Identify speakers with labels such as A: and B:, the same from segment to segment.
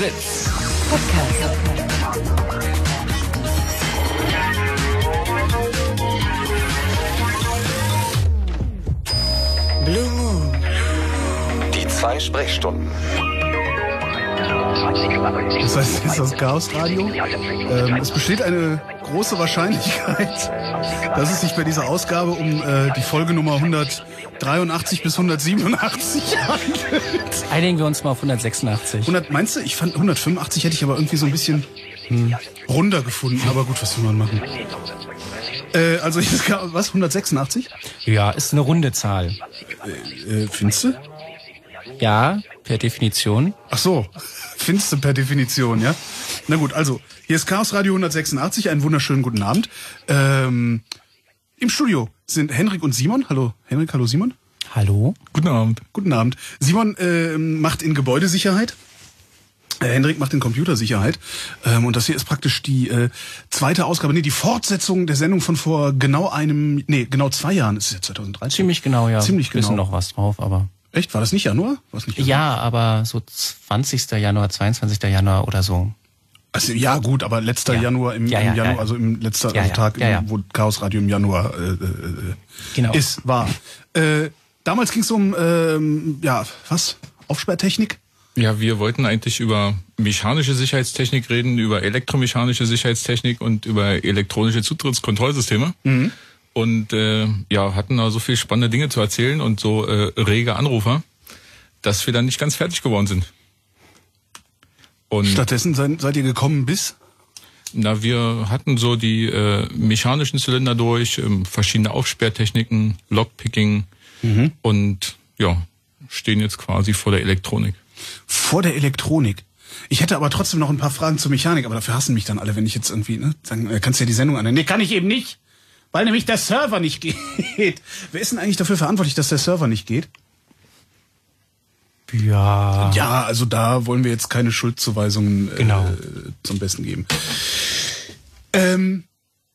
A: Fritz. Podcast.
B: Blue Moon.
C: Die zwei Sprechstunden.
D: Das heißt, es ist das Chaos-Radio. Ähm, es besteht eine große Wahrscheinlichkeit, dass es sich bei dieser Ausgabe um äh, die Folgenummer 183 bis 187 handelt.
E: Einigen wir uns mal auf 186.
D: 100, meinst du? Ich fand 185 hätte ich aber irgendwie so ein bisschen hm, runder gefunden. Aber gut, was will man machen? Äh, also was? 186?
E: Ja, ist eine runde Zahl.
D: Äh, findest du?
E: Ja, per Definition.
D: Ach so, findest du per Definition, ja? Na gut, also hier ist Chaos Radio 186. Einen wunderschönen guten Abend. Ähm, Im Studio sind Henrik und Simon. Hallo Henrik, hallo Simon.
E: Hallo.
D: Guten Abend. Guten Abend. Simon äh, macht in Gebäudesicherheit. Äh, Henrik macht in Computersicherheit. Ähm, und das hier ist praktisch die äh, zweite Ausgabe, nee, die Fortsetzung der Sendung von vor genau einem, nee, genau zwei Jahren. Ist es ja 2013?
E: Ziemlich genau, ja.
D: Ziemlich genau.
E: Wissen noch was drauf, aber.
D: Echt? War das nicht Januar? War's nicht
E: Januar? Ja, aber so 20. Januar, 22. Januar oder so.
D: Also ja gut, aber letzter
E: Ja.
D: Januar im,
E: Ja,
D: im
E: ja,
D: Januar,
E: ja, ja.
D: also im letzter
E: Ja,
D: also
E: ja,
D: Tag,
E: ja, ja.
D: wo Chaos Radio im Januar äh, äh,
E: Genau.
D: ist, war. Äh, damals ging es um ähm, ja was Aufsperrtechnik.
F: Ja, wir wollten eigentlich über mechanische Sicherheitstechnik reden, über elektromechanische Sicherheitstechnik und über elektronische Zutrittskontrollsysteme. Und äh, ja, hatten da so viel spannende Dinge zu erzählen und so äh, rege Anrufer, dass wir dann nicht ganz fertig geworden sind. Und
D: Stattdessen seid, seid ihr gekommen bis
F: na, wir hatten so die äh, mechanischen Zylinder durch, ähm, verschiedene Aufsperrtechniken, Lockpicking und ja, stehen jetzt quasi vor der Elektronik.
D: vor der Elektronik. Ich hätte aber trotzdem noch ein paar Fragen zur Mechanik, aber dafür hassen mich dann alle, wenn ich jetzt irgendwie, ne, sagen, äh, kannst du ja die Sendung anhören. Nee, kann ich eben nicht, weil nämlich der Server nicht geht. Wer ist denn eigentlich dafür verantwortlich, dass der Server nicht geht?
E: Ja.
D: Ja, also da wollen wir jetzt keine Schuldzuweisungen äh,
E: Genau.
D: zum Besten geben. Ähm,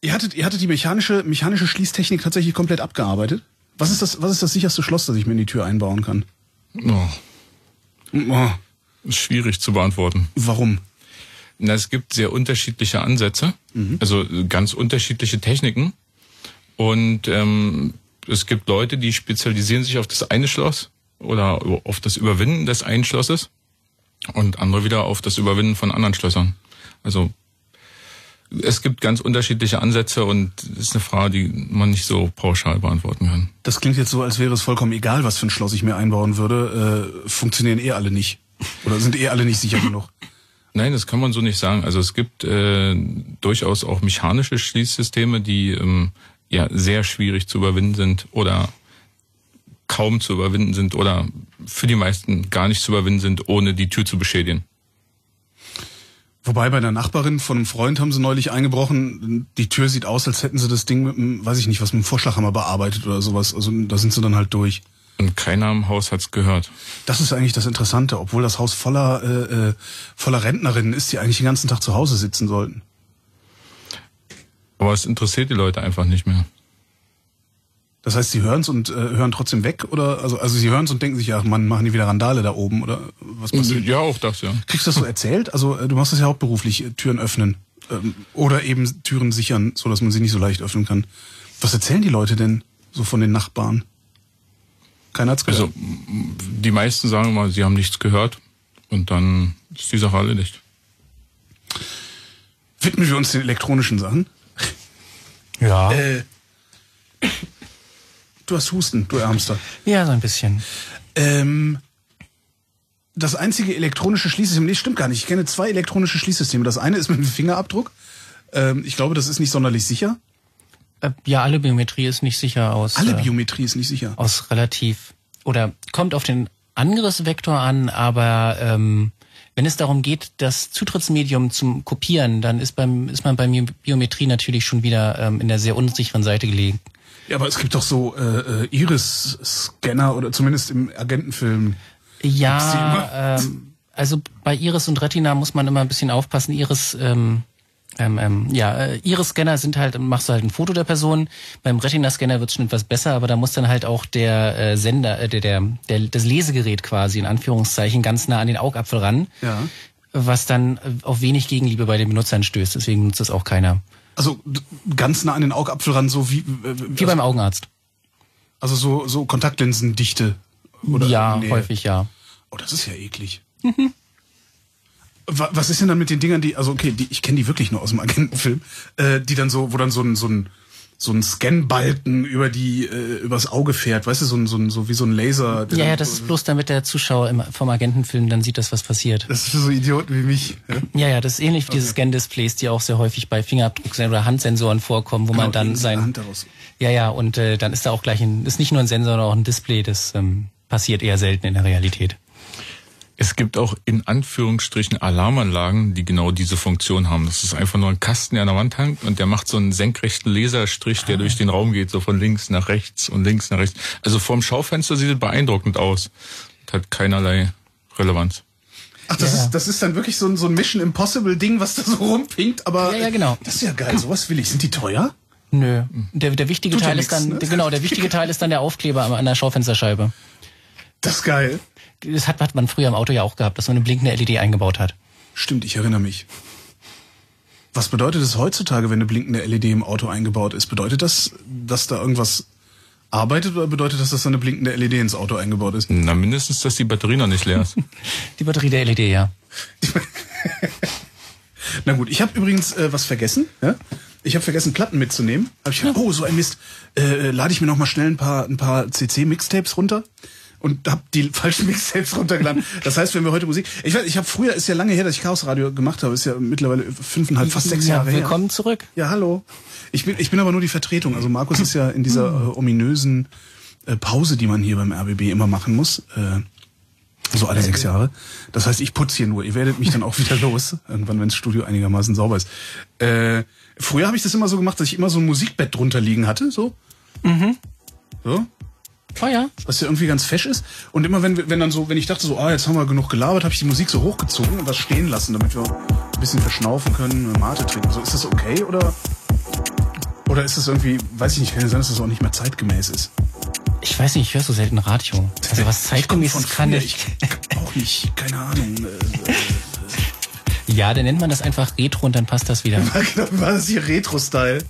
D: ihr hattet, ihr hattet die mechanische, mechanische Schließtechnik tatsächlich komplett abgearbeitet. Was ist das, was ist das sicherste Schloss, das ich mir in die Tür einbauen kann?
F: Oh,
D: Oh,
F: ist schwierig zu beantworten.
D: warum?
F: Na, es gibt sehr unterschiedliche Ansätze, also äh, ganz unterschiedliche Techniken. Und ähm, es gibt Leute, die spezialisieren sich auf das eine Schloss oder auf das Überwinden des einen Schlosses und andere wieder auf das Überwinden von anderen Schlössern. Also es gibt ganz unterschiedliche Ansätze und das ist eine Frage, die man nicht so pauschal beantworten kann.
D: Das klingt jetzt so, als wäre es vollkommen egal, was für ein Schloss ich mir einbauen würde. Äh, funktionieren eh alle nicht. Oder sind eh alle nicht sicher genug.
F: Nein, das kann man so nicht sagen. Also es gibt äh, durchaus auch mechanische Schließsysteme, die ähm, ja sehr schwierig zu überwinden sind oder kaum zu überwinden sind oder für die meisten gar nicht zu überwinden sind, ohne die Tür zu beschädigen.
D: Wobei bei einer Nachbarin von einem Freund haben sie neulich eingebrochen. Die Tür sieht aus, als hätten sie das Ding mit einem, weiß ich nicht, was mit einem Vorschlaghammer bearbeitet oder sowas. Also da sind sie dann halt durch.
F: Und keiner im Haus hat's gehört.
D: Das ist eigentlich das Interessante, obwohl das Haus voller äh, äh, voller Rentnerinnen ist, die eigentlich den ganzen Tag zu Hause sitzen sollten.
F: Aber es interessiert die Leute einfach nicht mehr.
D: Das heißt, sie hören es und äh, hören trotzdem weg oder also also sie hören es und denken sich, ach Mann, machen die wieder Randale da oben oder was passiert?
F: Ja, auch das, ja.
D: Kriegst du das so erzählt? Also äh, du machst das ja hauptberuflich, äh, Türen öffnen ähm, oder eben Türen sichern, so dass man sie nicht so leicht öffnen kann. Was erzählen die Leute denn so von den Nachbarn? Keiner hat's gehört.
F: Also die meisten sagen mal, sie haben nichts gehört und dann ist die Sache erledigt.
D: Widmen wir uns den elektronischen Sachen.
E: Ja.
D: Äh, du hast Husten, du Ärmster.
E: Ja, so ein bisschen.
D: Ähm, das einzige elektronische Schließsystem, nee, stimmt gar nicht. Ich kenne zwei elektronische Schließsysteme. Das eine ist mit dem Fingerabdruck. Ähm, ich glaube, das ist nicht sonderlich sicher.
E: Äh, ja, alle Biometrie ist nicht sicher aus.
D: Alle
E: äh,
D: Biometrie ist nicht sicher.
E: aus relativ oder kommt auf den Angriffsvektor an, aber ähm, wenn es darum geht, das Zutrittsmedium zum Kopieren, dann ist beim ist man bei Biometrie natürlich schon wieder ähm, in der sehr unsicheren Seite gelegen.
D: Ja, aber es gibt doch so äh, äh, Iris-Scanner oder zumindest im Agentenfilm.
E: Ja, ähm, also bei Iris und Retina muss man immer ein bisschen aufpassen. Iris ähm, ähm, ähm, ja, äh, Iris-Scanner sind halt, machst du halt ein Foto der Person. Beim Retina-Scanner wird es schon etwas besser, aber da muss dann halt auch der äh, Sender, äh, der, der, der, das Lesegerät quasi in Anführungszeichen ganz nah an den Augapfel ran.
D: Ja.
E: was dann auf wenig Gegenliebe bei den Benutzern stößt. Deswegen nutzt es auch keiner.
D: Also ganz nah an den Augapfel ran, so wie, äh,
E: Wie beim Augenarzt.
D: also so, so Kontaktlinsendichte. Oder
E: ja,
D: Nee.
E: häufig ja.
D: Oh, das ist ja eklig. Wa- Was ist denn dann mit den Dingern, die, also okay, die, ich kenne die wirklich nur aus dem Agentenfilm, äh, die dann so, wo dann so ein, so ein, so ein Scanbalken über die, äh, übers Auge fährt, weißt du, so ein, so ein, so wie so ein Laser.
E: Ja, ja,
D: dann-
E: das ist bloß damit der Zuschauer im, vom Agentenfilm dann sieht, dass was passiert.
D: Das ist für so Idioten wie mich. Ja?
E: Ja, ja, das ist ähnlich wie diese Scan-Displays, die auch sehr häufig bei Fingerabdruck- oder Handsensoren vorkommen, wo man
D: Genau,
E: dann
D: in der
E: sein,
D: Hand daraus.
E: ja, ja, und äh, dann ist da auch gleich ein, ist nicht nur ein Sensor, sondern auch ein Display, das ähm, passiert eher selten in der Realität.
F: Es gibt auch in Anführungsstrichen Alarmanlagen, die genau diese Funktion haben. Das ist einfach nur ein Kasten, der an der Wand hängt und der macht so einen senkrechten Laserstrich, der durch den Raum geht, so von links nach rechts und links nach rechts. Also vorm Schaufenster sieht es beeindruckend aus. Und hat keinerlei Relevanz.
D: Ach, das,
E: Ja, ja.
D: ist, das ist dann wirklich so ein, so ein Mission Impossible Ding, was da so rumpinkt, aber.
E: Ja, ja, genau.
D: Das ist ja geil, sowas will ich. Sind die teuer?
E: Nö. Der, der wichtige
D: Tut ja
E: Teil
D: nix,
E: ist dann,
D: ne?
E: genau, der wichtige Teil ist dann der Aufkleber an der Schaufensterscheibe.
D: Das ist geil.
E: Das hat, hat man früher im Auto ja auch gehabt, dass man eine blinkende LED eingebaut hat.
D: Stimmt, ich erinnere mich. Was bedeutet es heutzutage, wenn eine blinkende LED im Auto eingebaut ist? Bedeutet das, dass da irgendwas arbeitet oder bedeutet das, dass da eine blinkende LED ins Auto eingebaut ist?
F: Na, mindestens, dass die Batterie noch nicht leer ist.
E: Die Batterie der LED, ja.
D: Na gut, ich habe übrigens äh, was vergessen. Ja? Ich habe vergessen, Platten mitzunehmen. Hab ich gedacht, oh, so ein Mist. Äh, lade ich mir noch mal schnell ein paar, ein paar CC-Mixtapes runter und hab die falschen Mixtapes runtergeladen. Das heißt, wenn wir heute Musik... Ich weiß, ich habe früher, ist ja lange her, dass ich Chaos Radio gemacht habe. Ist ja mittlerweile fünfeinhalb, fast sechs
E: ja,
D: Jahre her.
E: Willkommen zurück.
D: Ja, hallo. Ich bin, ich bin aber nur die Vertretung. Also Markus ist ja in dieser äh, ominösen äh, Pause, die man hier beim RBB immer machen muss. Äh, so alle sechs Jahre. Das heißt, ich putze hier nur. Ihr werdet mich dann auch wieder los, irgendwann, wenn das Studio einigermaßen sauber ist. Äh, früher habe ich das immer so gemacht, dass ich immer so ein Musikbett drunter liegen hatte, so. Mhm. So,
E: Oh ja.
D: was ja irgendwie ganz fesch ist. Und immer wenn, wenn dann so, wenn ich dachte so, ah, jetzt haben wir genug gelabert, habe ich die Musik so hochgezogen und das stehen lassen, damit wir ein bisschen verschnaufen können, eine Mate trinken. So, ist das okay oder? Oder ist das irgendwie, weiß ich nicht, kann ja sein, dass das auch nicht mehr zeitgemäß ist.
E: Ich weiß nicht, ich höre so selten Radio. Also was zeitgemäß ist, kann ich.
D: ich auch nicht, keine Ahnung. Äh,
E: Ja, dann nennt man das einfach Retro und dann passt das wieder.
D: genau, war das hier Retro-Style?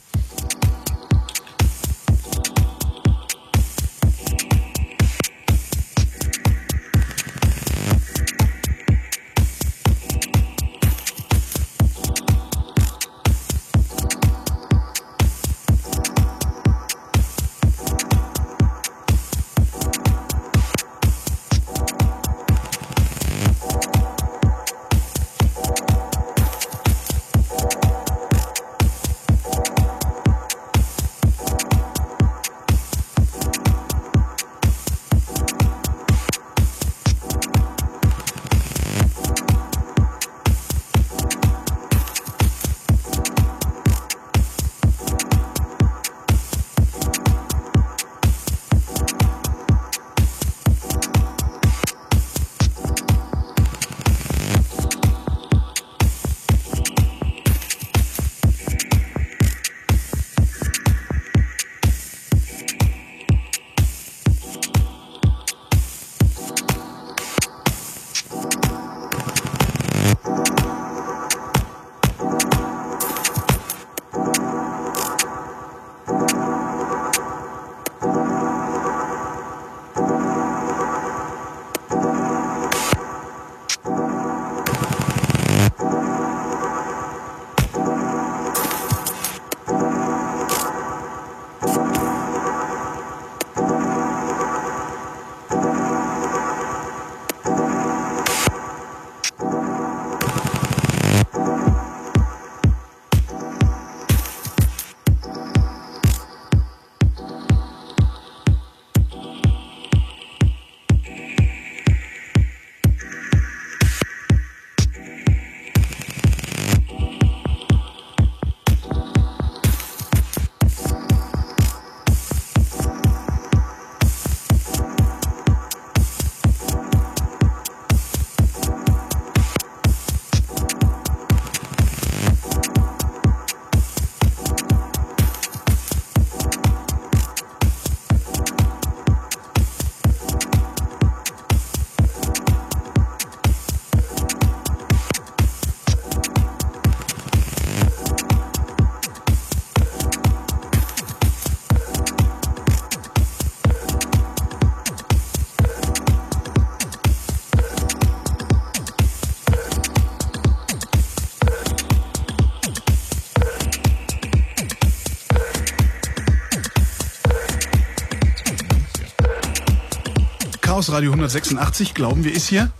D: Radio 186, glauben wir, ist hier.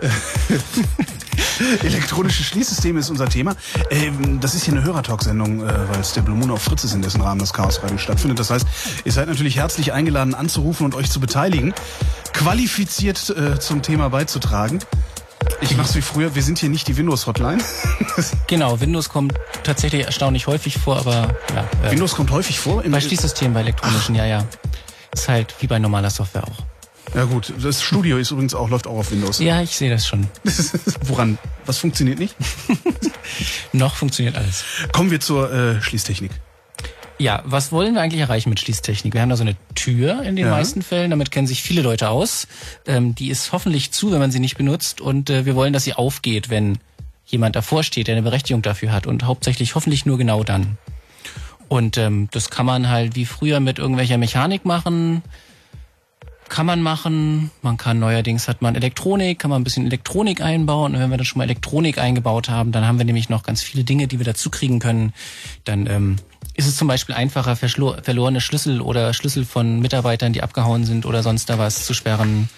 D: Elektronische Schließsysteme ist unser Thema. Ähm, das ist hier eine Hörertalk-Sendung, äh, weil es der Blue Moon auf Fritz ist, in dessen Rahmen das Chaos Radio stattfindet. Das heißt, ihr seid natürlich herzlich eingeladen anzurufen und euch zu beteiligen, qualifiziert äh, zum Thema beizutragen. Ich mach's wie früher, wir sind hier nicht die Windows-Hotline.
E: Genau, Windows kommt tatsächlich erstaunlich häufig vor, aber ja. äh,
D: Windows kommt häufig vor.
E: Bei Schließsystemen, bei elektronischen, ja, ja. Ist halt wie bei normaler Software auch.
D: Ja gut, das Studio ist übrigens auch, läuft auch auf Windows.
E: Ja, ich sehe das schon.
D: Woran? Was funktioniert nicht?
E: Noch funktioniert alles.
D: Kommen wir zur äh, Schließtechnik.
E: Ja, was wollen wir eigentlich erreichen mit Schließtechnik? Wir haben da so eine Tür in den
D: Ja.
E: meisten Fällen, damit kennen sich viele Leute aus. Ähm, die ist hoffentlich zu, wenn man sie nicht benutzt und äh, wir wollen, dass sie aufgeht, wenn jemand davor steht, der eine Berechtigung dafür hat und hauptsächlich hoffentlich nur genau dann. Und ähm, das kann man halt wie früher mit irgendwelcher Mechanik machen, kann man machen. Man kann neuerdings hat man Elektronik, kann man ein bisschen Elektronik einbauen. Und wenn wir dann schon mal Elektronik eingebaut haben, dann haben wir nämlich noch ganz viele Dinge, die wir dazu kriegen können. Dann ähm, ist es zum Beispiel einfacher, verlorene Schlüssel oder Schlüssel von Mitarbeitern, die abgehauen sind oder sonst da was zu sperren,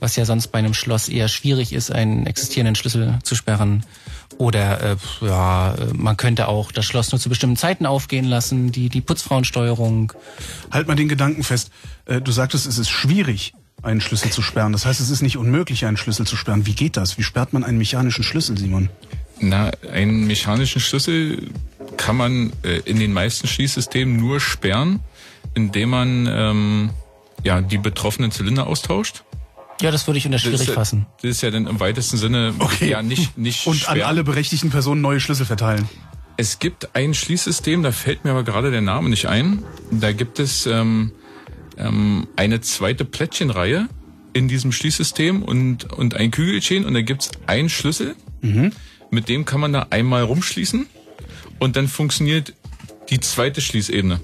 E: was ja sonst bei einem Schloss eher schwierig ist, einen existierenden Schlüssel zu sperren. Oder äh, ja, äh, man könnte auch das Schloss nur zu bestimmten Zeiten aufgehen lassen, die, die Putzfrauensteuerung.
D: Halt mal den Gedanken fest. Äh, Du sagtest, es ist schwierig, einen Schlüssel zu sperren. Das heißt, es ist nicht unmöglich, einen Schlüssel zu sperren. Wie geht das? Wie sperrt man einen mechanischen Schlüssel, Simon?
F: Na, einen mechanischen Schlüssel kann man äh, in den meisten Schließsystemen nur sperren, indem man ähm, ja die betroffenen Zylinder austauscht.
E: Ja, das würde ich unter
F: Das
E: schwierig
F: ja-
E: fassen.
F: Das ist ja dann im weitesten Sinne ja nicht nicht
D: Und
F: sperren.
D: an alle berechtigten Personen neue Schlüssel verteilen.
F: Es gibt ein Schließsystem, da fällt mir aber gerade der Name nicht ein. Da gibt es ähm, ähm, eine zweite Plättchenreihe in diesem Schließsystem und, und ein Kügelchen und da gibt's einen Schlüssel. Mit dem kann man da einmal rumschließen und dann funktioniert die zweite Schließebene.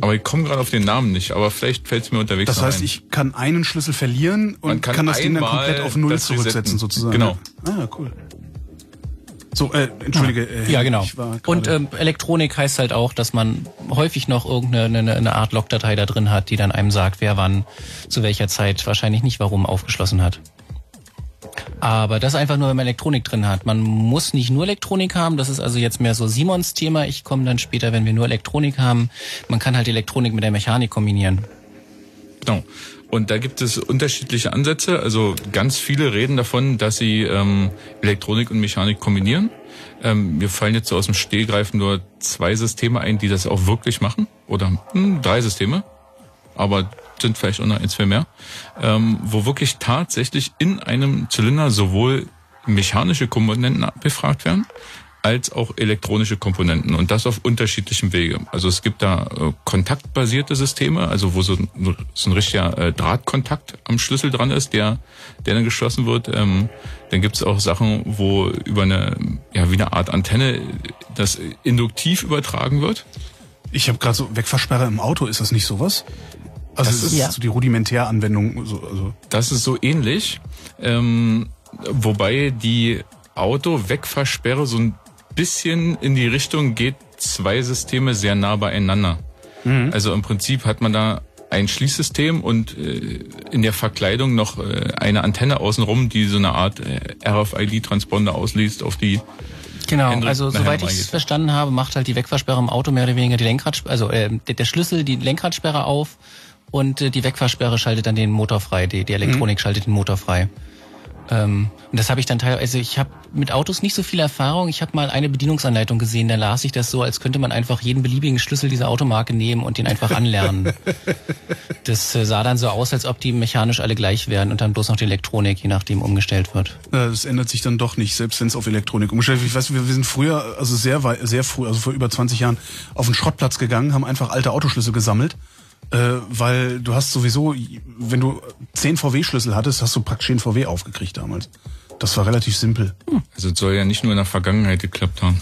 F: Aber ich komme gerade auf den Namen nicht, aber vielleicht fällt es mir unterwegs
D: Das heißt,
F: ein.
D: ich kann einen Schlüssel verlieren und
F: Man
D: kann,
F: kann
D: das Ding dann komplett auf Null zurücksetzen,
F: resetten.
D: sozusagen.
F: Genau.
D: Ah, cool. So, äh, entschuldige. Äh,
E: Ja, genau.
D: Ich war
E: Und ähm, Elektronik heißt halt auch, dass man häufig noch irgendeine eine, eine Art Logdatei da drin hat, die dann einem sagt, wer wann, zu welcher Zeit, wahrscheinlich nicht warum aufgeschlossen hat. Aber das einfach nur, wenn man Elektronik drin hat. Man muss nicht nur Elektronik haben, das ist also jetzt mehr so Simons Thema. Ich komme dann später, wenn wir nur Elektronik haben. Man kann halt Elektronik mit der Mechanik kombinieren.
F: Genau. Und da gibt es unterschiedliche Ansätze. Also ganz viele reden davon, dass sie ähm, Elektronik und Mechanik kombinieren. Ähm, mir fallen jetzt so aus dem Stehgreifen nur zwei Systeme ein, die das auch wirklich machen. Oder hm, drei Systeme. Aber sind vielleicht auch noch ein, zwei mehr. Ähm, wo wirklich tatsächlich in einem Zylinder sowohl mechanische Komponenten befragt werden, als auch elektronische Komponenten und das auf unterschiedlichem Wege. Also es gibt da äh, kontaktbasierte Systeme, also wo so, ein- so ein richtiger äh, Drahtkontakt am Schlüssel dran ist, der, der dann geschlossen wird. Ähm, dann gibt es auch Sachen, wo über eine, ja, wie eine Art Antenne das induktiv übertragen wird.
D: ich habe gerade so Wegversperrer im Auto, ist das nicht sowas? Also
F: Das
D: das ist
F: ist-
E: Ja.
D: so die Rudimentäranwendung. So, also.
F: Das ist so ähnlich, ähm, wobei die Auto-Wegfahrsperre so ein bisschen in die Richtung geht, zwei Systeme sehr nah beieinander. Also im Prinzip hat man da ein Schließsystem und äh, in der Verkleidung noch äh, eine Antenne außenrum, die so eine Art äh, RFID-Transponder ausliest auf die
E: Genau,
F: Hendrik
E: also soweit ich es verstanden habe, macht halt die Wegfahrsperre im Auto mehr oder weniger die Lenkrad, also äh, der, der Schlüssel die Lenkradsperre auf und äh, die Wegfahrsperre schaltet dann den Motor frei, die, die Elektronik schaltet den Motor frei. Ähm, und das habe ich dann teilweise, also ich habe mit Autos nicht so viel Erfahrung. Ich habe mal eine Bedienungsanleitung gesehen, da las ich das so, als könnte man einfach jeden beliebigen Schlüssel dieser Automarke nehmen und den einfach anlernen. das äh, sah dann so aus, als ob die mechanisch alle gleich wären und dann bloß noch die Elektronik, je nachdem, umgestellt wird.
D: Äh, Das ändert sich dann doch nicht, selbst wenn es auf Elektronik umgestellt wird. Ich weiß, wir, wir sind früher, also sehr sehr früh, also vor über 20 Jahren, auf den Schrottplatz gegangen, haben einfach alte Autoschlüssel gesammelt. Äh, weil du hast sowieso, wenn du 10 VW-Schlüssel hattest, hast du praktisch den VW aufgekriegt damals. Das war relativ simpel.
F: Also es soll ja nicht nur in der Vergangenheit geklappt haben.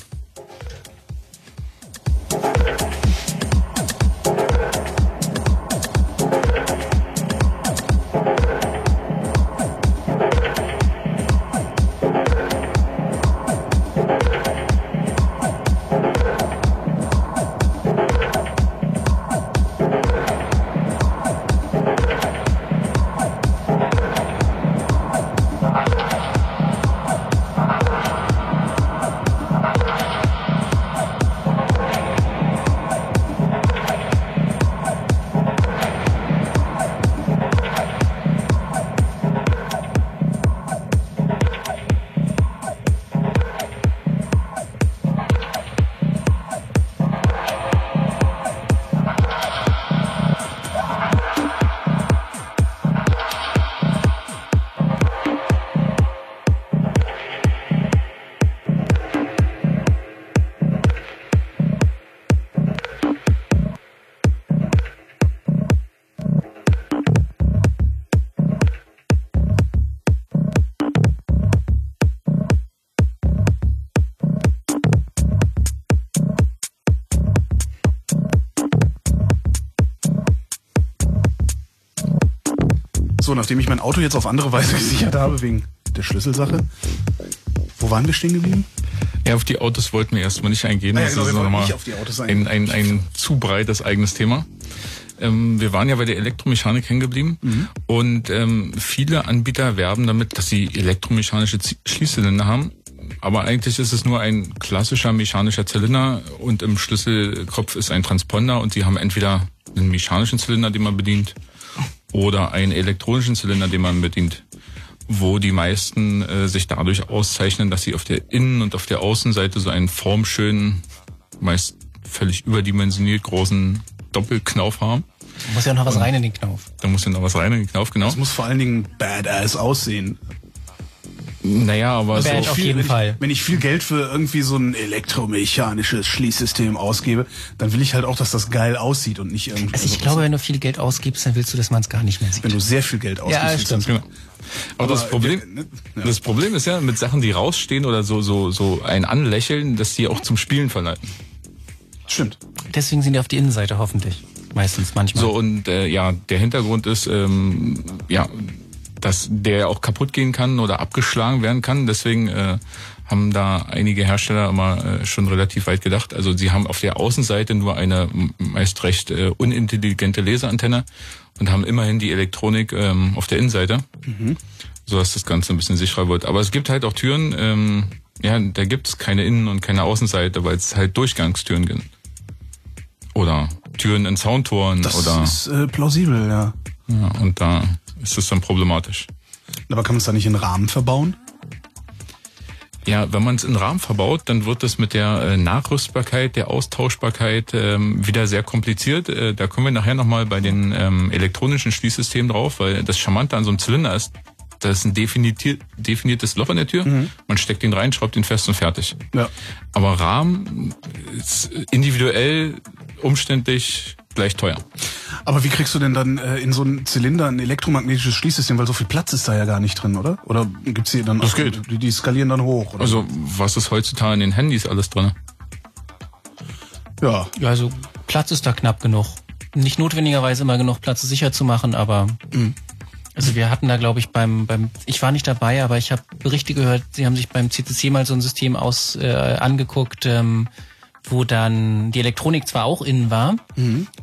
D: So, nachdem ich mein Auto jetzt auf andere Weise gesichert habe, wegen der Schlüsselsache. Wo waren wir stehen geblieben?
F: Ja, auf die Autos wollten wir erstmal nicht eingehen.
D: Ah ja,
F: das
D: genau,
F: ist
D: wollten
F: nochmal ein, ein, ein zu breites eigenes Thema. Ähm, wir waren ja bei der Elektromechanik hängen geblieben
D: Mhm.
F: und ähm, viele Anbieter werben damit, dass sie elektromechanische Schließzylinder haben. Aber eigentlich ist es nur ein klassischer mechanischer Zylinder und im Schlüsselkopf ist ein Transponder und sie haben entweder einen mechanischen Zylinder, den man bedient, oder einen elektronischen Zylinder, den man bedient wo die meisten äh, sich dadurch auszeichnen, dass sie auf der Innen- und auf der Außenseite so einen formschönen, meist völlig überdimensioniert großen Doppelknauf haben.
E: Muss ja noch was rein in den Knauf.
F: Da muss ja noch was rein in den Knauf, genau.
D: Es muss vor allen Dingen badass aussehen.
F: Naja, aber so,
E: auf
D: Viel-
E: jeden
D: wenn
E: Fall.
D: Ich, wenn ich viel Geld für irgendwie so ein elektromechanisches Schließsystem ausgebe, dann will ich halt auch, dass das geil aussieht und nicht irgendwie.
E: Also ich
D: sowas.
E: glaube, wenn du viel Geld ausgibst, dann willst du, dass man es gar nicht mehr sieht.
D: wenn du sehr viel Geld ausgibst,
E: Ja,
D: du-
F: Genau. Aber, das
D: Aber,
F: Problem,
D: ja, ne, ja.
F: das Problem ist ja mit Sachen, die rausstehen oder so, so, so ein Anlächeln, dass die auch zum Spielen verleiten.
D: Stimmt.
E: Deswegen sind die auf die Innenseite hoffentlich. Meistens, manchmal.
F: So und äh, ja, der Hintergrund ist ähm, ja, dass der auch kaputt gehen kann oder abgeschlagen werden kann. Deswegen äh, haben da einige Hersteller immer äh, schon relativ weit gedacht. Also sie haben auf der Außenseite nur eine meist recht äh, unintelligente Laserantenne und haben immerhin die Elektronik ähm, auf der Innenseite, so dass das Ganze ein bisschen sicherer wird. Aber es gibt halt auch Türen, ähm, ja, da gibt es keine Innen- und keine Außenseite, weil es halt Durchgangstüren gibt. Oder Türen in Soundtoren
D: Das
F: oder
D: ist äh, plausibel, ja.
F: ja, und da ist es dann problematisch.
D: Aber kann man es da nicht in Rahmen verbauen?
F: Ja, wenn man es in Rahmen verbaut, dann wird es mit der äh, Nachrüstbarkeit, der Austauschbarkeit ähm, wieder sehr kompliziert. Äh, da kommen wir nachher nochmal bei den ähm, elektronischen Schließsystemen drauf, weil das Charmante an so einem Zylinder ist, da ist ein definiertes Loch in der Tür. Man steckt ihn rein, schraubt ihn fest und fertig.
D: Ja.
F: Aber Rahmen ist individuell, umständlich, gleich teuer.
D: Aber wie kriegst du denn dann äh, in so einen Zylinder ein elektromagnetisches Schließsystem, weil so viel Platz ist da ja gar nicht drin, oder? Oder gibt's hier dann
F: Das
D: auch,
F: geht.
D: Die, die skalieren dann hoch, oder?
F: Also was ist heutzutage in den Handys alles drin?
D: ja.
E: Ja, also Platz ist da knapp genug. Nicht notwendigerweise immer genug Platz sicher zu machen, aber also wir hatten da glaube ich beim beim ich war nicht dabei, aber ich habe Berichte gehört, sie haben sich beim CCC mal so ein System aus äh, angeguckt, ähm, wo dann die Elektronik zwar auch innen war,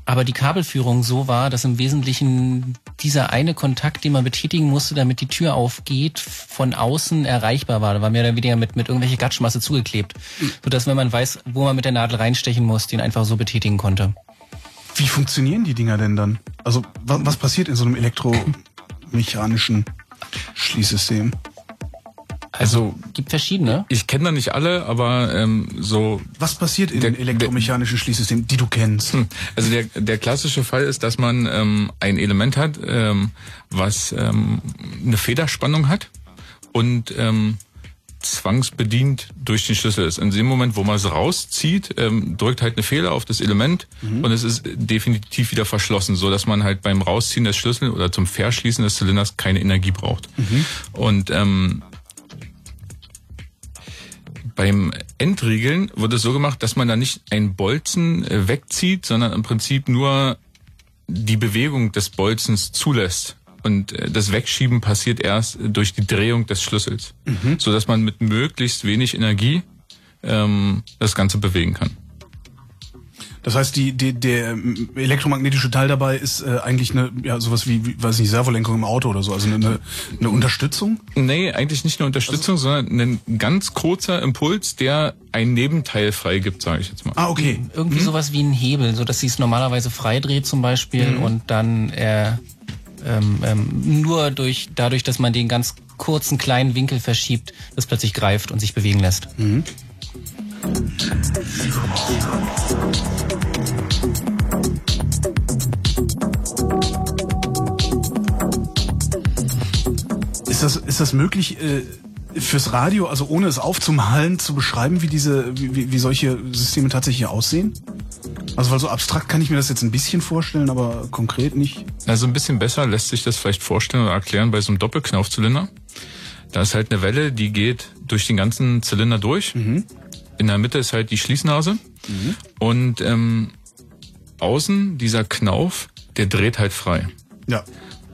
E: aber die Kabelführung so war, dass im Wesentlichen dieser eine Kontakt, den man betätigen musste, damit die Tür aufgeht, von außen erreichbar war. Da war mehr oder weniger mit, mit irgendwelche Gatschmasse zugeklebt. Sodass, wenn man weiß, wo man mit der Nadel reinstechen muss, den einfach so betätigen konnte.
D: Wie funktionieren die Dinger denn dann? Also wa was passiert in so einem elektromechanischen Schließsystem?
F: Also
E: Gibt verschiedene.
F: ich kenne da nicht alle, aber ähm, so
D: Was passiert in
F: Der-
D: elektromechanischen Schließsystemen, die du kennst?
F: Also der, der klassische Fall ist, dass man ähm, ein Element hat, ähm, was ähm, eine Federspannung hat und ähm, zwangsbedient durch den Schlüssel ist. In dem Moment, wo man es rauszieht, ähm, drückt halt eine Fehler auf das Element und es ist definitiv wieder verschlossen, so dass man halt beim Rausziehen des Schlüssels oder zum Verschließen des Zylinders keine Energie braucht. Und ähm, beim Entriegeln wird es so gemacht, dass man da nicht einen Bolzen äh, wegzieht, sondern im Prinzip nur die Bewegung des Bolzens zulässt. Und äh, das Wegschieben passiert erst durch die Drehung des Schlüssels, so dass man mit möglichst wenig Energie ähm, das Ganze bewegen kann.
D: Das heißt, die, die, der ähm, elektromagnetische Teil dabei ist äh, eigentlich eine, ja, sowas wie, wie, weiß nicht, Servolenkung im Auto oder so, also eine, eine Unterstützung?
F: Nee, eigentlich nicht nur Unterstützung, sondern ein ganz kurzer Impuls, der ein Nebenteil freigibt, sage ich jetzt mal.
D: Ah, okay.
E: Irgendwie sowas wie ein Hebel, so dass sie es normalerweise freidreht zum Beispiel und dann äh, ähm, ähm, nur durch dadurch, dass man den ganz kurzen kleinen Winkel verschiebt, das plötzlich greift und sich bewegen lässt.
D: Ist das, ist das möglich, äh, fürs Radio, also ohne es aufzumalen, zu beschreiben, wie diese, wie, wie, solche Systeme tatsächlich aussehen? Also weil so abstrakt kann ich mir das jetzt ein bisschen vorstellen, aber konkret nicht.
F: Also ein bisschen besser lässt sich das vielleicht vorstellen oder erklären bei so einem Doppelknaufzylinder. Da ist halt eine Welle, die geht durch den ganzen Zylinder durch. In der Mitte ist halt die Schließnase. Und ähm, außen dieser Knauf, der dreht halt frei.
D: Ja.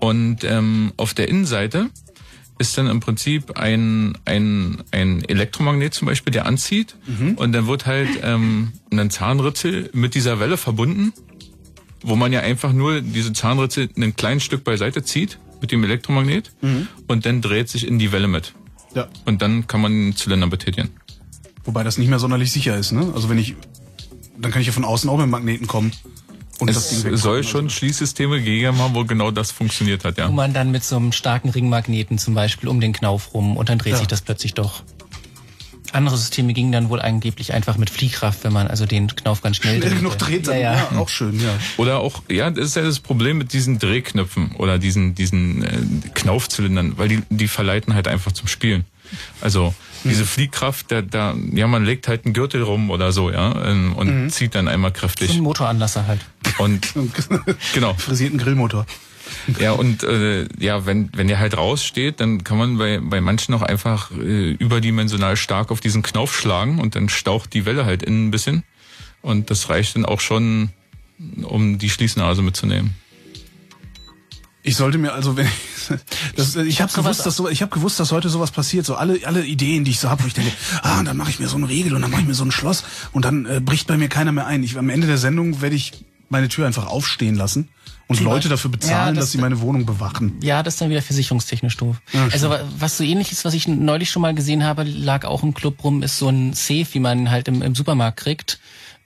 F: Und ähm, auf der Innenseite ist dann im Prinzip ein, ein, ein Elektromagnet zum Beispiel, der anzieht. Und dann wird halt ähm, ein Zahnritzel mit dieser Welle verbunden, wo man ja einfach nur diese Zahnritzel ein kleines Stück beiseite zieht mit dem Elektromagnet und dann dreht sich in die Welle mit.
D: Ja.
F: Und dann kann man den Zylinder betätigen.
D: Wobei das nicht mehr sonderlich sicher ist, ne? Also wenn ich, dann kann ich ja von außen auch mit Magneten kommen. Und
F: Es soll schon Schließsysteme gegeben haben, wo genau das funktioniert hat, ja.
E: Wo man dann mit so einem starken Ringmagneten zum Beispiel um den Knauf rum und dann dreht
D: Ja.
E: sich das plötzlich doch. Andere Systeme gingen dann wohl angeblich einfach mit Fliehkraft, wenn man also den Knauf ganz schnell,
D: Schnell
E: drehte.
D: genug dreht, dann,
E: ja,
D: ja,
E: ja.
D: auch schön, ja.
F: Oder auch, ja, das ist ja das Problem mit diesen Drehknöpfen oder diesen, diesen äh, Knaufzylindern, weil die, die verleiten halt einfach zum Spielen. Also diese Fliehkraft, da, da, ja, man legt halt einen Gürtel rum oder so, ja, ähm, und zieht dann einmal
E: So ein
F: kräftig.
E: Motoranlasser halt.
F: Und genau.
D: Frisierten Grillmotor.
F: Ja, und äh, ja, wenn, wenn der halt raussteht, dann kann man bei, bei manchen auch einfach äh, überdimensional stark auf diesen Knauf schlagen und dann staucht die Welle halt innen ein bisschen. Und das reicht dann auch schon, um die Schließnase mitzunehmen.
D: Ich sollte mir also, wenn ich, das, ich habe
E: hab sowas-
D: gewusst, dass so, ich habe gewusst, dass heute sowas passiert. So alle alle Ideen, die ich so habe, wo ich denke, ah, und dann mache ich mir so einen Riegel und dann mache ich mir so ein Schloss und dann äh, bricht bei mir keiner mehr ein. Ich, am Ende der Sendung werde ich meine Tür einfach aufstehen lassen und
E: Zum
D: Leute
E: Beispiel-
D: dafür bezahlen,
E: Ja, das-
D: dass sie meine Wohnung bewachen.
E: Ja, das ist dann wieder versicherungstechnisch doof. also wa- was so ähnliches, was ich neulich schon mal gesehen habe, lag auch im Club rum, ist so ein Safe, wie man halt im, im Supermarkt kriegt,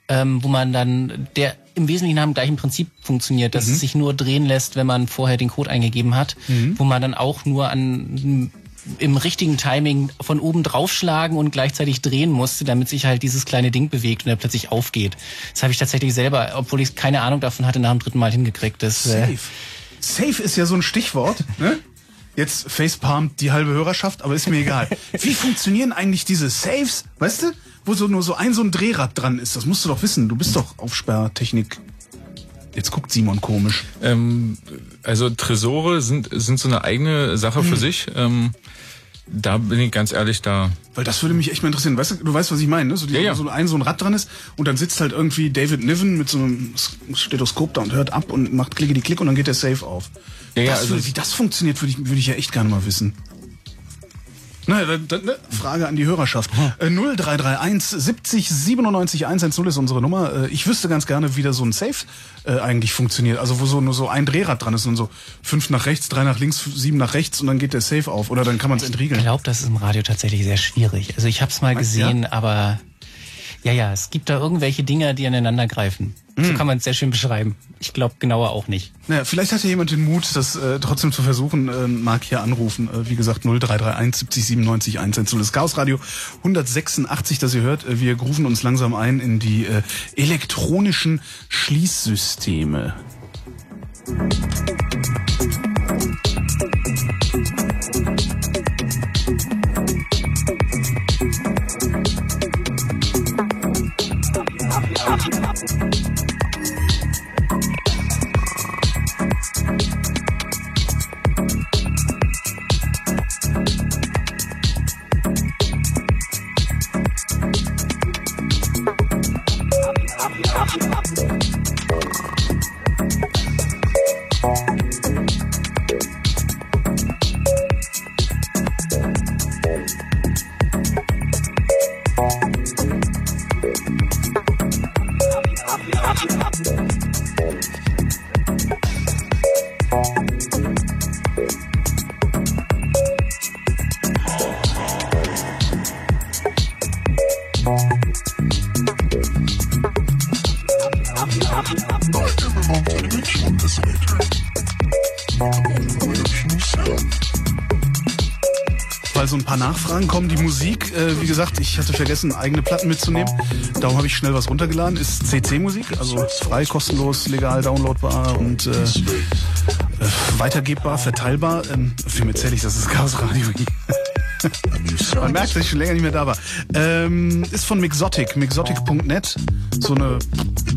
E: ähm, wo man dann, der im Wesentlichen nach dem gleichen Prinzip funktioniert, dass es sich nur drehen lässt, wenn man vorher den Code eingegeben hat, wo man dann auch nur an im richtigen Timing von oben draufschlagen und gleichzeitig drehen musste, damit sich halt dieses kleine Ding bewegt und er plötzlich aufgeht. Das habe ich tatsächlich selber, obwohl ich keine Ahnung davon hatte, nach dem dritten Mal hingekriegt. Das, äh,
D: Safe. Safe ist ja so ein Stichwort. Ne? Jetzt facepalmt die halbe Hörerschaft, aber ist mir egal. Wie funktionieren eigentlich diese Saves, weißt du? Wo so nur so ein so ein Drehrad dran ist. Das musst du doch wissen. Du bist doch Aufsperrtechnik. Jetzt guckt Simon komisch.
F: Ähm, also Tresore sind, sind so eine eigene Sache für sich. Ähm, da bin ich ganz ehrlich, da
D: Weil das würde mich echt mal interessieren. Weißt du, du weißt, was ich meine, ne? So, die,
F: Ja, ja.
D: so ein so ein Rad dran ist und dann sitzt halt irgendwie David Niven mit so einem Stethoskop da und hört ab und macht klicke die Klick und dann geht der Safe auf.
F: Ja, ja,
D: das
F: also-
D: wie das funktioniert, würde ich, würde ich ja echt gerne mal wissen. Na, dann, dann, ne? Frage an die Hörerschaft. Äh, 0331 70 97 110 ist unsere Nummer. Äh, ich wüsste ganz gerne, wie da so ein Safe äh, eigentlich funktioniert. Also wo so nur so ein Drehrad dran ist und so fünf nach rechts, drei nach links, sieben nach rechts und dann geht der Safe auf. Oder dann kann man es
E: Ich
D: entriegeln.
E: glaube, das ist im Radio tatsächlich sehr schwierig. Also ich habe es mal gesehen, aber ja, ja, es gibt da irgendwelche Dinger, die aneinander greifen. So kann man es sehr schön beschreiben. Ich glaube genauer auch nicht.
D: Naja, vielleicht hat ja jemand den Mut, das äh, trotzdem zu versuchen. Äh, mag hier anrufen. Äh, wie gesagt, 0331 70 97 110. Das Chaos Radio 186, das ihr hört. Äh, wir rufen uns langsam ein in die äh, elektronischen Schließsysteme. Weil äh, wie gesagt, ich hatte vergessen, eigene Platten mitzunehmen. Darum habe ich schnell was runtergeladen. Ist CC-Musik, also frei, kostenlos, legal downloadbar und äh, äh, weitergebbar, verteilbar. Ähm, wem erzähle ich, das ist Chaos Radio. Man merkt, dass ich schon länger nicht mehr da war. Ähm, ist von Mixotic, mixotic.net. So eine,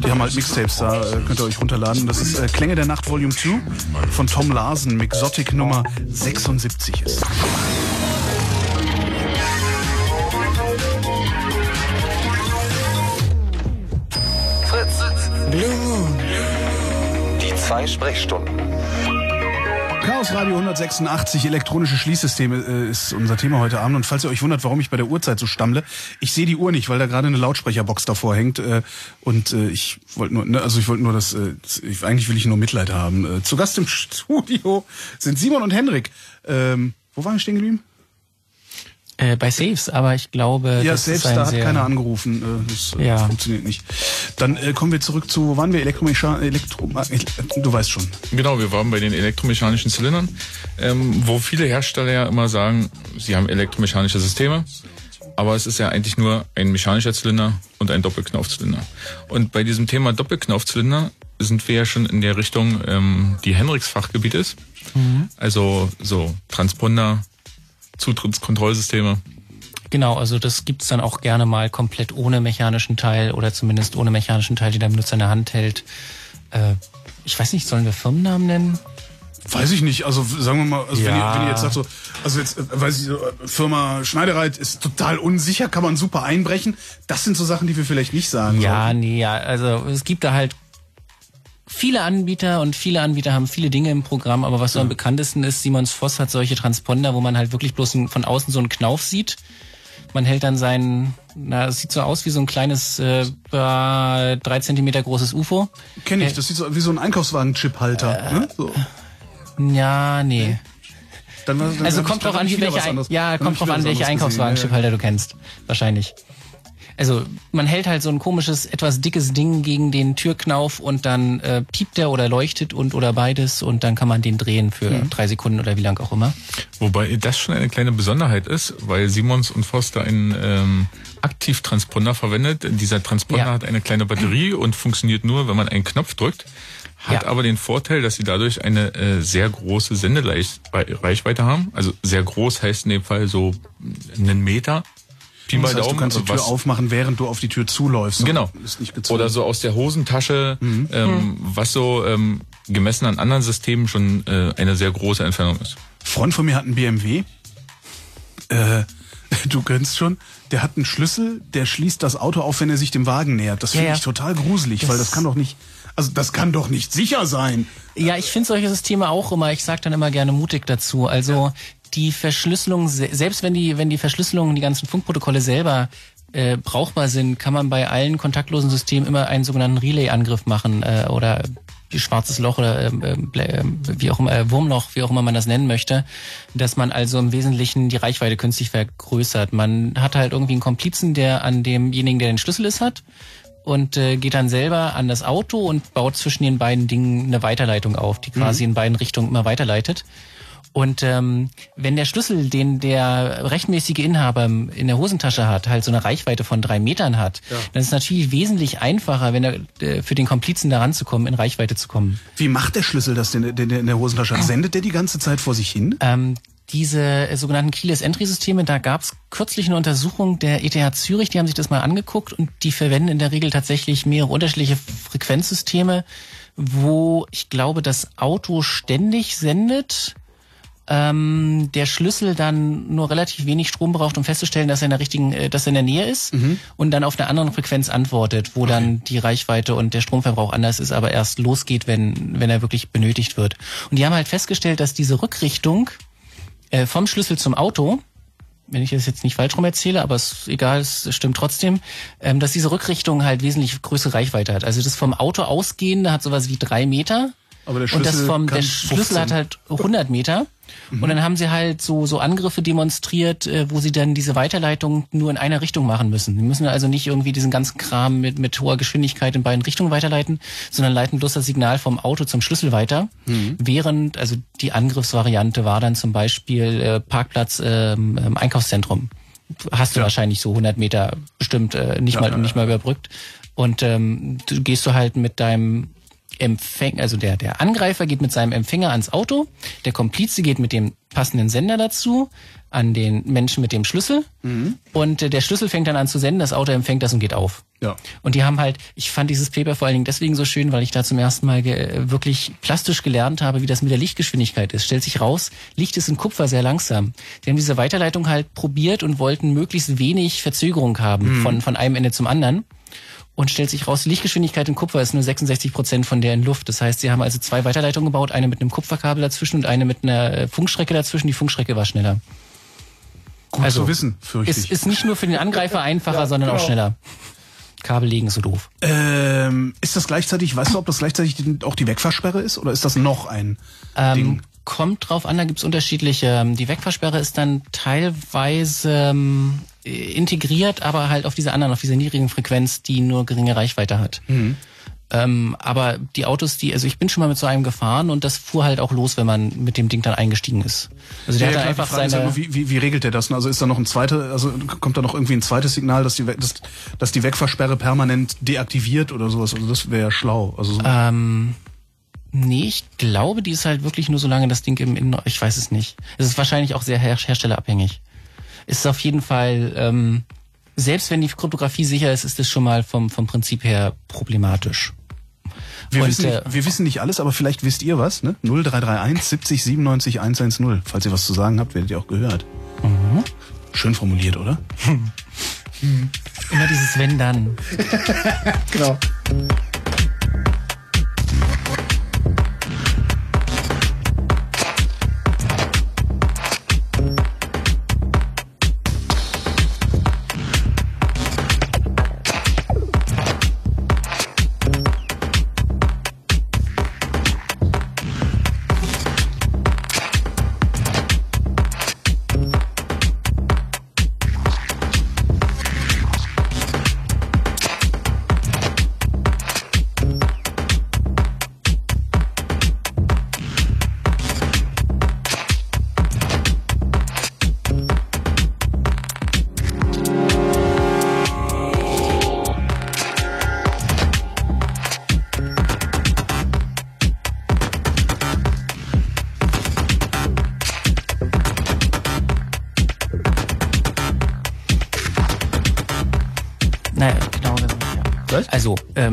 D: die haben halt Mixtapes da, äh, könnt ihr euch runterladen. Das ist äh, Klänge der Nacht Volume 2 von Tom Larsen, Mixotic Nummer 76 ist.
B: Blue Moon.
C: Die zwei Sprechstunden.
D: Chaos Radio 186, elektronische Schließsysteme äh, ist unser Thema heute Abend. Und falls ihr euch wundert, warum ich bei der Uhrzeit so stammle, ich sehe die Uhr nicht, weil da gerade eine Lautsprecherbox davor hängt. Äh, und äh, ich wollte nur, ne, also ich wollte nur das, ich, eigentlich will ich nur Mitleid haben. Zu Gast im Studio sind Simon und Henrik. Ähm, wo waren wir stehen geblieben?
E: Äh, bei Saves, aber ich glaube,
D: Ja,
E: das
D: selbst
E: ist ein
D: da hat
E: sehr,
D: keiner angerufen. Äh, Das äh,
E: Ja.
D: funktioniert nicht. Dann äh, kommen wir zurück zu, wo waren wir? Elektromechan Elektro du weißt schon.
F: Genau, wir waren bei den elektromechanischen Zylindern, ähm, wo viele Hersteller ja immer sagen, sie haben elektromechanische Systeme, aber es ist ja eigentlich nur ein mechanischer Zylinder und ein Doppelknaufzylinder. Und bei diesem Thema Doppelknaufzylinder sind wir ja schon in der Richtung, ähm, die Henriks Fachgebiet ist. Also so Transponder, Zutrittskontrollsysteme.
E: Genau, also das gibt's dann auch gerne mal komplett ohne mechanischen Teil oder zumindest ohne mechanischen Teil, den der Benutzer in der Hand hält. Äh, ich weiß nicht, sollen wir Firmennamen nennen?
D: Weiß ich nicht. Also sagen wir mal, also wenn, ihr,
E: Ja.
D: wenn ihr jetzt sagt so, also jetzt äh, weiß ich, so, äh, Firma Schneidereit ist total unsicher, kann man super einbrechen. Das sind so Sachen, die wir vielleicht nicht sagen.
E: Ja, nee, ja, also es gibt da halt viele Anbieter und viele Anbieter haben viele Dinge im Programm, aber was so am bekanntesten ist, Simons Voss hat solche Transponder, wo man halt wirklich bloß von außen so einen Knauf sieht. Man hält dann seinen, na, es sieht so aus wie so ein kleines, äh, äh, drei Zentimeter großes UFO.
D: Kenne ich. Das sieht so wie so ein Einkaufswagen-Chip-Halter. ne? so.
E: Ja, nee.
D: Dann, war- dann
E: Also kommt
D: dann
E: drauf an, welche, ja,
D: dann
E: kommt drauf an, welche. Einkaufswagen-Chiphalter du kennst. Wahrscheinlich. Also man hält halt so ein komisches, etwas dickes Ding gegen den Türknauf und dann äh, piept der oder leuchtet und oder beides und dann kann man den drehen für
D: Mhm.
E: drei Sekunden oder wie lang auch immer.
F: Wobei das schon eine kleine Besonderheit ist, weil Simons und Foster einen ähm, Aktivtransponder verwendet. Dieser Transponder
E: Ja.
F: hat eine kleine Batterie und funktioniert nur, wenn man einen Knopf drückt. Hat
E: Ja.
F: aber den Vorteil, dass sie dadurch eine äh, sehr große Sendereichweite haben. Also sehr groß heißt in dem Fall so einen Meter. Pi mal
D: Das heißt, du
F: Daumen,
D: kannst die Tür
F: was-
D: aufmachen, während du auf die Tür zuläufst.
F: Genau.
D: Ist nicht gezwungen.
F: Oder so aus der Hosentasche, ähm, was so ähm, gemessen an anderen Systemen schon äh, eine sehr große Entfernung ist.
D: Freund von mir hat einen BMW. Äh, du kennst schon. Der hat einen Schlüssel, der schließt das Auto auf, wenn er sich dem Wagen nähert. Das finde
E: ja.
D: ich total gruselig, weil das kann doch nicht, also das kann doch nicht sicher sein.
E: Ja, ich finde solche Systeme auch immer, ich sage dann immer gerne mutig dazu. Also die Verschlüsselung, se- selbst wenn die, wenn die Verschlüsselung, die ganzen Funkprotokolle selber äh, brauchbar sind, kann man bei allen kontaktlosen Systemen immer einen sogenannten Relay-Angriff machen äh, oder schwarzes Loch oder ähm, ähm, ähm, wie auch immer, äh, Wurmloch, wie auch immer man das nennen möchte, dass man also im Wesentlichen die Reichweite künstlich vergrößert. Man hat halt irgendwie einen Komplizen, der an demjenigen, der den Schlüssel ist, hat und äh, geht dann selber an das Auto und baut zwischen den beiden Dingen eine Weiterleitung auf, die quasi in beiden Richtungen immer weiterleitet. Und ähm, wenn der Schlüssel, den der rechtmäßige Inhaber in der Hosentasche hat, halt so eine Reichweite von drei Metern hat, dann ist es natürlich wesentlich einfacher, wenn er äh, für den Komplizen da ranzukommen, in Reichweite zu kommen.
D: Wie macht der Schlüssel das denn, den der in der Hosentasche hat? Sendet der die ganze Zeit vor sich hin?
E: Ähm, diese äh, sogenannten Keyless Entry Systeme, da gab es kürzlich eine Untersuchung der ETH Zürich, die haben sich das mal angeguckt und die verwenden in der Regel tatsächlich mehrere unterschiedliche Frequenzsysteme, wo ich glaube, das Auto ständig sendet, ähm, der Schlüssel dann nur relativ wenig Strom braucht, um festzustellen, dass er in der richtigen, äh, dass er in der Nähe ist und dann auf einer anderen Frequenz antwortet, wo dann die Reichweite und der Stromverbrauch anders ist, aber erst losgeht, wenn, wenn er wirklich benötigt wird. Und die haben halt festgestellt, dass diese Rückrichtung äh, vom Schlüssel zum Auto, wenn ich das jetzt nicht falsch rum erzähle, aber es ist egal, es stimmt trotzdem, ähm, dass diese Rückrichtung halt wesentlich größere Reichweite hat. Also das vom Auto ausgehende hat sowas wie drei Meter.
D: Aber der
E: und das vom, der Schlüssel
D: 15.
E: hat halt 100 Meter. Und dann haben sie halt so, so Angriffe demonstriert, äh, wo sie dann diese Weiterleitung nur in einer Richtung machen müssen. Die müssen also nicht irgendwie diesen ganzen Kram mit, mit hoher Geschwindigkeit in beiden Richtungen weiterleiten, sondern leiten bloß das Signal vom Auto zum Schlüssel weiter. Während, also die Angriffsvariante war dann zum Beispiel äh, Parkplatz ähm, ähm, Einkaufszentrum. Hast du wahrscheinlich so 100 Meter bestimmt äh, nicht mal nicht mal überbrückt. Und ähm, du gehst du halt mit deinem Empfänger, also der, der Angreifer geht mit seinem Empfänger ans Auto, der Komplize geht mit dem passenden Sender dazu an den Menschen mit dem Schlüssel und äh, der Schlüssel fängt dann an zu senden, das Auto empfängt das und geht auf.
D: Ja.
E: Und die haben halt, ich fand dieses Paper vor allen Dingen deswegen so schön, weil ich da zum ersten Mal äh, wirklich plastisch gelernt habe, wie das mit der Lichtgeschwindigkeit ist. Stellt sich raus, Licht ist in Kupfer sehr langsam. Die haben diese Weiterleitung halt probiert und wollten möglichst wenig Verzögerung haben von, von einem Ende zum anderen. Und stellt sich raus, die Lichtgeschwindigkeit in Kupfer ist nur 66 Prozent von der in Luft. Das heißt, sie haben also zwei Weiterleitungen gebaut, eine mit einem Kupferkabel dazwischen und eine mit einer äh, Funkstrecke dazwischen. Die Funkstrecke war schneller.
D: Gut
E: Also,
D: zu wissen, fürchte
E: Es
D: ich.
E: ist nicht nur für den Angreifer einfacher, sondern auch schneller. Kabel legen ist so doof.
D: Ähm, ist das gleichzeitig, weißt du, ob das gleichzeitig auch die Wegfahrsperre ist oder ist das noch ein
E: Ähm,
D: Ding?
E: kommt drauf an, da gibt's unterschiedliche. Ähm, Die Wegfahrsperre ist dann teilweise ähm, äh, integriert, aber halt auf dieser anderen, auf dieser niedrigen Frequenz, die nur geringe Reichweite hat. Ähm, aber die Autos, die, also ich bin schon mal mit so einem gefahren und das fuhr halt auch los, wenn man mit dem Ding dann eingestiegen ist. Also der
D: Ja,
E: hatte
D: klar, die
E: einfach
D: ist ja
E: seine.
D: nur, wie, wie, wie regelt der das? Also ist da noch ein zweiter, also kommt da noch irgendwie ein zweites Signal, dass die, dass, dass die Wegfahrsperre permanent deaktiviert oder sowas? Also das wäre schlau. Also so,
E: Ähm, nee, ich glaube, die ist halt wirklich nur so lange das Ding im Innen. Ich weiß es nicht. Es ist wahrscheinlich auch sehr her herstellerabhängig. Es ist auf jeden Fall, ähm, selbst wenn die Kryptographie sicher ist, ist es schon mal vom, vom Prinzip her problematisch.
D: wir,
E: und,
D: wissen
E: äh,
D: nicht, wir wissen nicht alles, aber vielleicht wisst ihr was, ne? 0331 70 97 110. Falls ihr was zu sagen habt, werdet ihr auch gehört.
E: Mhm.
D: Schön formuliert, oder?
E: Immer dieses Wenn dann.
D: Genau.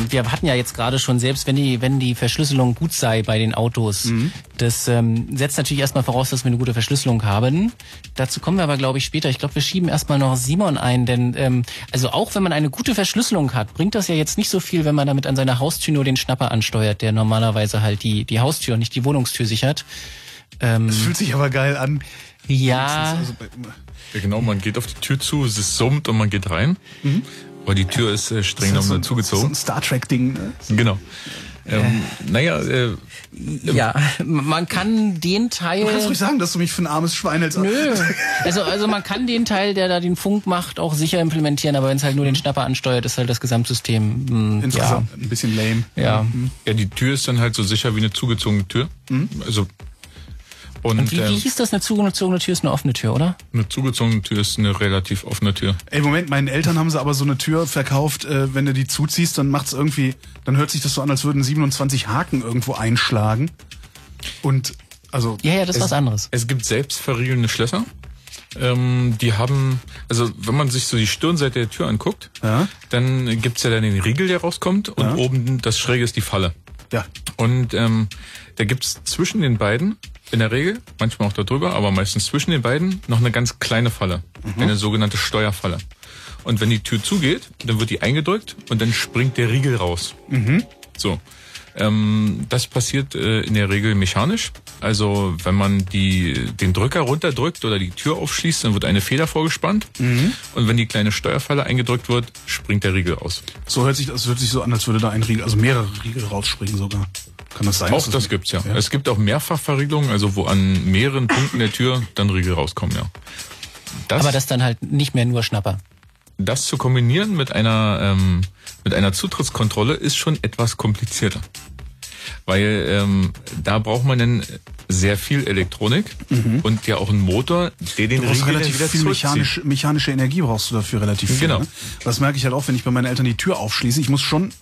E: Ähm, wir hatten ja jetzt gerade schon, selbst wenn die, wenn die Verschlüsselung gut sei bei den Autos,
D: Mhm.
E: das ähm, setzt natürlich erstmal voraus, dass wir eine gute Verschlüsselung haben. Dazu kommen wir aber, glaube ich, später. Ich glaube, wir schieben erstmal noch Simon ein, denn ähm, also auch wenn man eine gute Verschlüsselung hat, bringt das ja jetzt nicht so viel, wenn man damit an seiner Haustür nur den Schnapper ansteuert, der normalerweise halt die, die Haustür und nicht die Wohnungstür sichert.
D: Das fühlt sich aber geil an.
E: Ja,
D: Also,
F: Ja, genau, man geht auf die Tür zu, es ist summt und man geht rein. Aber die Tür ist äh, streng
D: das ist so,
F: genommen
D: ein- so
F: zugezogen.
D: ein Star Trek-Ding. Ne?
F: Genau. Ähm, naja, äh,
E: ja, man kann den Teil.
D: Du kannst ruhig sagen, dass du mich für ein armes Schwein hältst.
E: Nö. Also, also man kann den Teil, der da den Funk macht, auch sicher implementieren, aber wenn es halt nur den Schnapper ansteuert, ist halt das Gesamtsystem. Mh,
D: Insgesamt ein bisschen lame.
E: Ja. ja.
F: ja, die Tür ist dann halt so sicher wie eine zugezogene Tür. Also und,
E: Wie, wie
F: ähm,
E: hieß das? Eine zugezogene Tür ist eine offene Tür, oder?
F: eine zugezogene Tür ist eine relativ offene Tür.
D: Ey, Moment, meinen Eltern haben sie aber so eine Tür verkauft, äh, wenn du die zuziehst, dann macht's irgendwie, dann hört sich das so an, als würden 27 Haken irgendwo einschlagen. Und, also,
E: Ja, ja, das ist was anderes.
F: Es gibt selbstverriegelnde Schlösser. Ähm, die haben, also wenn man sich so die Stirnseite der Tür anguckt,
D: Ja.
F: dann gibt's ja dann den Riegel, der rauskommt und
D: Ja.
F: oben das Schräge ist die Falle.
D: ja.
F: Und ähm, da gibt's zwischen den beiden, in der Regel, manchmal auch darüber, aber meistens zwischen den beiden, noch eine ganz kleine Falle. Eine sogenannte Steuerfalle. Und wenn die Tür zugeht, dann wird die eingedrückt und dann springt der Riegel raus. So. Ähm, das passiert äh, in der Regel mechanisch. Also wenn man die, den Drücker runterdrückt oder die Tür aufschließt, dann wird eine Feder vorgespannt. Und wenn die kleine Steuerfalle eingedrückt wird, springt der Riegel aus.
D: So hört sich, das hört sich so an, als würde da ein Riegel, also mehrere Riegel rausspringen sogar. Kann das sein?
F: Auch das gibt's ja. Es gibt auch Mehrfachverriegelungen, also wo an mehreren Punkten der Tür dann Riegel rauskommen, ja. Das,
E: Aber das dann halt nicht mehr nur Schnapper.
F: das zu kombinieren mit einer ähm, mit einer Zutrittskontrolle ist schon etwas komplizierter, weil ähm, da braucht man dann sehr viel Elektronik und ja auch einen Motor, der den
D: Mhm. Du brauchst
F: Riegel
D: relativ
F: wieder
D: viel mechanisch, mechanische Energie brauchst du dafür relativ viel.
F: Genau.
D: Ne? Das merke ich halt auch, wenn ich bei meinen Eltern die Tür aufschließe. Ich muss schon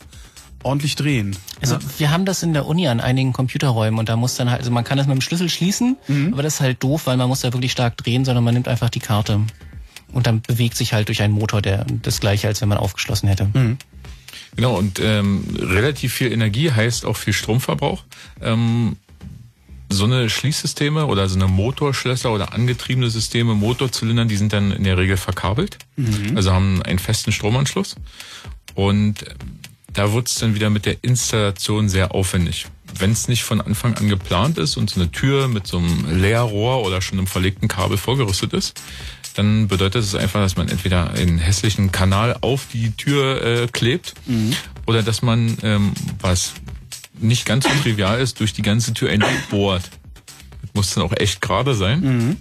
D: ordentlich drehen.
E: Also wir haben das in der Uni an einigen Computerräumen und da muss dann halt, also man kann das mit dem Schlüssel schließen, aber das ist halt doof, weil man muss da wirklich stark drehen, sondern man nimmt einfach die Karte und dann bewegt sich halt durch einen Motor, der das gleiche, als wenn man aufgeschlossen hätte.
F: Genau, und ähm, relativ viel Energie heißt auch viel Stromverbrauch. Ähm, so eine Schließsysteme oder so eine Motorschlösser oder angetriebene Systeme, Motorzylindern, die sind dann in der Regel verkabelt, also haben einen festen Stromanschluss. Und da wird es dann wieder mit der Installation sehr aufwendig. Wenn es nicht von Anfang an geplant ist und so eine Tür mit so einem Leerrohr oder schon einem verlegten Kabel vorgerüstet ist, dann bedeutet es einfach, dass man entweder einen hässlichen Kanal auf die Tür äh, klebt oder dass man, ähm, was nicht ganz so trivial ist, durch die ganze Tür ein Loch bohrt. Das muss dann auch echt gerade sein.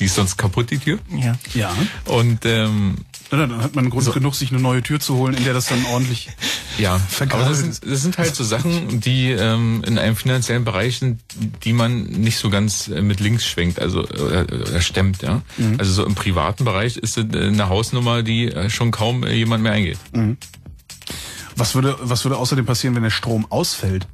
F: Die ist sonst kaputt, die Tür.
E: Ja.
D: Ja.
F: Und ähm,
D: Na, Dann hat man Grund genug, sich eine neue Tür zu holen, in der das dann ordentlich.
F: Ja,
D: Verkabelt.
F: aber das sind, das sind halt so Sachen, die ähm, in einem finanziellen Bereich sind, die man nicht so ganz äh, mit links schwenkt, also oder, oder stemmt, ja. Also so im privaten Bereich ist es äh, eine Hausnummer, die äh, schon kaum äh, jemand mehr eingeht.
D: Was würde, was würde außerdem passieren, wenn der Strom ausfällt?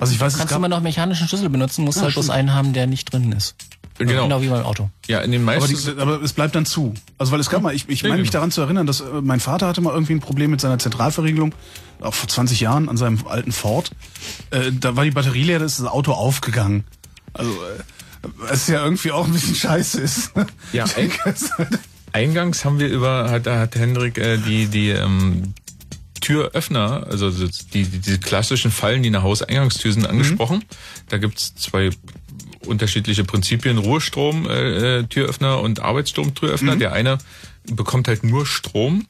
D: Also ich weiß, es
E: Kannst du immer noch mechanischen Schlüssel benutzen, musst
D: Ja,
E: halt bloß einen haben, der nicht drin ist.
F: Genau.
E: Genau wie beim Auto.
F: Ja, in den
D: aber,
F: meisten
D: die, aber es bleibt dann zu. Also weil es gab mal, ich, ich
F: Ja,
D: meine mich
F: genau.
D: daran zu erinnern, dass äh, mein Vater hatte mal irgendwie ein Problem mit seiner Zentralverriegelung, auch vor 20 Jahren an seinem alten Ford. Äh, da war die Batterie leer, da ist das Auto aufgegangen. Also äh, was ja irgendwie auch ein bisschen scheiße ist.
F: Ja, ein- Eingangs haben wir über, hat, hat Hendrik äh, die, die ähm, Türöffner, also so die, die, die klassischen Fallen, die eine Hauseingangstür sind, angesprochen. Da gibt's zwei unterschiedliche Prinzipien, Ruhestrom, äh, äh, und Arbeitsstrom-Türöffner. Der eine bekommt halt nur Strom,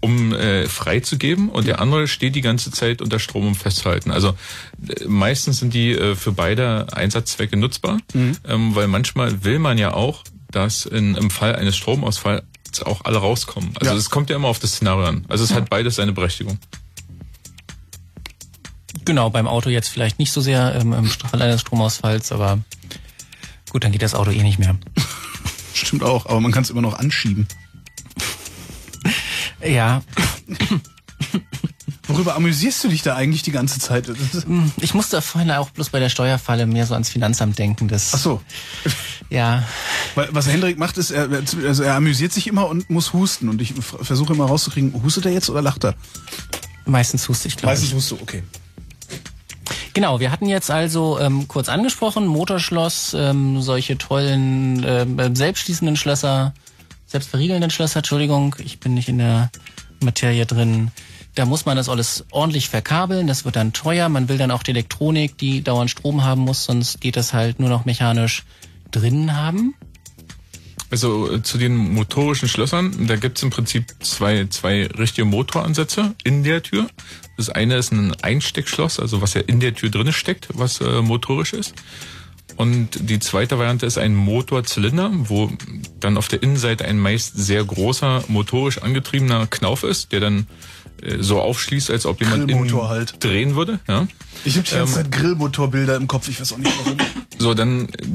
F: um äh, freizugeben und der andere steht die ganze Zeit unter Strom, um festzuhalten. Also äh, meistens sind die äh, für beide Einsatzzwecke nutzbar, ähm, weil manchmal will man ja auch, dass in, im Fall eines Stromausfalls auch alle rauskommen. Also
D: Ja.
F: es kommt ja immer auf das Szenario an. Also es hat beides seine Berechtigung.
E: Genau, beim Auto jetzt vielleicht nicht so sehr ähm, im Fall eines Stromausfalls, aber gut, dann geht das Auto eh nicht mehr.
D: Stimmt auch, aber man kann es immer noch anschieben.
E: Ja,
D: Worüber amüsierst du dich da eigentlich die ganze Zeit? Ist-
E: ich musste vorhin auch bloß bei der Steuerfalle mehr so ans Finanzamt denken. Das,
D: Ach so.
E: Ja,
D: Weil, was Hendrik macht, ist, er, also er amüsiert sich immer und muss husten. Und ich versuche immer rauszukriegen, hustet er jetzt oder lacht er?
E: meistens huste ich, glaube ich.
D: hust du, okay.
E: Genau, wir hatten jetzt also ähm, kurz angesprochen, Motorschloss, ähm, solche tollen ähm, selbstschließenden Schlösser, selbstverriegelnden Schlösser, Entschuldigung, ich bin nicht in der Materie drin. Da muss man das alles ordentlich verkabeln, das wird dann teuer, man will dann auch die Elektronik, die dauernd Strom haben muss, sonst geht das halt nur noch mechanisch drinnen haben.
F: Also äh, zu den motorischen Schlössern, da gibt's im Prinzip zwei, zwei richtige Motoransätze in der Tür. Das eine ist ein Einsteckschloss, also was ja in der Tür drinne steckt, was äh, motorisch ist. Und die zweite Variante ist ein Motorzylinder, wo dann auf der Innenseite ein meist sehr großer motorisch angetriebener Knauf ist, der dann so aufschließt, als ob jemand
D: Grillmotor halt.
F: drehen würde. Ja.
D: Ich habe die ganze Zeit Grillmotorbilder im Kopf, ich weiß auch nicht warum.
F: So, dann äh,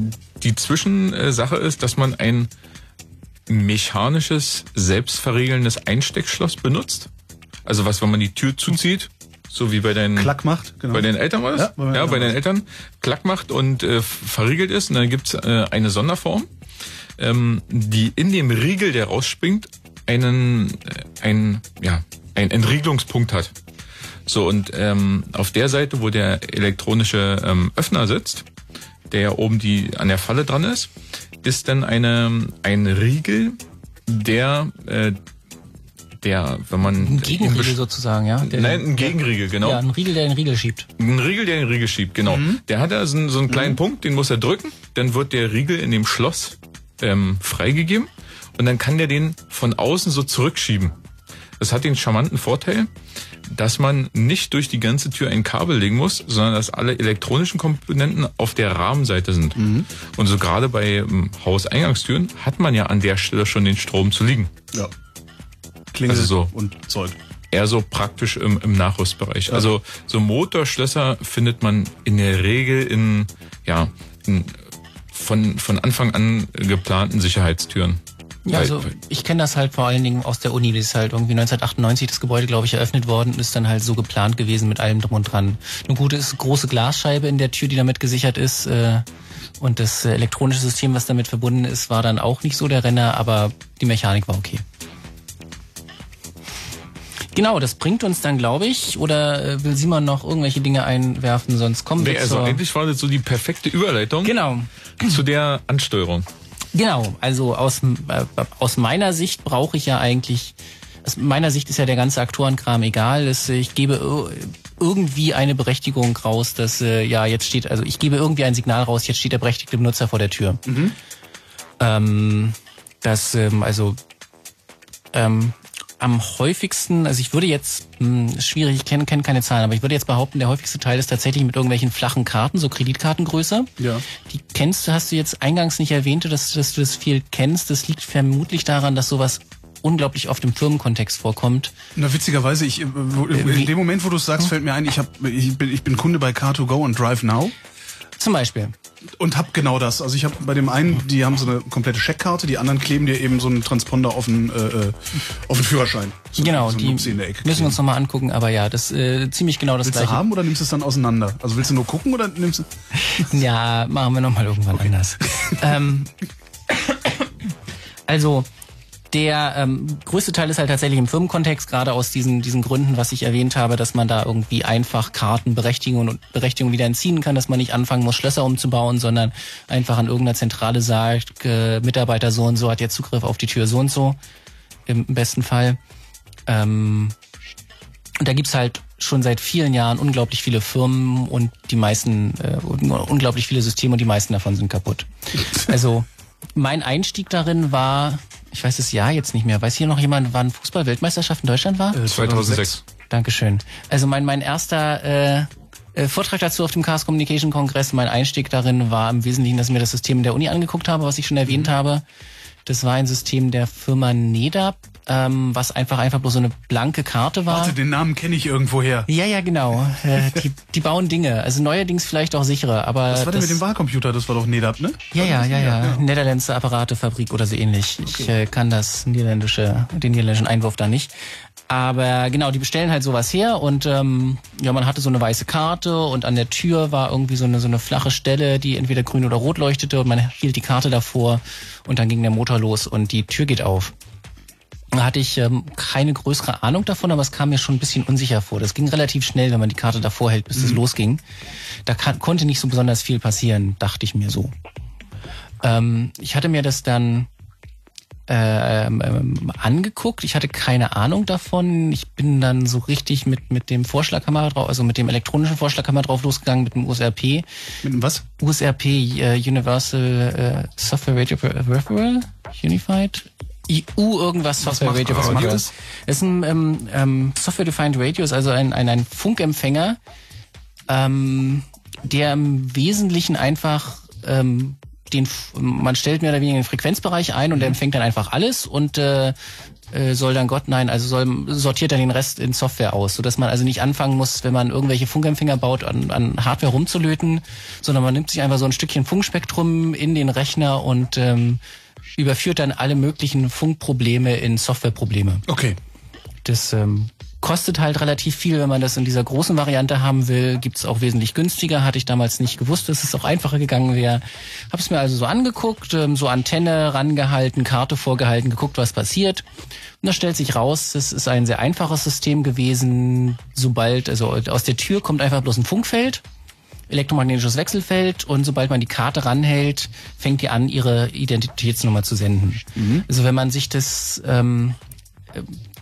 F: die Zwischensache ist, dass man ein mechanisches, selbstverriegelndes Einsteckschloss benutzt. Also was, wenn man die Tür zuzieht, so wie bei deinen,
D: Klack macht, genau.
F: bei deinen Eltern war das?
D: Ja, bei
F: ja,
D: Eltern
F: bei den Eltern Klack macht und äh, verriegelt ist. Und dann gibt's äh, eine Sonderform, ähm, die in dem Riegel, der rausspringt, einen, äh, ein, ja, einen Entriegelungspunkt hat. So, und ähm, auf der Seite, wo der elektronische ähm, Öffner sitzt, der ja oben die an der Falle dran ist, ist dann eine, ein Riegel, der, äh, der, wenn man
E: Ein Gegenriegel sozusagen, ja? Der,
F: Nein, ein Gegenriegel, genau.
E: Ja, ein Riegel, der den Riegel schiebt.
F: Ein Riegel, der den Riegel schiebt, genau. Der hat da so, einen- so einen kleinen Punkt, den muss er drücken, dann wird der Riegel in dem Schloss ähm, freigegeben und dann kann der den von außen so zurückschieben. Das hat den charmanten Vorteil, dass man nicht durch die ganze Tür ein Kabel legen muss, sondern dass alle elektronischen Komponenten auf der Rahmenseite sind. Und so gerade bei ähm, Hauseingangstüren hat man ja an der Stelle schon den Strom zu liegen.
D: Ja. Klingel
F: Also so.
D: und Zeug.
F: eher so praktisch im, im Nachrüstbereich. Also so Motorschlösser findet man in der Regel in, ja, in von, von Anfang an geplanten Sicherheitstüren.
E: Ja, also ich kenne das halt vor allen Dingen aus der Uni. Das ist halt irgendwie 1998 das Gebäude, glaube ich, eröffnet worden und ist dann halt so geplant gewesen mit allem drum und dran. Eine gute ist große Glasscheibe in der Tür, die damit gesichert ist. Äh, und das äh, elektronische System, was damit verbunden ist, war dann auch nicht so der Renner, aber die Mechanik war okay. Genau, das bringt uns dann, glaube ich, oder äh, will Simon noch irgendwelche Dinge einwerfen, sonst kommen
F: Nee,
E: wir
F: also
E: zur...
F: eigentlich war das so die perfekte Überleitung
E: Genau.
F: zu der Ansteuerung.
E: Genau, also aus, äh, aus meiner Sicht brauche ich ja eigentlich, aus meiner Sicht ist ja der ganze Aktorenkram egal. Äh, ich gebe ir- irgendwie eine Berechtigung raus, dass äh, ja jetzt steht, also ich gebe irgendwie ein Signal raus, jetzt steht der berechtigte Benutzer vor der Tür. Ähm, das, ähm, also ähm, am häufigsten, also ich würde jetzt, mh, ist schwierig, ich kenne kenn keine Zahlen, aber ich würde jetzt behaupten, der häufigste Teil ist tatsächlich mit irgendwelchen flachen Karten, so Kreditkartengröße.
D: Ja.
E: Die kennst du, hast du jetzt eingangs nicht erwähnt, dass, dass du das viel kennst. Das liegt vermutlich daran, dass sowas unglaublich oft im Firmenkontext vorkommt.
D: Na, witzigerweise, ich, äh, wo, in dem Moment, wo du es sagst, fällt mir ein, ich, hab, ich, bin, ich bin Kunde bei Car2Go und Drive Now
E: Zum Beispiel.
D: und hab genau das. Also ich habe bei dem einen, die haben so eine komplette Scheckkarte, die anderen kleben dir eben so einen Transponder auf den, äh, äh, auf den Führerschein. So,
E: genau,
D: so
E: die
D: Nupsi in der Ecke
E: müssen wir uns nochmal angucken, aber ja, das äh, ziemlich genau das
D: Willst du
E: gleiche.
D: haben oder nimmst du es dann auseinander? Also willst du nur gucken oder nimmst du...
E: Ja, machen wir nochmal irgendwann anders. ähm, also der ähm, größte Teil ist halt tatsächlich im Firmenkontext, gerade aus diesen, diesen Gründen, was ich erwähnt habe, dass man da irgendwie einfach Karten, Berechtigungen und Berechtigungen wieder entziehen kann, dass man nicht anfangen muss, Schlösser umzubauen, sondern einfach an irgendeiner Zentrale sagt, äh, Mitarbeiter so und so hat jetzt Zugriff auf die Tür so und so, im besten Fall. Ähm, und da gibt's halt schon seit vielen Jahren unglaublich viele Firmen und die meisten, äh, un- unglaublich viele Systeme und die meisten davon sind kaputt. Also mein Einstieg darin war, ich weiß das Jahr jetzt nicht mehr, weiß hier noch jemand, wann Fußball-Weltmeisterschaft in Deutschland war?
D: Äh,
F: 2006.
E: Dankeschön. Also mein, mein erster äh, äh, Vortrag dazu auf dem Chaos Communication Kongress, mein Einstieg darin war im Wesentlichen, dass ich mir das System der Uni angeguckt habe, was ich schon erwähnt habe. Das war ein System der Firma NEDAP, ähm, was einfach einfach bloß so eine blanke Karte war.
D: Warte, den Namen kenne ich irgendwoher.
E: Ja, ja, genau. Äh, die, die bauen Dinge. Also neuerdings vielleicht auch sichere, aber.
D: Was war denn mit dem Wahlcomputer? Das war doch NEDAP, ne?
E: Ja, ja, ja, ja. Niederländische Apparatefabrik oder so ähnlich. Ich äh, kann das niederländische, den niederländischen Einwurf da nicht. Aber genau, die bestellen halt sowas her und ähm, ja, man hatte so eine weiße Karte und an der Tür war irgendwie so eine so eine flache Stelle, die entweder grün oder rot leuchtete und man hielt die Karte davor und dann ging der Motor los und die Tür geht auf. Da hatte ich ähm, keine größere Ahnung davon, aber es kam mir schon ein bisschen unsicher vor. Das ging relativ schnell, wenn man die Karte davor hält, bis es losging. Da kann, konnte nicht so besonders viel passieren, dachte ich mir so. Ähm, ich hatte mir das dann ähm, ähm, angeguckt. Ich hatte keine Ahnung davon. Ich bin dann so richtig mit mit dem Vorschlaghammer drauf, also mit dem elektronischen Vorschlaghammer drauf losgegangen, mit dem USRP.
D: Mit dem was?
E: USRP, äh, Universal äh, Software Radio Referral, Unified. EU irgendwas Software
D: macht-
E: Radio
D: was macht das?
E: Es ist ein ähm, ähm, Software Defined Radio, ist also ein, ein, ein Funkempfänger, ähm, der im Wesentlichen einfach ähm, den man stellt mehr oder weniger den Frequenzbereich ein und der empfängt dann einfach alles und äh, äh, soll dann Gott nein, also soll sortiert dann den Rest in Software aus, so dass man also nicht anfangen muss, wenn man irgendwelche Funkempfänger baut, an, an Hardware rumzulöten, sondern man nimmt sich einfach so ein Stückchen Funkspektrum in den Rechner und ähm, überführt dann alle möglichen Funkprobleme in Softwareprobleme.
D: Okay.
E: Das ähm, kostet halt relativ viel, wenn man das in dieser großen Variante haben will. Gibt's auch wesentlich günstiger. Hatte ich damals nicht gewusst, dass es auch einfacher gegangen wäre. Habe es mir also so angeguckt, ähm, so Antenne rangehalten, Karte vorgehalten, geguckt, was passiert. Und da stellt sich raus, es ist ein sehr einfaches System gewesen. Sobald, also aus der Tür kommt einfach bloß ein Funkfeld elektromagnetisches Wechselfeld und sobald man die Karte ranhält, fängt die an, ihre Identitätsnummer zu senden. Also wenn man sich das ähm,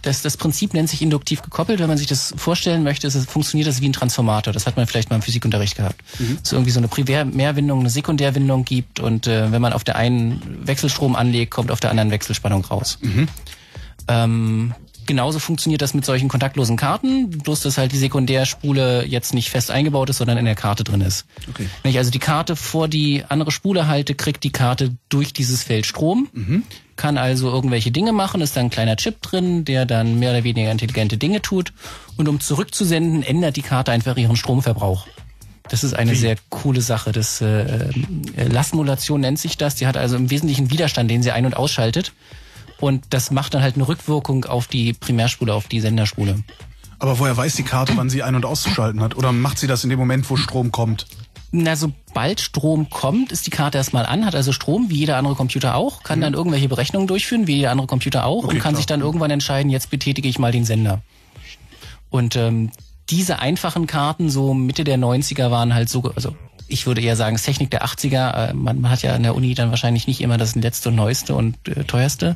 E: das, das Prinzip nennt sich induktiv gekoppelt. Wenn man sich das vorstellen möchte, ist es, funktioniert das wie ein Transformator. Das hat man vielleicht mal im Physikunterricht gehabt. Dass es irgendwie so eine Primärwindung, eine Sekundärwindung gibt und äh, wenn man auf der einen Wechselstrom anlegt, kommt auf der anderen Wechselspannung raus. Ähm, genauso funktioniert das mit solchen kontaktlosen Karten, bloß dass halt die Sekundärspule jetzt nicht fest eingebaut ist, sondern in der Karte drin ist.
D: Okay.
E: Wenn ich also die Karte vor die andere Spule halte, kriegt die Karte durch dieses Feld Strom, kann also irgendwelche Dinge machen, ist da ein kleiner Chip drin, der dann mehr oder weniger intelligente Dinge tut. Und um zurückzusenden, ändert die Karte einfach ihren Stromverbrauch. Das ist eine sehr coole Sache. Das äh, äh, Lastmodulation nennt sich das. Die hat also im Wesentlichen Widerstand, den sie ein- und ausschaltet. Und das macht dann halt eine Rückwirkung auf die Primärspule, auf die Senderspule.
D: Aber woher weiß die Karte, wann sie ein- und auszuschalten hat? Oder macht sie das in dem Moment, wo Strom kommt?
E: Na, sobald Strom kommt, ist die Karte erstmal an, hat also Strom, wie jeder andere Computer auch, kann dann irgendwelche Berechnungen durchführen, wie jeder andere Computer auch,
D: Okay,
E: und kann
D: klar.
E: sich dann irgendwann entscheiden, jetzt betätige ich mal den Sender. Und ähm, diese einfachen Karten, so Mitte der 90er, waren halt so, also ich würde eher sagen, Technik der 80er. Äh, man, man hat ja an der Uni dann wahrscheinlich nicht immer das letzte und neueste und äh, teuerste.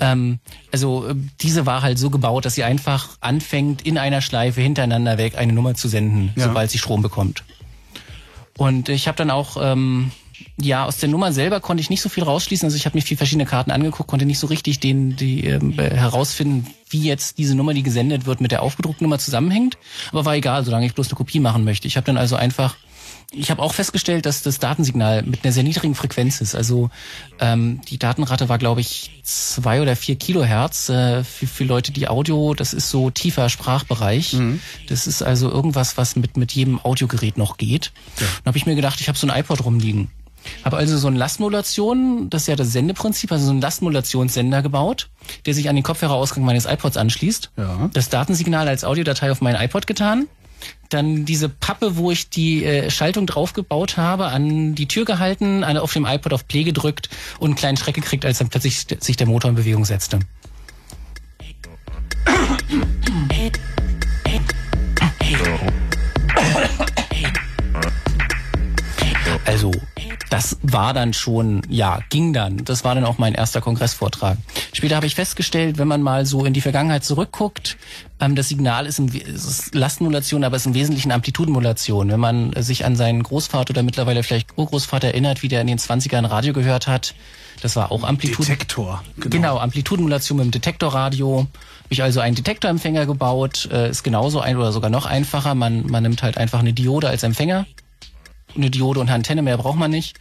E: Ähm, also äh, diese war halt so gebaut, dass sie einfach anfängt, in einer Schleife hintereinander weg eine Nummer zu senden,
D: Ja.
E: sobald sie Strom bekommt. Und ich habe dann auch, ähm, ja, aus der Nummer selber konnte ich nicht so viel rausschließen. Also ich habe mir vier verschiedene Karten angeguckt, konnte nicht so richtig den, die, ähm, äh, herausfinden, wie jetzt diese Nummer, die gesendet wird, mit der aufgedruckten Nummer zusammenhängt. Aber war egal, solange ich bloß eine Kopie machen möchte. Ich habe dann also einfach ich habe auch festgestellt, dass das Datensignal mit einer sehr niedrigen Frequenz ist. Also ähm, die Datenrate war, glaube ich, zwei oder vier Kilohertz. Äh, für, für Leute, die Audio, das ist so tiefer Sprachbereich. Das ist also irgendwas, was mit, mit jedem Audiogerät noch geht. Dann habe ich mir gedacht, ich habe so ein iPod rumliegen. Habe also so eine Lastmodulation, das ist ja das Sendeprinzip, also so einen Lastmodulationssender gebaut, der sich an den Kopfhörerausgang meines iPods anschließt.
D: Ja.
E: Das Datensignal als Audiodatei auf mein iPod getan. Dann diese Pappe, wo ich die äh, Schaltung draufgebaut habe, an die Tür gehalten, an, auf dem iPod auf Play gedrückt und einen kleinen Schreck gekriegt, als dann plötzlich sich der Motor in Bewegung setzte. Also, das war dann schon, ja, ging dann. Das war dann auch mein erster Kongressvortrag. Später habe ich festgestellt, wenn man mal so in die Vergangenheit zurückguckt, ähm, das Signal ist, im, ist Lastmodulation, aber es ist im Wesentlichen Amplitudenmodulation. Wenn man sich an seinen Großvater oder mittlerweile vielleicht Urgroßvater erinnert, wie der in den 20ern Radio gehört hat, das war auch Amplituden.
D: Detektor.
E: Genau, Amplitudenmodulation mit dem Detektorradio. Habe ich also einen Detektorempfänger gebaut. Äh, ist genauso ein oder sogar noch einfacher. Man, man nimmt halt einfach eine Diode als Empfänger. Eine Diode und eine Antenne, mehr braucht man nicht.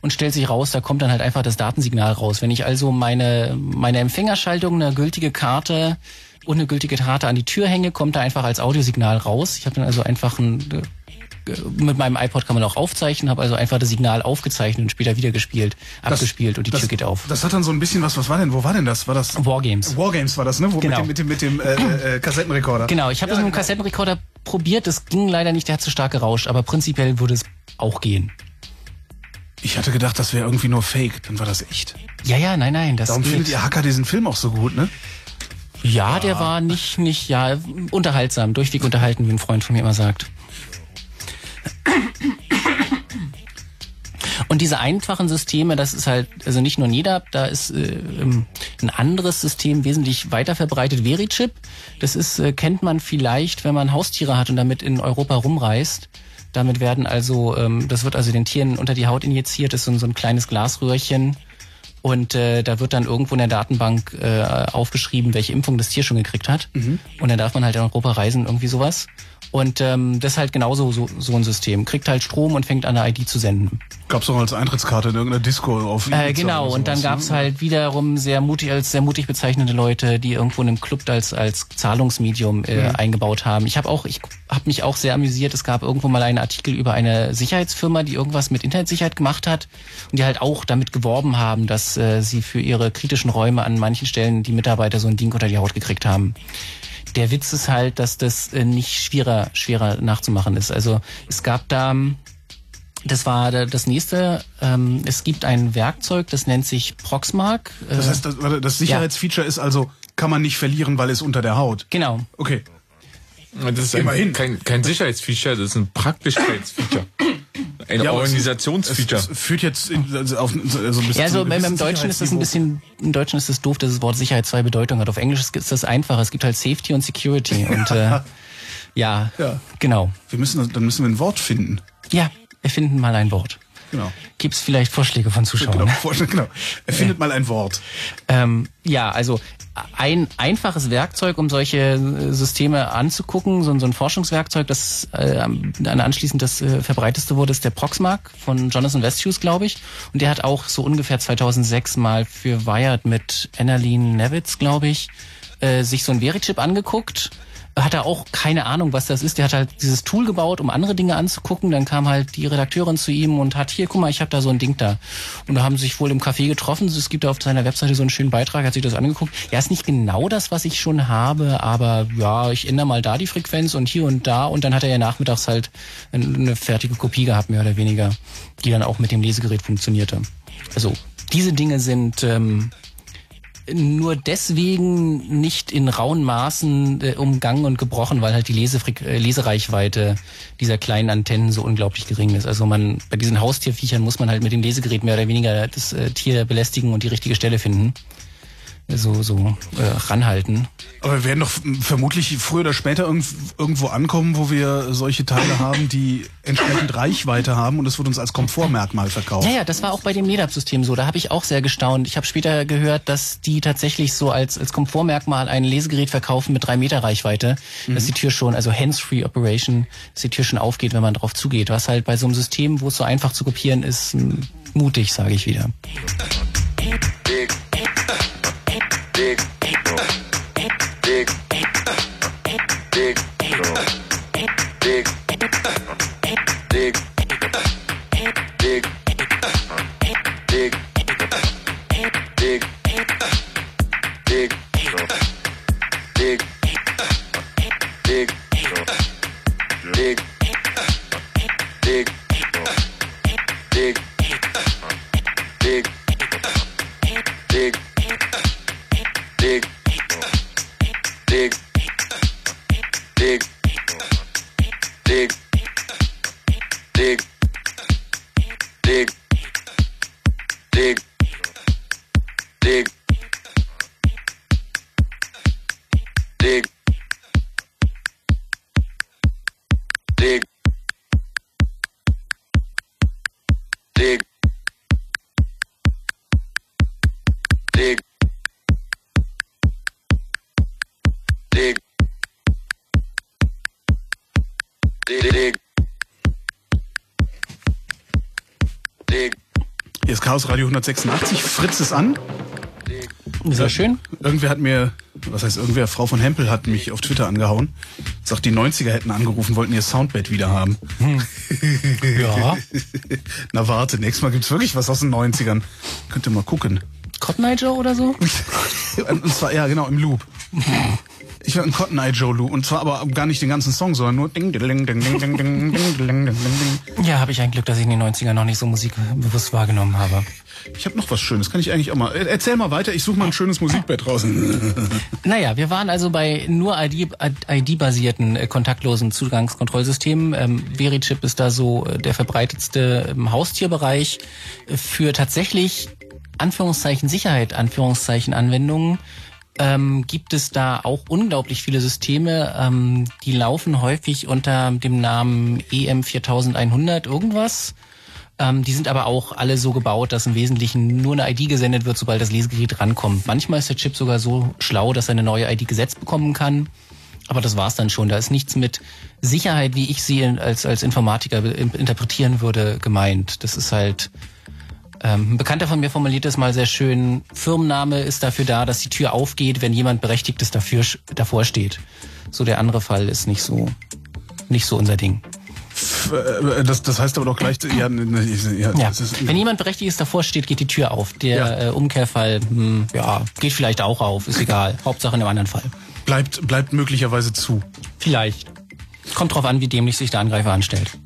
E: Und stellt sich raus, da kommt dann halt einfach das Datensignal raus. Wenn ich also meine, meine Empfängerschaltung, eine gültige Karte und eine gültige Karte an die Tür hänge, kommt da einfach als Audiosignal raus. Ich habe dann also einfach ein mit meinem iPod kann man auch aufzeichnen, habe also einfach das Signal aufgezeichnet und später wieder gespielt, abgespielt und die
D: das,
E: Tür geht auf.
D: Das hat dann so ein bisschen was, was war denn, wo war denn das? War das
E: Wargames.
D: Wargames war das, ne? Wo
E: Genau.
D: Mit dem, mit dem, mit dem äh, äh, Kassettenrekorder.
E: Genau, ich habe das mit dem Kassettenrekorder probiert, das ging leider nicht, der hat zu stark gerauscht, aber prinzipiell würde es auch gehen.
D: Ich hatte gedacht, das wäre irgendwie nur Fake, dann war das echt.
E: Ja, ja, nein, nein, das
D: Darum findet
E: geht.
D: ihr Hacker diesen Film auch so gut, ne?
E: Ja, der war nicht, nicht, ja, unterhaltsam, durchweg unterhalten, wie ein Freund von mir immer sagt. Und diese einfachen Systeme, das ist halt, also nicht nur NEDAP, da ist äh, ähm, ein anderes System wesentlich weiter verbreitet, Verichip. Das ist, äh, kennt man vielleicht, wenn man Haustiere hat und damit in Europa rumreist. Damit werden also, ähm, das wird also den Tieren unter die Haut injiziert, das ist so, so ein kleines Glasröhrchen. Und äh, da wird dann irgendwo in der Datenbank äh, aufgeschrieben, welche Impfung das Tier schon gekriegt hat. Und dann darf man halt in Europa reisen, irgendwie sowas. Und ähm, das ist halt genauso so, so ein System. Kriegt halt Strom und fängt an, eine ID zu senden.
D: Gab's doch als Eintrittskarte in irgendeiner Disco auf Ibiza
E: Äh, genau, und dann gab's
D: ne?
E: halt wiederum sehr mutig als sehr mutig bezeichnete Leute, die irgendwo in einem Club als als Zahlungsmedium äh, eingebaut haben. Ich habe auch ich habe mich auch sehr amüsiert. Es gab irgendwo mal einen Artikel über eine Sicherheitsfirma, die irgendwas mit Internetsicherheit gemacht hat und die halt auch damit geworben haben, dass äh, sie für ihre kritischen Räume an manchen Stellen die Mitarbeiter so ein Ding unter die Haut gekriegt haben. Der Witz ist halt, dass das äh, nicht schwerer schwerer nachzumachen ist. Also es gab da das war da- das nächste. Ähm, es gibt ein Werkzeug, das nennt sich Proxmark. Äh,
D: Das heißt, das, das Sicherheitsfeature ist also, kann man nicht verlieren, weil es unter der Haut.
E: genau.
D: Okay.
F: Das ist
D: Immerhin.
F: ein, kein, kein Sicherheitsfeature, das ist ein Praktischkeitsfeature. Ein
D: Ja, es-
F: Organisationsfeature.
D: Es, es führt jetzt in, also auf so ein bisschen.
E: Ja, also im, im Deutschen ist das ein bisschen, im Deutschen ist das doof, dass das Wort Sicherheit zwei Bedeutungen hat. Auf Englisch ist das einfacher. Es gibt halt Safety und Security. Und äh, ja,
D: Ja.
E: genau.
D: Wir müssen, dann müssen wir ein Wort finden.
E: Ja, erfinden mal ein Wort.
D: Genau.
E: Gibt's vielleicht Vorschläge von Zuschauern?
D: Genau. Vorstellen, genau. Erfindet mal ein Wort.
E: Ähm, ja, also ein einfaches Werkzeug, um solche äh, Systeme anzugucken, so, ein Forschungswerkzeug, das äh, dann anschließend das äh, verbreiteste wurde, ist der Proxmark von Jonathan Westhuse, glaube ich. Und der hat auch so ungefähr 2006 mal für Wired mit Annalene Nevitz, glaube ich, äh, sich so ein Verichip angeguckt. Hat er auch keine Ahnung, was das ist. Der hat halt dieses Tool gebaut, um andere Dinge anzugucken. Dann kam halt die Redakteurin zu ihm und hat hier, guck mal, ich habe da so ein Ding da. Und da haben sie sich wohl im Café getroffen. Es gibt auf seiner Webseite so einen schönen Beitrag, hat sich das angeguckt. Ja, ist nicht genau das, was ich schon habe, aber ja, ich ändere mal da die Frequenz und hier und da. Und dann hat er ja nachmittags halt eine fertige Kopie gehabt, mehr oder weniger, die dann auch mit dem Lesegerät funktionierte. Also diese Dinge sind ähm, nur deswegen nicht in rauen Maßen äh, umgangen und gebrochen, weil halt die Lesefreq äh, Lesereichweite dieser kleinen Antennen so unglaublich gering ist. Also man bei diesen Haustierviechern muss man halt mit dem Lesegerät mehr oder weniger das äh, Tier belästigen und die richtige Stelle finden so, so äh, ranhalten.
D: Aber wir werden doch vermutlich früher oder später irgendwo ankommen, wo wir solche Teile haben, die entsprechend Reichweite haben und es wird uns als Komfortmerkmal verkauft.
E: Ja, ja, das war auch bei dem NetApp-System so. Da habe ich auch sehr gestaunt. Ich habe später gehört, dass die tatsächlich so als, als Komfortmerkmal ein Lesegerät verkaufen mit drei Meter Reichweite, mhm. dass die Tür schon, also Hands-Free Operation, dass die Tür schon aufgeht, wenn man drauf zugeht. Was halt bei so einem System, wo es so einfach zu kopieren ist, mutig, sage ich wieder. big
D: Chaos Radio 186. Fritz ist an.
E: Sehr schön.
D: Irgendwer hat mir, was heißt irgendwer, Frau von Hempel hat mich auf Twitter angehauen. Sagt, die 90er hätten angerufen, wollten ihr Soundbed wieder haben. Hm.
E: Ja.
D: Na warte, nächstes Mal gibt's wirklich was aus den 90ern. Könnt ihr mal gucken.
E: Cotton Eye Joe oder so?
D: Und zwar, ja, genau, im Loop. Ich einen Cotton Eye Joe Loop. Und zwar aber gar nicht den ganzen Song, sondern nur ding, ding, ding, ding, ding, ding, ding, ding,
E: ding. Ja, habe ich ein Glück, dass ich in den 90ern noch nicht so Musik bewusst wahrgenommen habe.
D: Ich habe noch was Schönes, kann ich eigentlich auch mal. Erzähl mal weiter, ich suche mal ein schönes Musikbett draußen.
E: Naja, wir waren also bei nur ID-basierten ID kontaktlosen Zugangskontrollsystemen. Ähm, Verichip ist da so der verbreitetste im Haustierbereich für tatsächlich Anführungszeichen Sicherheit, Anführungszeichen Anwendungen ähm, gibt es da auch unglaublich viele Systeme, ähm, die laufen häufig unter dem Namen EM4100 irgendwas. Ähm, die sind aber auch alle so gebaut, dass im Wesentlichen nur eine ID gesendet wird, sobald das Lesegerät rankommt. Manchmal ist der Chip sogar so schlau, dass er eine neue ID gesetzt bekommen kann. Aber das war's dann schon. Da ist nichts mit Sicherheit, wie ich sie als, als Informatiker interpretieren würde, gemeint. Das ist halt ähm, ein Bekannter von mir formuliert das mal sehr schön. Firmenname ist dafür da, dass die Tür aufgeht, wenn jemand Berechtigtes dafür, davor steht. So der andere Fall ist nicht so, nicht so unser Ding.
D: Äh, das, das heißt aber doch gleich, ja, ne, ne,
E: ja, ja. Ist, wenn jemand Berechtigtes davor steht, geht die Tür auf. Der ja. äh, Umkehrfall, hm, ja, geht vielleicht auch auf, ist egal. Hauptsache in einem anderen Fall.
D: Bleibt, bleibt möglicherweise zu.
E: Vielleicht. Kommt drauf an, wie dämlich sich der Angreifer anstellt.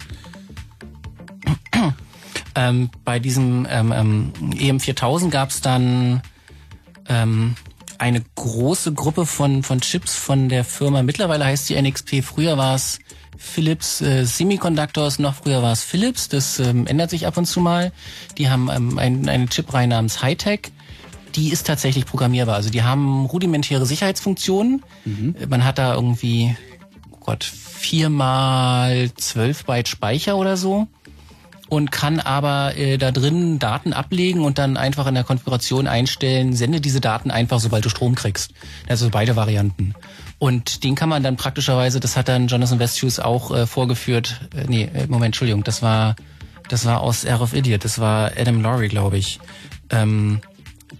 E: Ähm, bei diesem ähm, ähm, EM4000 gab es dann ähm, eine große Gruppe von, von Chips von der Firma. Mittlerweile heißt die NXP. Früher war es Philips äh, Semiconductors, noch früher war es Philips. Das ähm, ändert sich ab und zu mal. Die haben ähm, ein, eine Chipreihe namens Hightech. Die ist tatsächlich programmierbar. Also die haben rudimentäre Sicherheitsfunktionen. Mhm. Man hat da irgendwie, oh Gott, viermal zwölf Byte Speicher oder so und kann aber äh, da drin Daten ablegen und dann einfach in der Konfiguration einstellen, sende diese Daten einfach, sobald du Strom kriegst. Also beide Varianten. Und den kann man dann praktischerweise, das hat dann Jonathan Westhus auch äh, vorgeführt, äh, nee, äh, Moment, Entschuldigung, das war das war aus Air of Idiot, das war Adam Laurie, glaube ich. Ähm,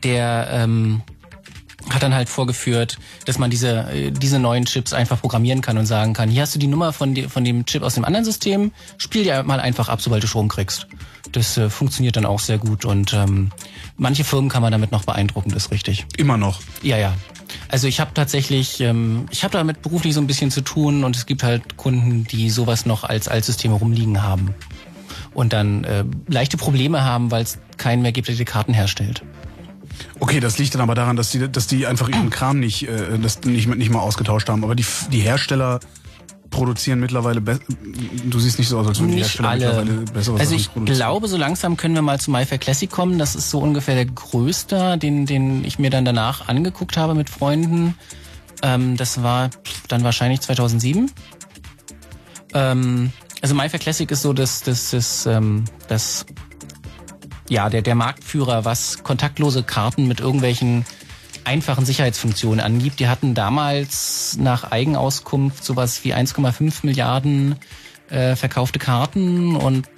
E: der ähm, hat dann halt vorgeführt, dass man diese, äh, diese neuen Chips einfach programmieren kann und sagen kann, hier hast du die Nummer von, die, von dem Chip aus dem anderen System, spiel dir mal einfach ab, sobald du Strom kriegst. Das äh, funktioniert dann auch sehr gut und ähm, manche Firmen kann man damit noch beeindrucken, das ist richtig.
D: Immer noch.
E: Ja, ja. Also ich habe tatsächlich, ähm, ich habe damit beruflich so ein bisschen zu tun und es gibt halt Kunden, die sowas noch als Altsysteme rumliegen haben und dann äh, leichte Probleme haben, weil es keinen mehr gibt, der die Karten herstellt.
D: Okay, das liegt dann aber daran, dass die, dass die einfach ihren Kram nicht, äh, das nicht, nicht mal ausgetauscht haben. Aber die, die Hersteller produzieren mittlerweile be- du siehst nicht so aus, als würden die Hersteller
E: alle.
D: mittlerweile bessere
E: Also ich glaube, so langsam können wir mal zu MyFair Classic kommen. Das ist so ungefähr der größte, den, den ich mir dann danach angeguckt habe mit Freunden. Ähm, das war dann wahrscheinlich 2007. Ähm, also MyFair Classic ist so das, das, das, ähm, das ja, der, der Marktführer, was kontaktlose Karten mit irgendwelchen einfachen Sicherheitsfunktionen angibt. Die hatten damals nach Eigenauskunft sowas wie 1,5 Milliarden äh, verkaufte Karten und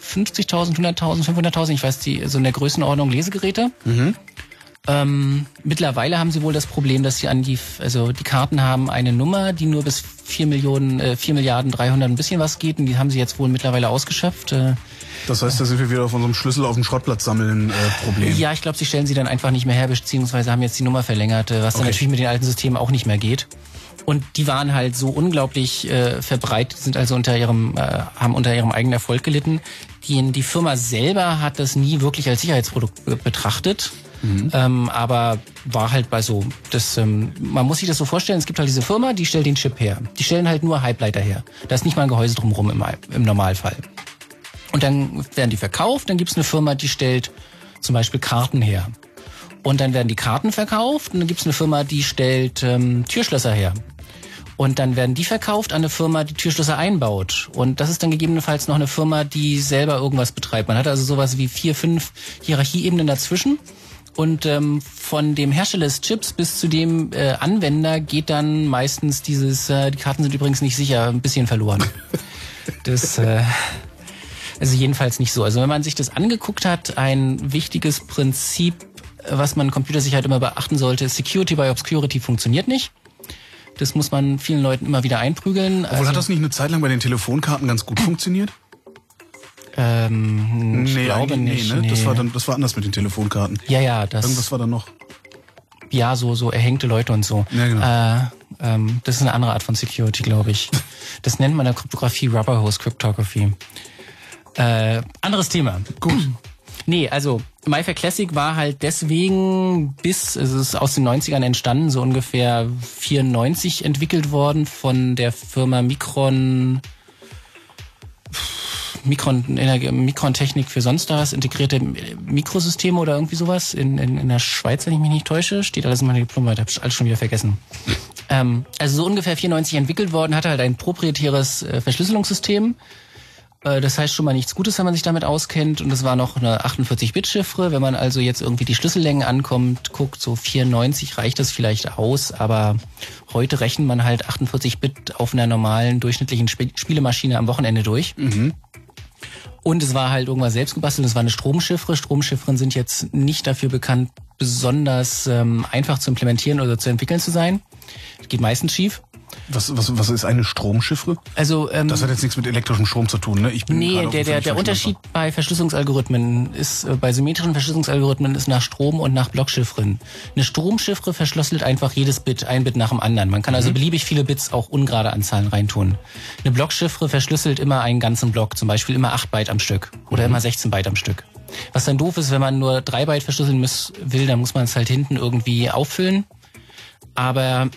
E: 50.000, 100.000, 500.000, ich weiß die, so in der Größenordnung Lesegeräte. Ähm, mittlerweile haben sie wohl das Problem, dass sie an die, also die Karten haben eine Nummer, die nur bis 4 Millionen, äh, 4 Milliarden 300 ein bisschen was geht und die haben sie jetzt wohl mittlerweile ausgeschöpft. Äh,
D: Das heißt, da sind wir wieder auf unserem Schlüssel auf dem Schrottplatz sammeln äh, Problem.
E: Ja, ich glaube, sie stellen sie dann einfach nicht mehr her, beziehungsweise haben jetzt die Nummer verlängert, äh, was dann
D: Okay.
E: natürlich mit den alten Systemen auch nicht mehr geht. Und die waren halt so unglaublich äh, verbreitet, sind also unter ihrem, äh, haben unter ihrem eigenen Erfolg gelitten. Die, die Firma selber hat das nie wirklich als Sicherheitsprodukt be- betrachtet. Ähm, aber war halt bei so, das, ähm, man muss sich das so vorstellen, es gibt halt diese Firma, die stellt den Chip her. Die stellen halt nur Halbleiter her. Da ist nicht mal ein Gehäuse drumherum im, im Normalfall. Und dann werden die verkauft, dann gibt's eine Firma, die stellt zum Beispiel Karten her. Und dann werden die Karten verkauft und dann gibt's eine Firma, die stellt ähm, Türschlösser her. Und dann werden die verkauft an eine Firma, die Türschlösser einbaut. Und das ist dann gegebenenfalls noch eine Firma, die selber irgendwas betreibt. Man hat also sowas wie vier, fünf Hierarchieebenen dazwischen. Und ähm, von dem Hersteller des Chips bis zu dem äh, Anwender geht dann meistens dieses, äh, die Karten sind übrigens nicht sicher, ein bisschen verloren. Das, äh, also jedenfalls nicht so. Also wenn man sich das angeguckt hat, ein wichtiges Prinzip, was man Computersicherheit immer beachten sollte, ist Security by Obscurity funktioniert nicht. Das muss man vielen Leuten immer wieder einprügeln.
D: Obwohl,
E: Also,
D: hat das nicht eine Zeit lang bei den Telefonkarten ganz gut funktioniert?
E: Ähm, ich glaube
D: eigentlich-
E: nicht.
D: ne? Das
E: nee.
D: war dann, das war anders mit den Telefonkarten.
E: ja, ja, das.
D: Irgendwas war da noch.
E: Ja, so, so erhängte Leute und so.
D: Ja, genau.
E: äh, ähm, das ist eine andere Art von Security, glaube ich. Das nennt man in der Kryptographie Rubber Hose Cryptography. Äh, anderes Thema.
D: Gut.
E: Nee, also MyFair Classic war halt deswegen bis, es ist aus den 90ern entstanden, so ungefähr 94 entwickelt worden von der Firma Micron, Micron, Energie- Micron Technik für sonst was, integrierte Mikrosysteme oder irgendwie sowas in, in, in der Schweiz, wenn ich mich nicht täusche, steht alles in meiner Diplomarbeit, hab ich alles schon wieder vergessen. Ähm, also so ungefähr 94 entwickelt worden, hatte halt ein proprietäres äh, Verschlüsselungssystem. Äh, Das heißt schon mal nichts Gutes, wenn man sich damit auskennt. Und es war noch eine 48-Bit-Chiffre. Wenn man also jetzt irgendwie die Schlüssellängen ankommt, guckt, so 94 reicht das vielleicht aus. Aber heute rechnet man halt 48-Bit auf einer normalen, durchschnittlichen Sp Spielemaschine am Wochenende durch. Und es war halt irgendwas selbst gebastelt. Es war eine Stromchiffre. Stromchiffren sind jetzt nicht dafür bekannt, besonders ähm, einfach zu implementieren oder zu entwickeln zu sein. Geht meistens schief.
D: Was, was, was ist eine Stromchiffre?
E: Also ähm,
D: Das hat jetzt nichts mit elektrischem Strom zu tun, ne? Ich bin
E: Nee, der, der, der Unterschied bei Verschlüsselungsalgorithmen ist, äh, bei symmetrischen Verschlüsselungsalgorithmen ist nach Strom und nach Blockchiffren. Eine Stromchiffre verschlüsselt einfach jedes Bit, ein Bit nach dem anderen. Man kann also beliebig viele Bits auch ungerade Anzahlen reintun. Eine Blockchiffre verschlüsselt immer einen ganzen Block, zum Beispiel immer 8 Byte am Stück oder immer 16 Byte am Stück. Was dann doof ist, wenn man nur 3 Byte verschlüsseln muss, will, dann muss man es halt hinten irgendwie auffüllen. Aber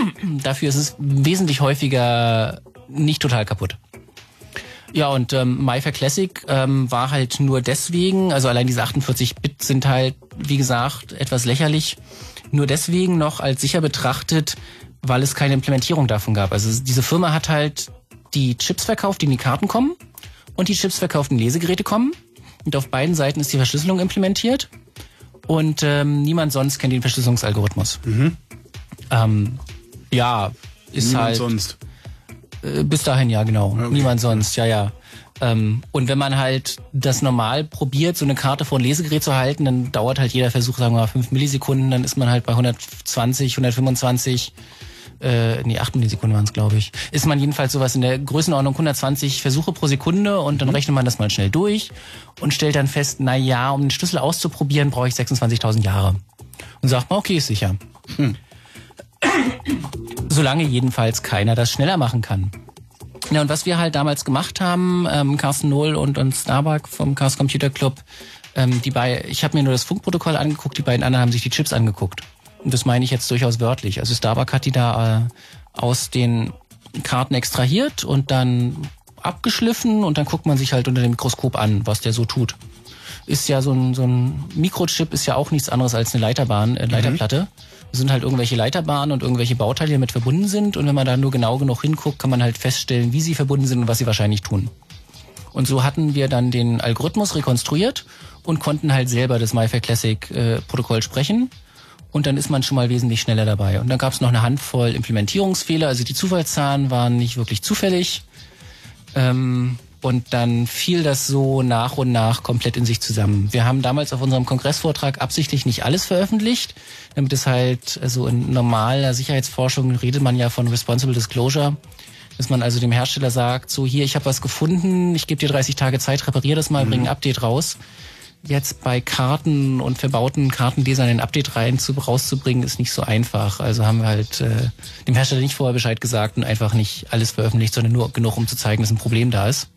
E: dafür ist es wesentlich häufiger nicht total kaputt. Ja, und ähm, MyFair Classic ähm, war halt nur deswegen, also allein diese 48 Bit sind halt, wie gesagt, etwas lächerlich, nur deswegen noch als sicher betrachtet, weil es keine Implementierung davon gab. Also diese Firma hat halt die Chips verkauft, die in die Karten kommen, und die Chips verkauft, die in Lesegeräte kommen. Und auf beiden Seiten ist die Verschlüsselung implementiert. Und ähm, niemand sonst kennt den Verschlüsselungsalgorithmus. Ähm, ja, ist
D: Niemand
E: halt.
D: sonst.
E: Äh, Bis dahin, ja, genau. Niemand sonst, ja, ja. Ähm, und wenn man halt das normal probiert, so eine Karte vor ein Lesegerät zu halten, dann dauert halt jeder Versuch, sagen wir mal, fünf Millisekunden, dann ist man halt bei 120, 125 äh, nee, 8 Millisekunden waren es, glaube ich. Ist man jedenfalls sowas in der Größenordnung 120 Versuche pro Sekunde und dann rechnet man das mal schnell durch und stellt dann fest, na ja, um den Schlüssel auszuprobieren, brauche ich 26.000 Jahre. Und sagt man, okay, ist sicher. Solange jedenfalls keiner das schneller machen kann. Ja, und was wir halt damals gemacht haben, ähm, Carsten Nohl und, und Starbuck vom Chaos Computer Club, ähm, die bei, ich habe mir nur das Funkprotokoll angeguckt, die beiden anderen haben sich die Chips angeguckt. Und das meine ich jetzt durchaus wörtlich. Also Starbuck hat die da äh, aus den Karten extrahiert und dann abgeschliffen und dann guckt man sich halt unter dem Mikroskop an, was der so tut. Ist ja so ein, so ein Mikrochip ist ja auch nichts anderes als eine Leiterbahn, äh, Leiterplatte. Das sind halt irgendwelche Leiterbahnen und irgendwelche Bauteile, die damit verbunden sind. Und wenn man da nur genau genug hinguckt, kann man halt feststellen, wie sie verbunden sind und was sie wahrscheinlich tun. Und so hatten wir dann den Algorithmus rekonstruiert und konnten halt selber das MyFair Classic äh, Protokoll sprechen. Und dann ist man schon mal wesentlich schneller dabei. Und dann gab es noch eine Handvoll Implementierungsfehler. Also die Zufallszahlen waren nicht wirklich zufällig. Ähm, und dann fiel das so nach und nach komplett in sich zusammen. Wir haben damals auf unserem Kongressvortrag absichtlich nicht alles veröffentlicht, damit es halt, also in normaler Sicherheitsforschung redet man ja von Responsible Disclosure, dass man also dem Hersteller sagt, so hier, ich habe was gefunden, ich gebe dir 30 Tage Zeit, reparier das mal, bring ein Update raus. Jetzt bei Karten und verbauten Kartenlesern ein Update rein zu, rauszubringen, ist nicht so einfach. Also haben wir halt äh, dem Hersteller nicht vorher Bescheid gesagt und einfach nicht alles veröffentlicht, sondern nur genug, um zu zeigen, dass ein Problem da ist.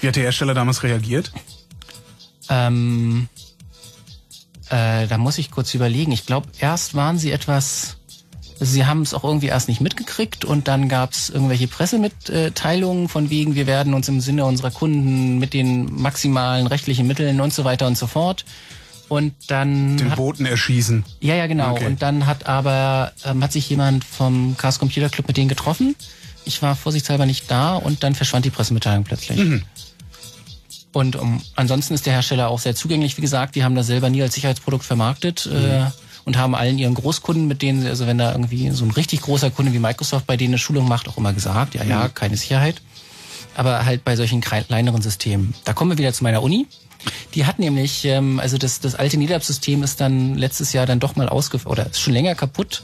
D: Wie hat der Hersteller damals reagiert?
E: Ähm, äh, da muss ich kurz überlegen. Ich glaube, erst waren sie etwas. Also sie haben es auch irgendwie erst nicht mitgekriegt und dann gab es irgendwelche Pressemitteilungen von wegen, wir werden uns im Sinne unserer Kunden mit den maximalen rechtlichen Mitteln und so weiter und so fort. Und dann
D: Den
E: hat,
D: Boten erschießen.
E: ja, ja, genau.
D: Okay.
E: Und dann hat aber ähm, hat sich jemand vom Chaos Computer Club mit denen getroffen. Ich war vorsichtshalber nicht da und dann verschwand die Pressemitteilung plötzlich. Und um, ansonsten ist der Hersteller auch sehr zugänglich. Wie gesagt, die haben das selber nie als Sicherheitsprodukt vermarktet äh, und haben allen ihren Großkunden, mit denen, sie- also wenn da irgendwie so ein richtig großer Kunde wie Microsoft bei denen eine Schulung macht, auch immer gesagt, ja, ja, keine Sicherheit. Aber halt bei solchen kleineren Systemen. Da kommen wir wieder zu meiner Uni. Die hat nämlich, ähm, also das, das alte NetApp-System ist dann letztes Jahr dann doch mal ausgefallen, oder ist schon länger kaputt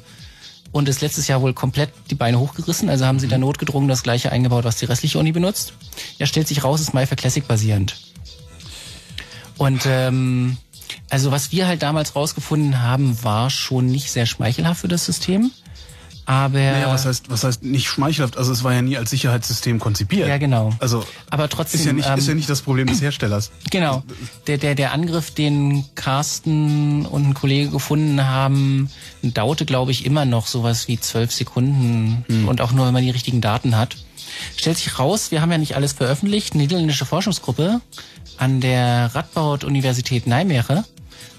E: und ist letztes Jahr wohl komplett die Beine hochgerissen. Also haben sie da notgedrungen das gleiche eingebaut, was die restliche Uni benutzt. Ja, stellt sich raus, ist MyFair Classic basierend. Und ähm, also was wir halt damals rausgefunden haben, war schon nicht sehr schmeichelhaft für das System. Aber
D: Naja, was heißt, was heißt nicht schmeichelhaft? Also es war ja nie als Sicherheitssystem konzipiert.
E: Ja, genau.
D: Also
E: aber trotzdem
D: ist ja nicht,
E: ähm,
D: ist ja nicht das Problem des Herstellers.
E: Genau. Der, der, der Angriff, den Carsten und ein Kollege gefunden haben, dauerte, glaube ich, immer noch sowas wie zwölf Sekunden und auch nur, wenn man die richtigen Daten hat. Stellt sich raus, wir haben ja nicht alles veröffentlicht. Eine niederländische Forschungsgruppe an der Radboud-Universität Nijmegen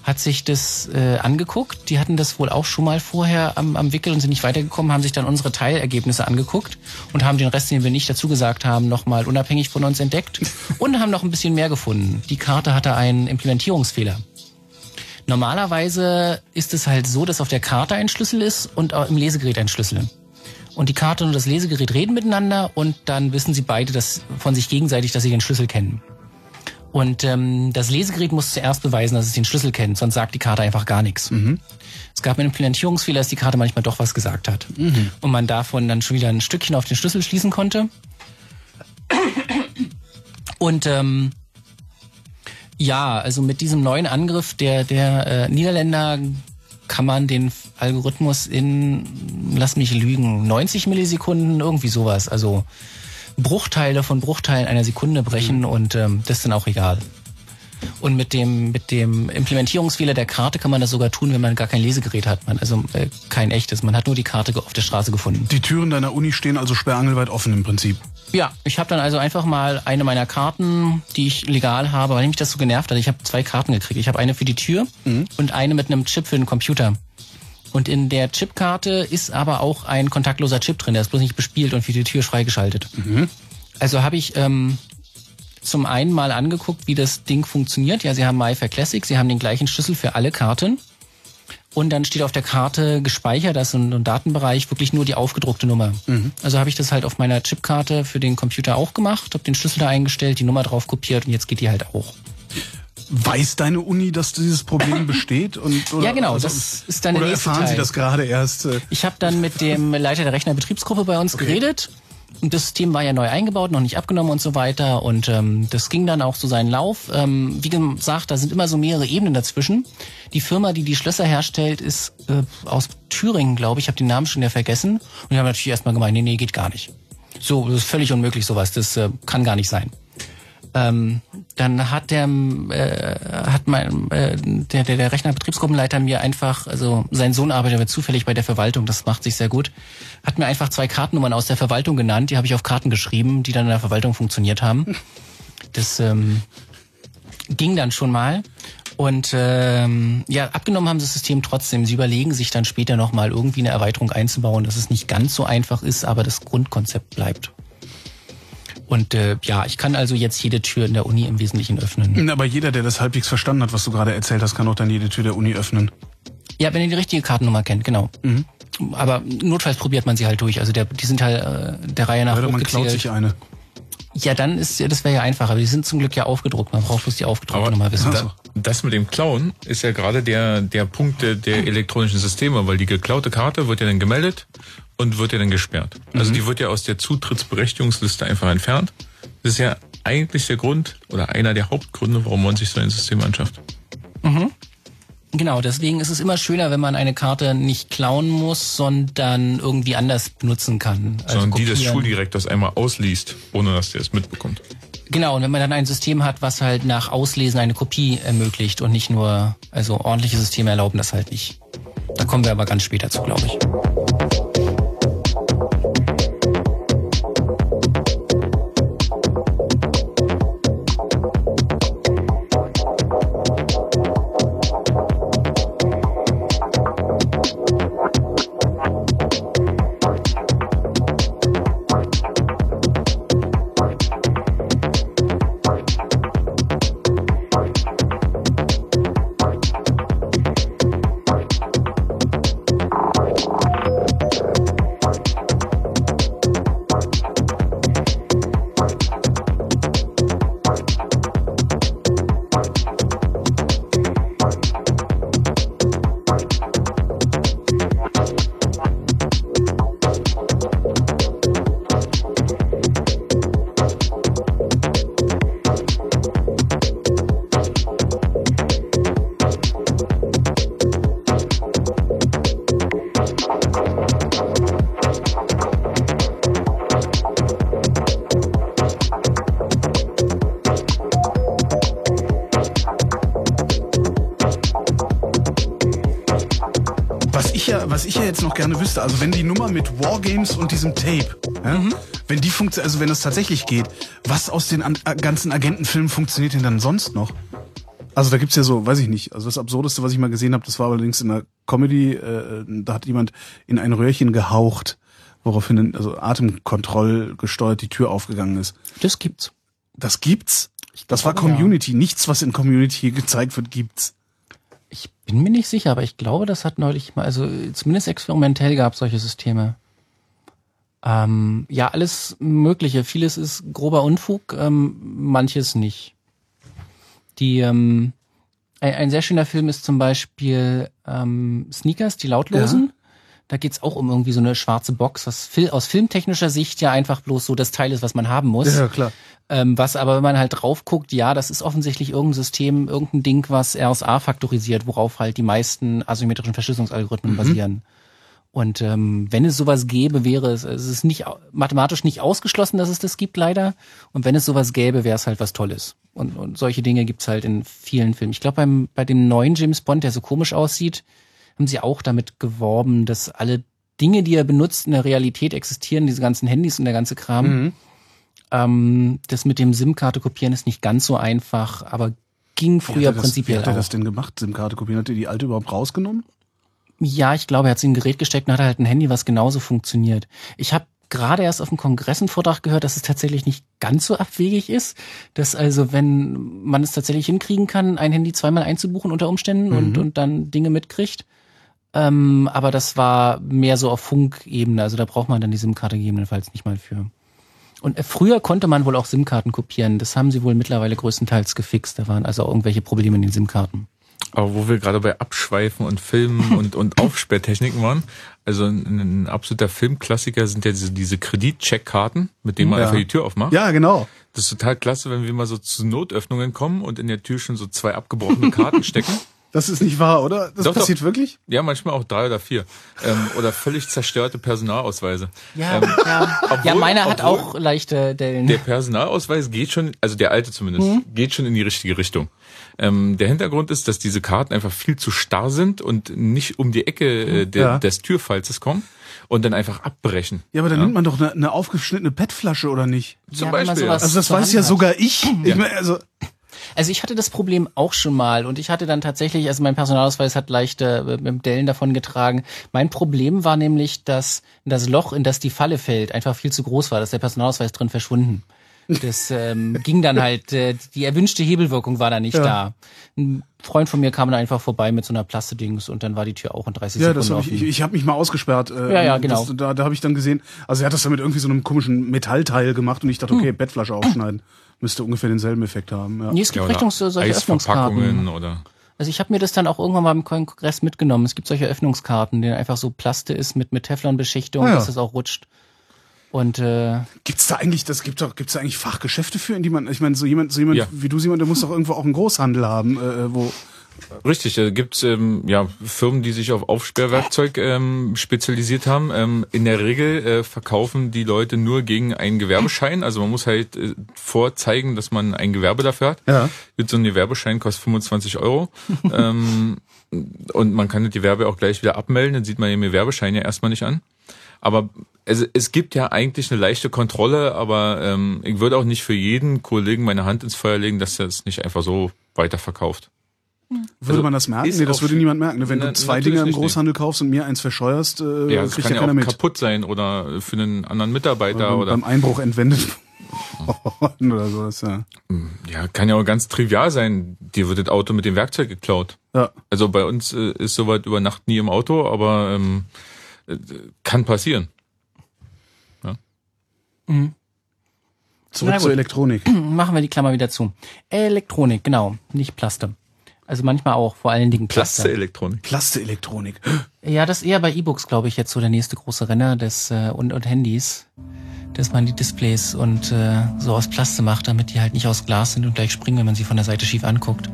E: hat sich das äh, angeguckt. Die hatten das wohl auch schon mal vorher am, am Wickel und sind nicht weitergekommen, haben sich dann unsere Teilergebnisse angeguckt und haben den Rest, den wir nicht dazu gesagt haben, nochmal unabhängig von uns entdeckt und haben noch ein bisschen mehr gefunden. Die Karte hatte einen Implementierungsfehler. Normalerweise ist es halt so, dass auf der Karte ein Schlüssel ist und auch im Lesegerät ein Schlüssel. Und die Karte und das Lesegerät reden miteinander und dann wissen sie beide das von sich gegenseitig, dass sie den Schlüssel kennen. Und ähm, das Lesegerät muss zuerst beweisen, dass es den Schlüssel kennt, sonst sagt die Karte einfach gar nichts. Es gab einen Implementierungsfehler, dass die Karte manchmal doch was gesagt hat. Und man davon dann schon wieder ein Stückchen auf den Schlüssel schließen konnte. Und ähm, ja, also mit diesem neuen Angriff der, der äh, Niederländer kann man den Algorithmus in, lass mich lügen, 90 Millisekunden, irgendwie sowas. Also Bruchteile von Bruchteilen einer Sekunde brechen und ähm, das ist dann auch egal. Und mit dem, mit dem Implementierungsfehler der Karte kann man das sogar tun, wenn man gar kein Lesegerät hat. Man, also äh, kein echtes. Man hat nur die Karte auf der Straße gefunden.
D: Die Türen deiner Uni stehen also sperrangelweit offen im Prinzip.
E: Ja, ich habe dann also einfach mal eine meiner Karten, die ich legal habe, weil mich das so genervt hat. Ich habe zwei Karten gekriegt. Ich habe eine für die Tür und eine mit einem Chip für den Computer. Und in der Chipkarte ist aber auch ein kontaktloser Chip drin, der ist bloß nicht bespielt und für die Tür freigeschaltet. Also habe ich ähm, zum einen mal angeguckt, wie das Ding funktioniert. Ja, sie haben MyFair Classic, sie haben den gleichen Schlüssel für alle Karten. Und dann steht auf der Karte gespeichert, das ist ein, ein Datenbereich, wirklich nur die aufgedruckte Nummer. Also habe ich das halt auf meiner Chipkarte für den Computer auch gemacht, habe den Schlüssel da eingestellt, die Nummer drauf kopiert und jetzt geht die halt auch.
D: Weiß deine Uni, dass dieses Problem besteht? Und, oder,
E: Ja, genau,
D: also-
E: das ist dann der
D: Oder erfahren Sie
E: Teil.
D: das gerade erst? Äh,
E: Ich habe dann mit dem Leiter der Rechnerbetriebsgruppe bei uns geredet. Und das System war ja neu eingebaut, noch nicht abgenommen und so weiter. Und ähm, das ging dann auch so seinen Lauf. Ähm, wie gesagt, da sind immer so mehrere Ebenen dazwischen. Die Firma, die die Schlösser herstellt, ist äh, aus Thüringen, glaube ich. Ich habe den Namen schon wieder vergessen. Und die haben natürlich erstmal gemeint, nee, nee, geht gar nicht. So, das ist völlig unmöglich sowas. Das äh, kann gar nicht sein. Ähm, dann hat der äh, hat mein äh, der, der der Rechnerbetriebsgruppenleiter mir einfach also sein Sohn arbeitet aber zufällig bei der Verwaltung das macht sich sehr gut hat mir einfach zwei Kartennummern aus der Verwaltung genannt die habe ich auf Karten geschrieben die dann in der Verwaltung funktioniert haben. Das ähm, ging dann schon mal. Und ähm, ja abgenommen haben sie das System trotzdem. Sie überlegen sich dann später noch mal irgendwie eine Erweiterung einzubauen dass es nicht ganz so einfach ist aber das Grundkonzept bleibt und äh, ja, ich kann also jetzt jede Tür in der Uni im Wesentlichen öffnen.
D: aber jeder, der das halbwegs verstanden hat, was du gerade erzählt hast, kann auch dann jede Tür der Uni öffnen.
E: Ja, wenn ihr die richtige Kartennummer kennt, genau. Aber notfalls probiert man sie halt durch. Also der, die sind halt äh, der Reihe nach
D: Oder man klaut sich eine.
E: Ja, dann ist ja, das wäre ja einfacher. Aber die sind zum Glück ja aufgedruckt. Man braucht bloß die aufgedruckte Nummer wissen.
F: da, das mit dem Klauen ist ja gerade der, der Punkt der, der elektronischen Systeme, weil die geklaute Karte wird ja dann gemeldet und wird ja dann gesperrt. Also die wird ja aus der Zutrittsberechtigungsliste einfach entfernt. Das ist ja eigentlich der Grund oder einer der Hauptgründe, warum man sich so ein System anschafft.
E: Genau, deswegen ist es immer schöner, wenn man eine Karte nicht klauen muss, sondern irgendwie anders benutzen kann. Also
F: Sondern die des
E: kopieren.
F: Schuldirektors einmal ausliest, ohne dass der es mitbekommt.
E: Genau, und wenn man dann ein System hat, was halt nach Auslesen eine Kopie ermöglicht und nicht nur, also ordentliche Systeme erlauben das halt nicht. Da kommen wir aber ganz später zu, glaube ich.
D: Wüsste, also wenn die Nummer mit Wargames und diesem Tape, ja, wenn die funktioniert, also wenn das tatsächlich geht, was aus den an, äh, ganzen Agentenfilmen funktioniert denn dann sonst noch? Also da gibt's ja so, weiß ich nicht, also das Absurdeste, was ich mal gesehen habe, das war allerdings in einer Comedy, äh, da hat jemand in ein Röhrchen gehaucht, woraufhin also Atemkontroll gesteuert die Tür aufgegangen ist.
E: Das gibt's.
D: Das gibt's. Das war
E: ja.
D: Community. Nichts, was in Community gezeigt wird, gibt's.
E: Bin mir nicht sicher, aber ich glaube, das hat neulich mal, also zumindest experimentell gab solche Systeme. Ähm, ja, alles Mögliche. Vieles ist grober Unfug, ähm, manches nicht. Die, ähm, ein, ein sehr schöner Film ist zum Beispiel ähm, Sneakers, die lautlosen. Da geht's auch um irgendwie so eine schwarze Box, was aus filmtechnischer Sicht ja einfach bloß so das Teil ist, was man haben muss.
D: klar.
E: Ähm, was aber, wenn man halt drauf guckt, ja, das ist offensichtlich irgendein System, irgendein Ding, was RSA faktorisiert, worauf halt die meisten asymmetrischen Verschlüsselungsalgorithmen basieren. Und ähm, wenn es sowas gäbe, wäre es, es ist nicht mathematisch nicht ausgeschlossen, dass es das gibt, leider. Und wenn es sowas gäbe, wäre es halt was Tolles. Und, und solche Dinge gibt's halt in vielen Filmen. Ich glaube, bei dem neuen James Bond, der so komisch aussieht, haben sie auch damit geworben, dass alle Dinge, die er benutzt, in der Realität existieren, diese ganzen Handys und der ganze Kram. Ähm, das mit dem SIM-Karte kopieren ist nicht ganz so einfach, aber ging früher
D: Wie hat das, wie
E: prinzipiell
D: hat er das denn gemacht, SIM-Karte kopieren? Hat er die alte überhaupt rausgenommen?
E: Ja, ich glaube, er hat sie in ein Gerät gesteckt und hat halt ein Handy, was genauso funktioniert. Ich habe gerade erst auf dem Kongress einen Vortrag gehört, dass es tatsächlich nicht ganz so abwegig ist, dass also, wenn man es tatsächlich hinkriegen kann, ein Handy zweimal einzubuchen unter Umständen und, und dann Dinge mitkriegt, Ähm, aber das war mehr so auf Funkebene. Also da braucht man dann die SIM-Karte gegebenenfalls nicht mal für. Und äh, früher konnte man wohl auch SIM-Karten kopieren. Das haben sie wohl mittlerweile größtenteils gefixt. Da waren also auch irgendwelche Probleme in den SIM-Karten.
F: Aber wo wir gerade bei Abschweifen und Filmen und, und Aufsperrtechniken waren, also ein, ein absoluter Filmklassiker sind ja diese, diese Kreditcheckkarten, mit denen man
D: Ja.
F: einfach die Tür aufmacht.
D: Ja, genau.
F: Das ist total klasse, wenn wir mal so zu Notöffnungen kommen und in der Tür schon so zwei abgebrochene Karten stecken.
D: Das ist nicht wahr, oder? Das
F: Doch, doch.
D: passiert wirklich?
F: Ja, manchmal auch drei oder vier. Ähm, oder völlig zerstörte Personalausweise.
E: Ja,
F: Ähm,
E: ja.
F: obwohl-
E: ja meiner hat auch leichte Dellen.
F: Der Personalausweis geht schon, also der alte zumindest, geht schon in die richtige Richtung. Ähm, der Hintergrund ist, dass diese Karten einfach viel zu starr sind und nicht um die Ecke äh, der,
D: Ja.
F: des Türfalzes kommen und dann einfach abbrechen.
D: Ja, aber dann nimmt man doch eine, eine aufgeschnittene PET-Flasche, oder nicht?
F: Zum
E: Ja,
F: Beispiel. ja.
D: Also das weiß ja
E: hat.
D: sogar ich. ich mein, also,
E: Also ich hatte das Problem auch schon mal und ich hatte dann tatsächlich, also mein Personalausweis hat leichte äh, Dellen davon getragen. Mein Problem war nämlich, dass das Loch, in das die Falle fällt, einfach viel zu groß war, dass der Personalausweis drin verschwunden. Das ähm, ging dann halt, äh, die erwünschte Hebelwirkung war da nicht da. Ein Freund von mir kam dann einfach vorbei mit so einer Plastedings und dann war die Tür auch in 30
D: ja,
E: Sekunden
D: das hab
E: offen.
D: ich, ich, ich habe mich mal ausgesperrt. Äh,
E: Ja, ja, genau.
D: Das, da da habe ich dann gesehen, also er hat das dann mit irgendwie so einem komischen Metallteil gemacht und ich dachte,
E: Hm.
D: okay, Bettflasche aufschneiden. Müsste ungefähr denselben Effekt haben. Ja.
E: Nee, es gibt
F: Ja, oder
E: Richtungs solche Öffnungskarten.
F: Oder
E: Also ich habe mir das dann auch irgendwann mal im Kongress mitgenommen. Es gibt solche Öffnungskarten, denen einfach so Plaste ist mit, mit Teflonbeschichtung,
D: Ah, ja.
E: dass es auch rutscht. Und äh,
D: Gibt's da eigentlich, das gibt doch, gibt's da eigentlich Fachgeschäfte für, in die man, ich meine, so jemand, so jemand
F: Ja.
D: wie du, Simon, der muss doch irgendwo auch einen Großhandel haben, äh, wo.
F: Richtig, da gibt's ähm, ja Firmen, die sich auf Aufsperrwerkzeug ähm, spezialisiert haben. Ähm, in der Regel äh, verkaufen die Leute nur gegen einen Gewerbeschein. Also man muss halt äh, vorzeigen, dass man ein Gewerbe dafür hat.
D: Ja.
F: Wird so ein Gewerbeschein kostet 25 Euro. ähm, und man kann das Gewerbe auch gleich wieder abmelden, dann sieht man den Gewerbeschein ja erstmal nicht an. Aber also es gibt ja eigentlich eine leichte Kontrolle, aber ähm, ich würde auch nicht für jeden Kollegen meine Hand ins Feuer legen, dass er es nicht einfach so weiterverkauft.
D: Würde
F: Also,
D: man das merken? Nee, das würde niemand merken. ne? Wenn
F: Na,
D: du zwei Dinge im
F: nicht, nee.
D: Großhandel kaufst und mir eins verscheuerst, äh,
F: Ja, es
D: kriegt
F: kann
D: ja
F: ja
D: keiner
F: auch
D: mit.
F: kaputt sein oder für einen anderen Mitarbeiter
D: beim,
F: oder
D: beim Einbruch entwendet worden oder so. Ist ja.
F: ja, kann ja auch ganz trivial sein. Dir wird das Auto mit dem Werkzeug geklaut.
D: ja.
F: Also bei uns äh, ist soweit über Nacht nie im Auto, aber ähm, äh, kann passieren.
D: Zurück
E: Na
D: zur
E: gut.
D: Elektronik.
E: machen wir die Klammer wieder zu. Elektronik, genau, nicht Plaste. Also manchmal auch, vor allen Dingen Plaste.
F: Plaste-Elektronik.
D: Plaste-Elektronik.
E: Ja, das ist eher bei E-Books, glaube ich, jetzt so der nächste große Renner des äh, und, und Handys, dass man die Displays und äh, so aus Plaste macht, damit die halt nicht aus Glas sind und gleich springen, wenn man sie von der Seite schief anguckt.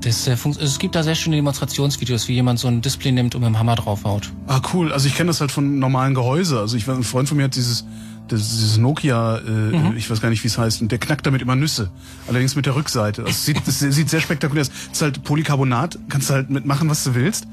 E: Das, äh, funkt- es gibt da sehr schöne Demonstrationsvideos, wie jemand so ein Display nimmt und mit dem Hammer draufhaut.
D: Ah, cool. Also ich kenne das halt von normalen Gehäuse. Also ich weiß, ein Freund von mir hat dieses, das, dieses Nokia, äh, ich weiß gar nicht, wie es heißt, und der knackt damit immer Nüsse. Allerdings mit der Rückseite. Das sieht, das sieht sehr spektakulär aus. Das ist halt Polycarbonat, kannst du halt mitmachen, was du willst.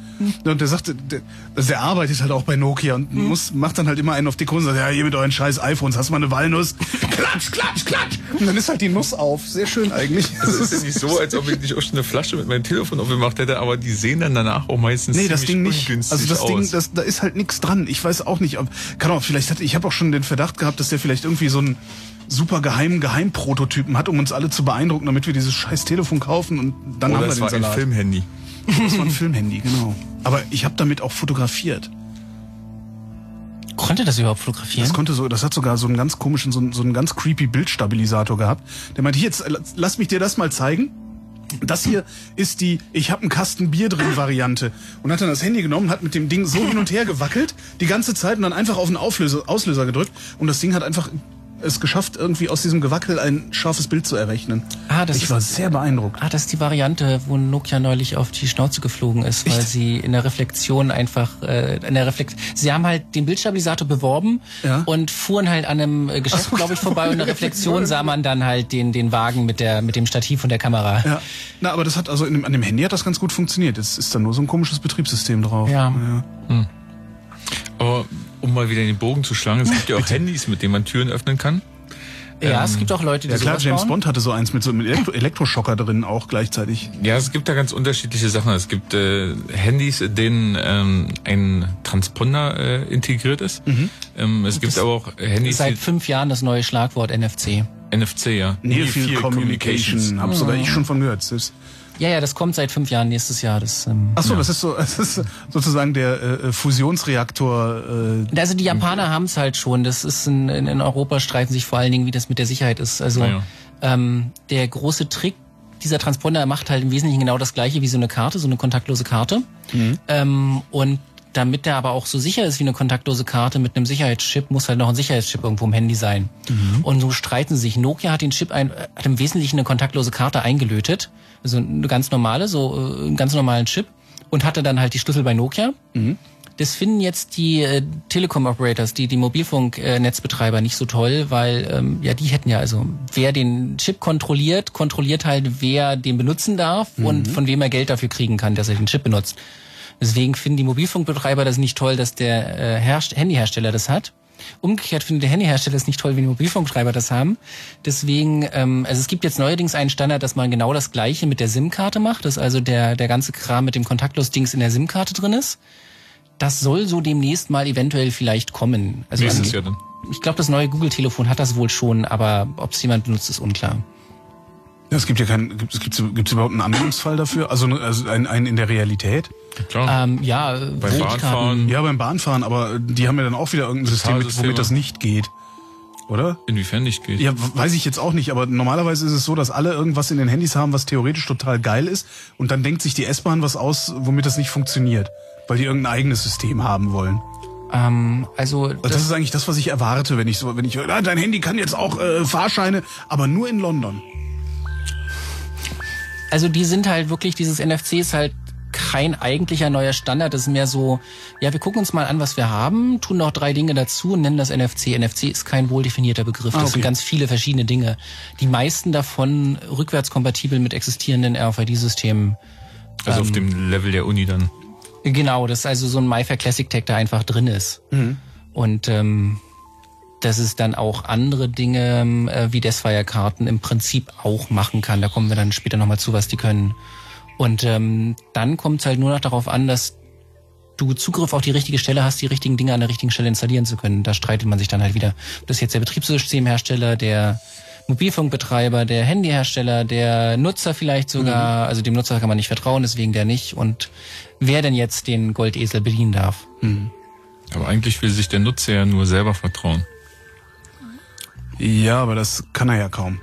D: Und der sagte, der, also der arbeitet halt auch bei Nokia und muss, macht dann halt immer einen auf die Kunst und sagt, ja, hier mit euren scheiß iPhones, hast du mal eine Walnuss? Klatsch, klatsch, klatsch! Und dann ist halt die Nuss auf. Sehr schön eigentlich.
F: Also es ist ja nicht so, als ob ich nicht auch schon eine Flasche mit meinem Telefon aufgemacht hätte, aber die sehen dann danach auch meistens
D: Nee, das Ding nicht.
F: ungünstig
D: Also das
F: aus.
D: Ding, das, da ist halt nichts dran. Ich weiß auch nicht. ob- Kann auch, vielleicht hat, ich habe auch schon den Verdacht gehabt, dass der vielleicht irgendwie so einen super geheimen Geheimprototypen hat, um uns alle zu beeindrucken, damit wir dieses scheiß Telefon kaufen und dann
F: Oder
D: haben wir
F: es
D: den
F: war ein
D: Salat.
F: Filmhandy.
D: Das war ein Filmhandy, genau. Aber ich habe damit auch fotografiert.
E: Konnte das überhaupt fotografieren?
D: Das konnte so, das hat sogar so einen ganz komischen, so einen, so einen ganz creepy Bildstabilisator gehabt. Der meinte, hier, jetzt lass mich dir das mal zeigen. Das hier ist die Ich hab einen Kasten Bier drin Variante. Und hat dann das Handy genommen, hat mit dem Ding so hin und her gewackelt, die ganze Zeit und dann einfach auf den Auflöser, Auslöser gedrückt. Und das Ding hat einfach es geschafft, irgendwie aus diesem Gewackel ein scharfes Bild zu errechnen.
E: Ah, das
D: ich
E: ist-
D: war sehr beeindruckt.
E: Ah, das ist die Variante, wo Nokia neulich auf die Schnauze geflogen ist, weil
D: Echt?
E: sie in der Reflexion einfach, äh, in der Reflex sie haben halt den Bildstabilisator beworben
D: Ja.
E: und fuhren halt an einem Geschäft, glaube ich, vorbei und in der Reflexion sah man dann halt den, den Wagen mit der, mit dem Stativ von der Kamera.
D: Ja. Na, aber das hat also in dem, an dem Handy hat das ganz gut funktioniert. Jetzt ist da nur so ein komisches Betriebssystem drauf.
E: Ja.
F: Aber um mal wieder den Bogen zu schlagen, es gibt ja auch Handys, mit denen man Türen öffnen kann.
E: Ja, es gibt auch Leute, die
D: Ja klar,
E: sowas
D: James
E: bauen.
D: Bond hatte so eins mit so einem Elektro Elektroschocker drin auch gleichzeitig.
F: Ja, es gibt da ganz unterschiedliche Sachen. Es gibt äh, Handys, in denen ähm, ein Transponder äh, integriert ist. Ähm, es gibt aber auch Handys,
E: Seit fünf Jahren das neue Schlagwort NFC.
F: NFC, ja.
D: Near Field Communication. Hab sogar ich schon von gehört. Selbst,
E: Ja, ja, das kommt seit fünf Jahren nächstes Jahr. Das, ähm,
D: Ach so, das ist so, das ist sozusagen der äh, Fusionsreaktor. Äh,
E: Also die Japaner haben es halt schon. Das ist in, in, in Europa streiten sich vor allen Dingen, wie das mit der Sicherheit ist. Also
F: ja.
E: ähm, der große Trick dieser Transponder macht halt im Wesentlichen genau das gleiche wie so eine Karte, so eine kontaktlose Karte. Ähm, und damit der aber auch so sicher ist wie eine kontaktlose Karte mit einem Sicherheitschip, muss halt noch ein Sicherheitschip irgendwo im Handy sein. Und so streiten sie sich. Nokia hat den Chip ein, äh, hat im Wesentlichen eine kontaktlose Karte eingelötet. Also eine ganz normale, so äh, einen ganz normalen Chip. Und hatte dann halt die Schlüssel bei Nokia. Das finden jetzt die äh, Telekom-Operators, die die Mobilfunknetzbetreiber nicht so toll, weil ähm, ja die hätten ja also wer den Chip kontrolliert, kontrolliert halt wer den benutzen darf und von wem er Geld dafür kriegen kann, dass er den Chip benutzt. Deswegen finden die Mobilfunkbetreiber das nicht toll, dass der äh, Herst Handyhersteller das hat. Umgekehrt findet der Handyhersteller es nicht toll, wenn die Mobilfunkbetreiber das haben. Deswegen, ähm, also es gibt jetzt neuerdings einen Standard, dass man genau das Gleiche mit der SIM-Karte macht, dass also der der ganze Kram mit dem Kontaktlos-Dings in der SIM-Karte drin ist. Das soll so demnächst mal eventuell vielleicht kommen. Also
F: Nächstes
E: an-
F: Jahr dann.
E: ich glaube, das neue Google-Telefon hat das wohl schon, aber ob es jemand benutzt, ist unklar.
D: Ja, es gibt ja keinen, gibt es gibt's, gibt's überhaupt einen Anwendungsfall dafür? Also, ne- also einen, einen in der Realität?
F: Klar.
E: Ähm, ja,
F: Beim Bahnfahren.
D: Ja, beim Bahnfahren, aber die haben ja dann auch wieder irgendein System, mit, womit das nicht geht. Oder?
F: Inwiefern nicht geht.
D: Ja, weiß ich jetzt auch nicht, aber normalerweise ist es so, dass alle irgendwas in den Handys haben, was theoretisch total geil ist und dann denkt sich die S-Bahn was aus, womit das nicht funktioniert, weil die irgendein eigenes System haben wollen.
E: Ähm, also
D: Und das, ist eigentlich das, was ich erwarte, wenn ich so, wenn ich, ah, dein Handy kann jetzt auch äh, Fahrscheine, aber nur in London.
E: Also die sind halt wirklich, dieses NFC ist halt kein eigentlicher neuer Standard. Das ist mehr so, ja, wir gucken uns mal an, was wir haben, tun noch drei Dinge dazu und nennen das NFC. NFC ist kein wohldefinierter Begriff. Das
D: Ah,
E: sind
D: okay.
E: ganz viele verschiedene Dinge. Die meisten davon rückwärtskompatibel mit existierenden RFID-Systemen.
F: Also
E: ähm,
F: auf dem Level der Uni dann.
E: Genau, das ist also so ein MyFair Classic Tag, der einfach drin ist. Und ähm, dass es dann auch andere Dinge äh, wie Desfire-Karten im Prinzip auch machen kann. Da kommen wir dann später nochmal zu, was die können. Und ähm, dann kommt es halt nur noch darauf an, dass du Zugriff auf die richtige Stelle hast, die richtigen Dinge an der richtigen Stelle installieren zu können. Da streitet man sich dann halt wieder. Das ist jetzt der Betriebssystemhersteller, der Mobilfunkbetreiber, der Handyhersteller, der Nutzer vielleicht sogar. Also dem Nutzer kann man nicht vertrauen, deswegen der nicht. Und wer denn jetzt den Goldesel bedienen darf.
F: Aber eigentlich will sich der Nutzer ja nur selber vertrauen.
D: Ja, aber das kann er ja kaum.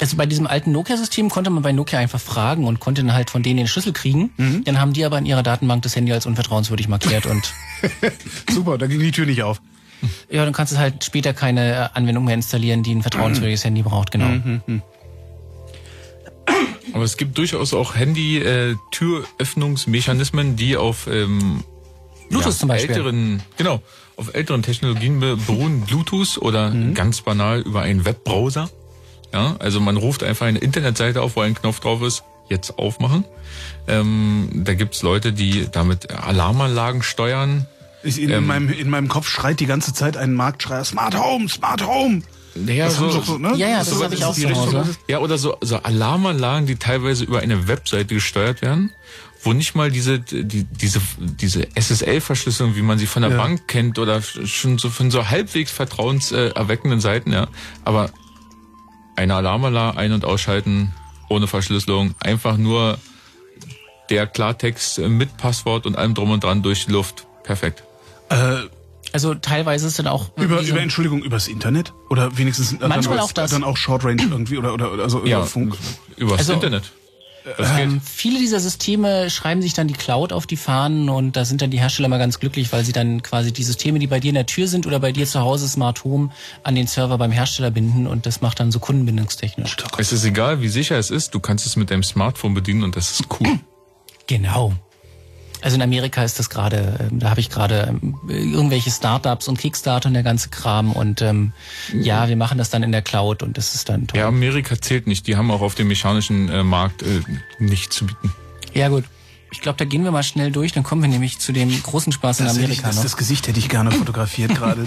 E: Also bei diesem alten Nokia-System konnte man bei Nokia einfach fragen und konnte dann halt von denen den Schlüssel kriegen. Dann haben die aber in ihrer Datenbank das Handy als unvertrauenswürdig markiert und
D: Super, da ging die Tür nicht auf.
E: ja, dann kannst du halt später keine äh, Anwendung mehr installieren, die ein vertrauenswürdiges Handy braucht, genau.
F: Aber es gibt durchaus auch Handy-Türöffnungsmechanismen, die auf ähm,
E: Bluetooth zum Beispiel.
F: älteren, genau, auf älteren Technologien be- beruhen, Bluetooth oder ganz banal über einen Webbrowser. Ja, also man ruft einfach eine Internetseite auf, wo ein Knopf drauf ist, jetzt aufmachen. Ähm, da gibt's Leute, die damit Alarmanlagen steuern.
D: Ich, in, in, meinem, in meinem Kopf schreit die ganze Zeit ein Marktschreier, Smart Home, Smart Home.
F: Naja,
D: Das doch so, ne?
E: Ja, ja,
D: Das
E: das
D: so-
E: habe ich auch. Hause.
F: Ja, oder so, so Alarmanlagen, die teilweise über eine Webseite gesteuert werden, wo nicht mal diese, die, diese, diese SSL-Verschlüsselung, wie man sie von der
D: Ja.
F: Bank kennt, oder schon so von so halbwegs vertrauenserweckenden Seiten, ja. Aber eine Alarmanlage ein- und ausschalten, ohne Verschlüsselung, einfach nur der Klartext mit Passwort und allem drum und dran durch die Luft. Perfekt.
D: Äh,
E: Also teilweise ist dann auch
D: über, über Entschuldigung, übers Internet? Oder wenigstens äh,
E: Manchmal
D: dann,
E: auch das.
D: Dann auch Short Range irgendwie oder, oder, oder also
F: Ja,
D: über Funk.
F: übers
E: Also,
F: Internet.
E: Ähm, viele dieser Systeme schreiben sich dann die Cloud auf die Fahnen und da sind dann die Hersteller mal ganz glücklich, weil sie dann quasi die Systeme, die bei dir in der Tür sind oder bei dir zu Hause Smart Home, an den Server beim Hersteller binden und das macht dann so kundenbindungstechnisch.
F: Es ist egal, wie sicher es ist, du kannst es mit deinem Smartphone bedienen und das ist cool.
E: Genau. Also in Amerika ist das gerade, ähm, da habe ich gerade ähm, irgendwelche Startups und Kickstarter und der ganze Kram und ähm, ja, wir machen das dann in der Cloud und das ist dann toll.
F: Ja, Amerika zählt nicht. Die haben auch auf dem mechanischen äh, Markt äh, nichts zu bieten.
E: Ja gut. Ich glaube, da gehen wir mal schnell durch, dann kommen wir nämlich zu dem großen Spaß in
D: Das, ich,
E: Amerika
D: das,
E: noch.
D: das Gesicht hätte ich gerne fotografiert gerade.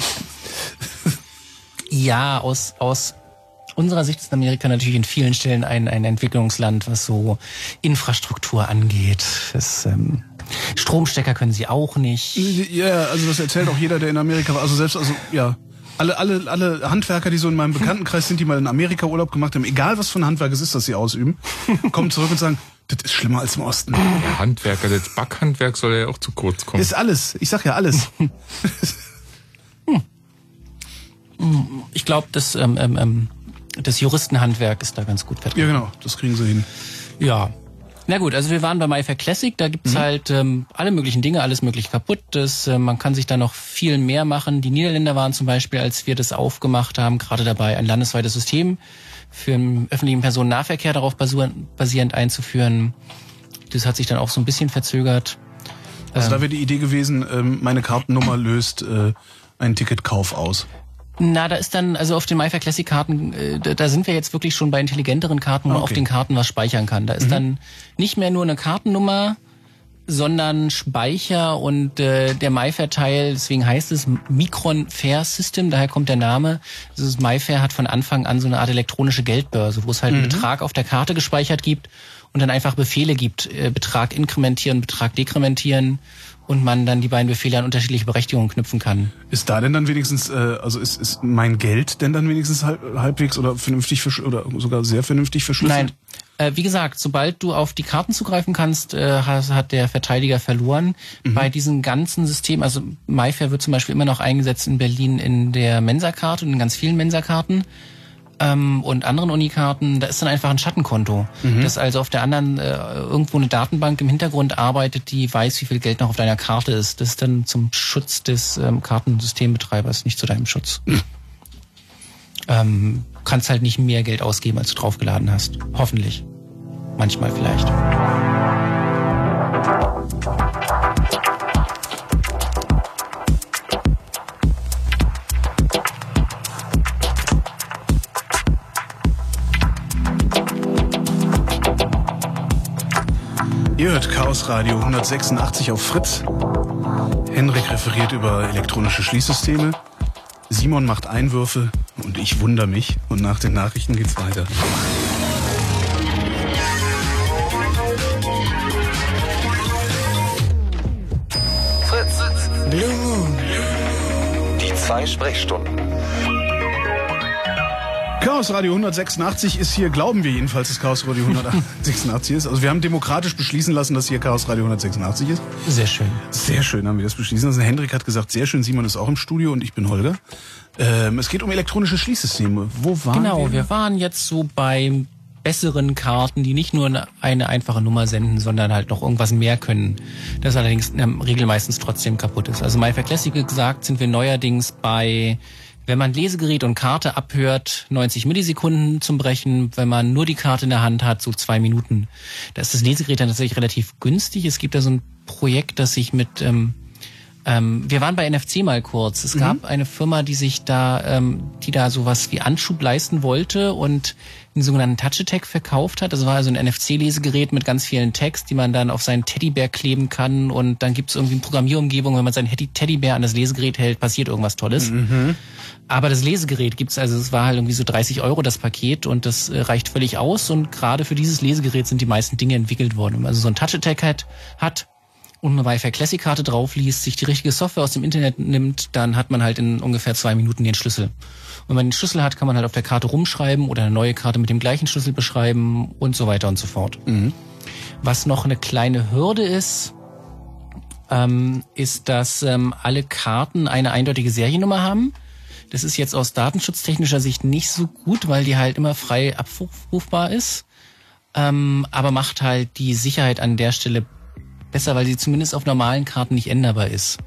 E: Ja, aus, aus unserer Sicht ist Amerika natürlich in vielen Stellen ein, ein Entwicklungsland, was so Infrastruktur angeht. Das, ähm, Stromstecker können sie auch nicht.
D: Ja, also das erzählt auch jeder, der in Amerika war. Also selbst, also ja, alle, alle, alle Handwerker, die so in meinem Bekanntenkreis sind, die mal in Amerika Urlaub gemacht haben, egal was für ein Handwerk es ist, das sie ausüben, kommen zurück und sagen, Das ist schlimmer als im Osten.
F: Der Handwerker, das Backhandwerk soll ja auch zu kurz kommen.
D: Ist alles. Ich sag ja alles.
E: Ich glaube, das, ähm, ähm, ähm, das Juristenhandwerk ist da ganz gut
D: ja,
E: vertreten.
D: genau. Das kriegen sie hin.
E: Ja. Na gut, also wir waren bei MyFair Classic, da gibt's
D: Mhm.
E: halt ähm, alle möglichen Dinge, alles möglich kaputt. Das, äh, man kann sich da noch viel mehr machen. Die Niederländer waren zum Beispiel, als wir das aufgemacht haben, gerade dabei, ein landesweites System für den öffentlichen Personennahverkehr darauf basieren- basierend einzuführen. Das hat sich dann auch so ein bisschen verzögert.
D: Also da wäre die Idee gewesen, ähm, meine Kartennummer löst äh, einen Ticketkauf aus.
E: Na, da ist dann, also auf den MyFair Classic Karten, äh, da, da sind wir jetzt wirklich schon bei intelligenteren Karten, wo man
D: Okay.
E: auf den Karten was speichern kann. Da ist dann nicht mehr nur eine Kartennummer, sondern Speicher und äh, der MyFair-Teil, deswegen heißt es Micron Fair System, daher kommt der Name. Dieses MyFair hat von Anfang an so eine Art elektronische Geldbörse, wo es halt einen Betrag auf der Karte gespeichert gibt und dann einfach Befehle gibt, äh, Betrag inkrementieren, Betrag dekrementieren und man dann die beiden Befehle an unterschiedliche Berechtigungen knüpfen kann.
D: Ist da denn dann wenigstens, äh, also ist, ist mein Geld denn dann wenigstens halb, halbwegs oder vernünftig versch oder sogar sehr vernünftig verschlüsselt?
E: Nein. Äh, wie gesagt, sobald du auf die Karten zugreifen kannst, äh, hat, hat der Verteidiger verloren. Bei diesem ganzen System, also MyFair wird zum Beispiel immer noch eingesetzt in Berlin in der Mensa-Karte und in ganz vielen Mensa-Karten ähm, und anderen Unikarten, da ist dann einfach ein Schattenkonto, das also auf der anderen äh, irgendwo eine Datenbank im Hintergrund arbeitet, die weiß, wie viel Geld noch auf deiner Karte ist. Das ist dann zum Schutz des ähm, Kartensystembetreibers, nicht zu deinem Schutz. ähm, kannst halt nicht mehr Geld ausgeben, als du draufgeladen hast. Hoffentlich. Manchmal vielleicht.
D: Ihr hört Chaos Radio 186 auf Fritz. Henrik referiert über elektronische Schließsysteme. Simon macht Einwürfe und ich wundere mich. Und nach den Nachrichten geht's weiter.
C: Fritz.
B: Blue Moon.
C: Die zwei Sprechstunden.
D: Chaos Radio 186 ist hier, glauben wir jedenfalls, dass Chaos Radio 186 ist. Also wir haben demokratisch beschließen lassen, dass hier Chaos Radio 186 ist.
E: Sehr schön.
D: Sehr schön haben wir das beschließen lassen. Hendrik hat gesagt, sehr schön, Simon ist auch im Studio und ich bin Holger. Ähm, es geht um elektronische Schließsysteme. Wo waren
E: Genau,
D: wir?
E: wir waren jetzt so bei besseren Karten, die nicht nur eine- eine einfache Nummer senden, sondern halt noch irgendwas mehr können. Das allerdings in der Regel meistens trotzdem kaputt ist. Also MyFair Classic gesagt sind wir neuerdings bei, wenn man Lesegerät und Karte abhört, 90 Millisekunden zum Brechen. Wenn man nur die Karte in der Hand hat, so zwei Minuten. Da ist das Lesegerät dann tatsächlich relativ günstig. Es gibt da so ein Projekt, das sich mit ähm, ähm, wir waren bei NFC mal kurz. Es gab eine Firma, die sich da, ähm, die da sowas wie Anschub leisten wollte und einen sogenannten Touch Attack verkauft hat. Das war also ein NFC-Lesegerät mit ganz vielen Text, die man dann auf seinen Teddybär kleben kann und dann gibt es irgendwie eine Programmierumgebung, wenn man seinen Teddy- Teddybär an das Lesegerät hält, passiert irgendwas Tolles. Aber das Lesegerät gibt's also es war halt irgendwie so 30 Euro das Paket und das äh, reicht völlig aus und gerade für dieses Lesegerät sind die meisten Dinge entwickelt worden. Wenn man also so ein Touch Attack hat, hat und eine Wi-Fi Classic Karte drauf liest, sich die richtige Software aus dem Internet nimmt, dann hat man halt in ungefähr zwei Minuten den Schlüssel. Und wenn man den Schlüssel hat, kann man halt auf der Karte rumschreiben oder eine neue Karte mit dem gleichen Schlüssel beschreiben und so weiter und so fort. Was noch eine kleine Hürde ist, ähm, ist, dass ähm, alle Karten eine eindeutige Seriennummer haben. Das ist jetzt aus datenschutztechnischer Sicht nicht so gut, weil die halt immer frei abrufbar ist. Ähm, aber macht halt die Sicherheit an der Stelle besser, weil sie zumindest auf normalen Karten nicht änderbar ist.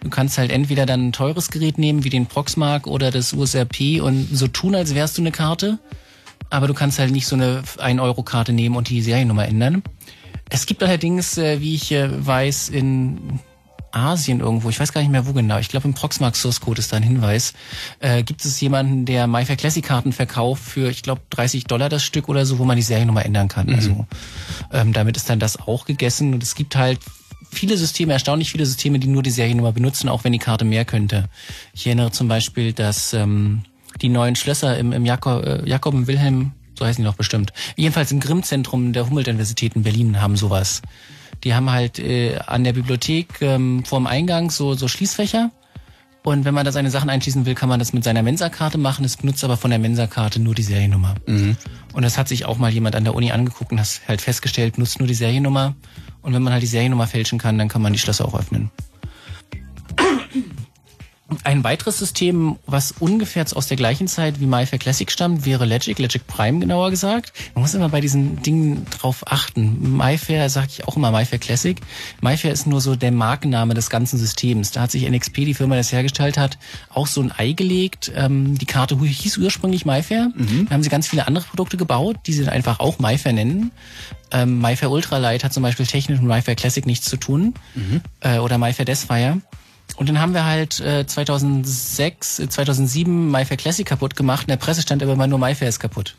E: Du kannst halt entweder dann ein teures Gerät nehmen, wie den Proxmark oder das USRP und so tun, als wärst du eine Karte. Aber du kannst halt nicht so eine 1-Euro-Karte nehmen und die Seriennummer ändern. Es gibt allerdings, äh, wie ich äh, weiß, in Asien irgendwo, ich weiß gar nicht mehr wo genau, ich glaube im Proxmark Source Code ist da ein Hinweis, äh, gibt es jemanden, der MyFair Classic Karten verkauft für, ich glaube, 30 Dollar das Stück oder so, wo man die Seriennummer ändern kann. Also ähm, damit ist dann das auch gegessen und es gibt halt viele Systeme, erstaunlich viele Systeme, die nur die Seriennummer benutzen, auch wenn die Karte mehr könnte. Ich erinnere zum Beispiel, dass ähm, die neuen Schlösser im, im Jakob, äh, Jakob und Wilhelm, so heißen die noch bestimmt, jedenfalls im Grimm-Zentrum der Humboldt-Universität in Berlin haben sowas. Die haben halt äh, an der Bibliothek ähm, vorm Eingang so, so Schließfächer. Und wenn man da seine Sachen einschließen will, kann man das mit seiner Mensa-Karte machen. Es benutzt aber von der Mensa-Karte nur die Seriennummer. Und das hat sich auch mal jemand an der Uni angeguckt und hat halt festgestellt, nutzt nur die Seriennummer. Und wenn man halt die Seriennummer fälschen kann, dann kann man die Schlösser auch öffnen. Ein weiteres System, was ungefähr aus der gleichen Zeit wie MyFair Classic stammt, wäre Logic, Logic Prime genauer gesagt. Man muss immer bei diesen Dingen drauf achten. MyFair sage ich auch immer MyFair Classic. MyFair ist nur so der Markenname des ganzen Systems. Da hat sich NXP, die Firma, die das hergestellt hat, auch so ein Ei gelegt. Ähm, die Karte hieß ursprünglich MyFair. Da haben sie ganz viele andere Produkte gebaut, die sie dann einfach auch MyFair nennen. Ähm, MyFair Ultralight hat zum Beispiel technisch mit MyFair Classic nichts zu tun. Äh, oder MyFair Deathfire. Und dann haben wir halt äh, 2006, äh, 2007 MyFair Classic kaputt gemacht. In der Presse stand aber immer nur MyFair ist kaputt.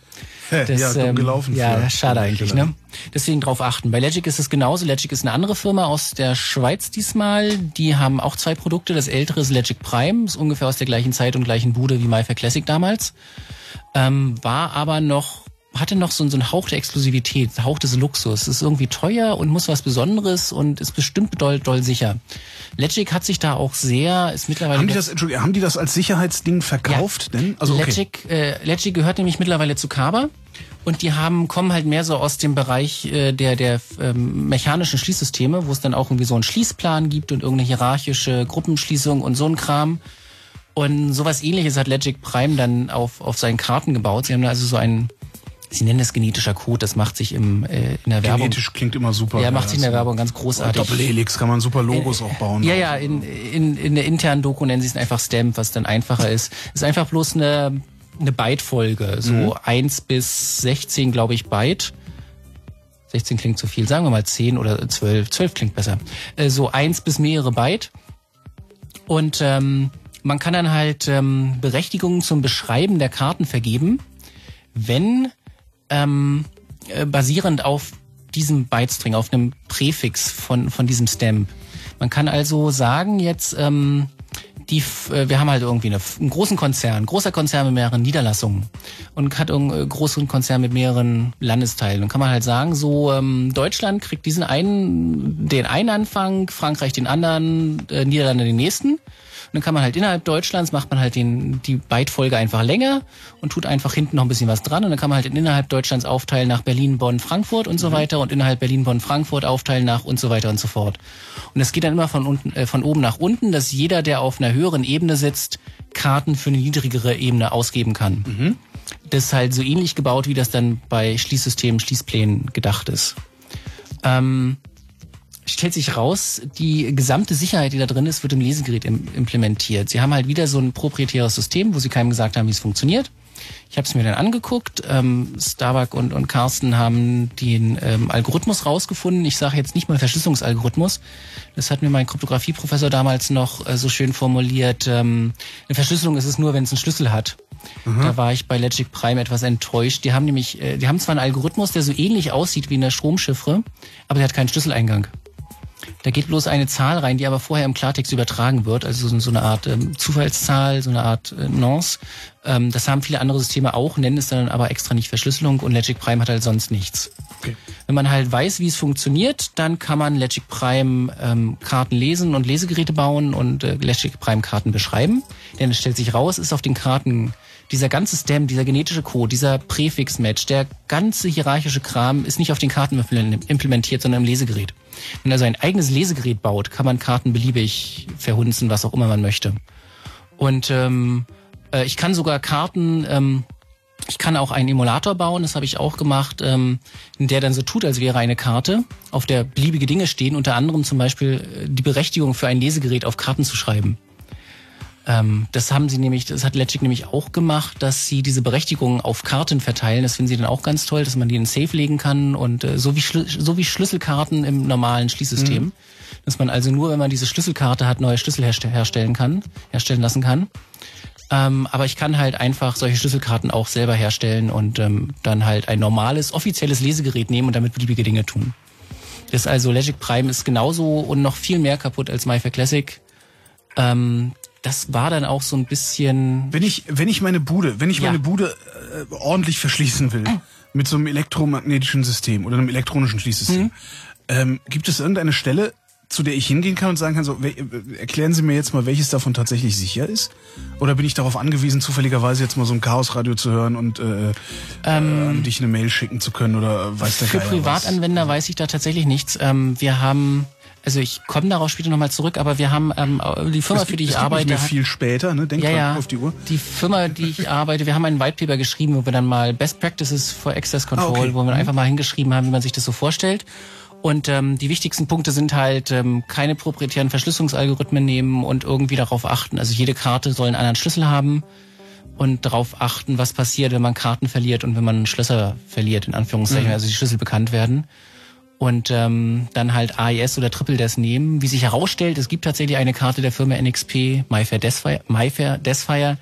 D: Hä, ja, dumm
E: ähm,
D: gelaufen
E: Ja,
D: für-
E: schade eigentlich, ne? Deswegen drauf achten. Bei Logic ist es genauso. Logic ist eine andere Firma aus der Schweiz diesmal. Die haben auch zwei Produkte. Das ältere ist Logic Prime, ist ungefähr aus der gleichen Zeit und gleichen Bude wie MyFair Classic damals. Ähm, war aber noch hatte noch so, so einen Hauch der Exklusivität, Hauch des Luxus. Ist irgendwie teuer und muss was Besonderes und ist bestimmt doll, doll sicher. Logic hat sich da auch sehr, ist mittlerweile
D: Haben die das, Entschuldigung, haben die das als Sicherheitsding verkauft denn? Also okay.
E: Legic, äh, Legic gehört nämlich mittlerweile zu Kaba und die haben kommen halt mehr so aus dem Bereich äh, der der ähm, mechanischen Schließsysteme, wo es dann auch irgendwie so einen Schließplan gibt und irgendeine hierarchische Gruppenschließung und so ein Kram. Und sowas ähnliches hat Legic Prime dann auf, auf seinen Karten gebaut. Sie haben da also so einen, sie nennen es genetischer Code, das macht sich im, äh, in der Werbung.
D: Genetisch klingt immer super.
E: Ja, macht sich in der Werbung ganz großartig.
D: Doppelhelix kann man super Logos auch bauen.
E: Ja, ja, in, in, in der internen Doku nennen sie es einfach Stamp, was dann einfacher ist. Ist einfach bloß eine, eine Byte-Folge. So
D: Mhm.
E: 1 bis 16, glaube ich, Byte. 16 klingt zu viel, sagen wir mal 10 oder 12. 12 klingt besser. Äh, so 1 bis mehrere Byte. Und ähm, man kann dann halt ähm, Berechtigungen zum Beschreiben der Karten vergeben, wenn ähm, äh, basierend auf diesem Byte-String, auf einem Präfix von, von diesem Stamp. Man kann also sagen jetzt, ähm, die, äh, wir haben halt irgendwie eine, einen großen Konzern, großer Konzern mit mehreren Niederlassungen und hat einen äh, großen Konzern mit mehreren Landesteilen. Dann kann man halt sagen, so ähm, Deutschland kriegt diesen einen, den einen Anfang, Frankreich den anderen, äh, Niederlande den nächsten. Und dann kann man halt innerhalb Deutschlands macht man halt den, die Byte-Folge einfach länger und tut einfach hinten noch ein bisschen was dran. Und dann kann man halt innerhalb Deutschlands aufteilen nach Berlin, Bonn, Frankfurt und so weiter und innerhalb Berlin, Bonn, Frankfurt aufteilen nach und so weiter und so fort. Und es geht dann immer von unten, äh, von oben nach unten, dass jeder, der auf einer höheren Ebene sitzt, Karten für eine niedrigere Ebene ausgeben kann. Das ist halt so ähnlich gebaut, wie das dann bei Schließsystemen, Schließplänen gedacht ist. Ähm, stellt sich raus, die gesamte Sicherheit, die da drin ist, wird im Lesegerät im, implementiert. Sie haben halt wieder so ein proprietäres System, wo sie keinem gesagt haben, wie es funktioniert. Ich habe es mir dann angeguckt. Ähm, Starbuck und, und Carsten haben den ähm, Algorithmus rausgefunden. Ich sage jetzt nicht mal Verschlüsselungsalgorithmus. Das hat mir mein Kryptografieprofessor damals noch äh, so schön formuliert. Ähm, eine Verschlüsselung ist es nur, wenn es einen Schlüssel hat. Da war ich bei Logic Prime etwas enttäuscht. Die haben nämlich, äh, die haben zwar einen Algorithmus, der so ähnlich aussieht wie eine Stromchiffre, aber der hat keinen Schlüsseleingang. Da geht bloß eine Zahl rein, die aber vorher im Klartext übertragen wird, also so, eine Art ähm, Zufallszahl, so eine Art äh, Nonce. Ähm, das haben viele andere Systeme auch, nennen es dann aber extra nicht Verschlüsselung und Logic Prime hat halt sonst nichts.
D: Okay.
E: Wenn man halt weiß, wie es funktioniert, dann kann man Logic Prime ähm, Karten lesen und Lesegeräte bauen und äh, Logic Prime Karten beschreiben. Denn es stellt sich raus, ist auf den Karten dieser ganze Stem, dieser genetische Code, dieser Präfix-Match, der ganze hierarchische Kram ist nicht auf den Karten implementiert, sondern im Lesegerät. Wenn man also ein eigenes Lesegerät baut, kann man Karten beliebig verhunzen, was auch immer man möchte. Und ähm, äh, ich kann sogar Karten, ähm, ich kann auch einen Emulator bauen, das habe ich auch gemacht, ähm, in der dann so tut, als wäre eine Karte, auf der beliebige Dinge stehen, unter anderem zum Beispiel äh, die Berechtigung für ein Lesegerät auf Karten zu schreiben. Ähm, das haben sie nämlich, das hat Legic nämlich auch gemacht, dass sie diese Berechtigungen auf Karten verteilen. Das finden sie dann auch ganz toll, dass man die in Safe legen kann und äh, so wie so wie Schlüsselkarten im normalen Schließsystem, dass man also nur, wenn man diese Schlüsselkarte hat, neue Schlüssel herste herstellen kann, herstellen lassen kann. Ähm, aber ich kann halt einfach solche Schlüsselkarten auch selber herstellen und ähm, dann halt ein normales, offizielles Lesegerät nehmen und damit beliebige Dinge tun. Das ist also Logic Prime ist genauso und noch viel mehr kaputt als MyFair Classic. Ähm, das war dann auch so ein bisschen.
D: Wenn ich, wenn ich meine Bude, wenn ich
E: Ja.
D: meine Bude äh, ordentlich verschließen will, mit so einem elektromagnetischen System oder einem elektronischen Schließsystem,
E: Mhm.
D: ähm, gibt es irgendeine Stelle, zu der ich hingehen kann und sagen kann, so, äh, erklären Sie mir jetzt mal, welches davon tatsächlich sicher ist? Oder bin ich darauf angewiesen, zufälligerweise jetzt mal so ein Chaosradio zu hören und äh, äh, an dich eine Mail schicken zu können oder weiß der
E: Für
D: Geier
E: Privatanwender weiß ich da tatsächlich nichts. Ähm, wir haben, also ich komme darauf später nochmal zurück, aber wir haben ähm, die Firma,
D: was?
E: für die ich
D: gibt
E: arbeite,
D: Nicht mehr viel später, ne? Denk
E: ja, ja,
D: auf die Uhr.
E: die Firma, die ich arbeite, wir haben einen White Paper geschrieben, wo wir dann mal Best Practices for Access Control,
D: Ah, okay.
E: wo wir einfach mal hingeschrieben haben, wie man sich das so vorstellt. Und ähm, die wichtigsten Punkte sind halt ähm, keine proprietären Verschlüsselungsalgorithmen nehmen und irgendwie darauf achten. Also jede Karte soll einen anderen Schlüssel haben und darauf achten, was passiert, wenn man Karten verliert und wenn man Schlösser verliert, in Anführungszeichen, also die Schlüssel bekannt werden. Und ähm, dann halt AES oder Triple Des nehmen. Wie sich herausstellt, es gibt tatsächlich eine Karte der Firma NXP, MyFair Desfire, MyFair Desfire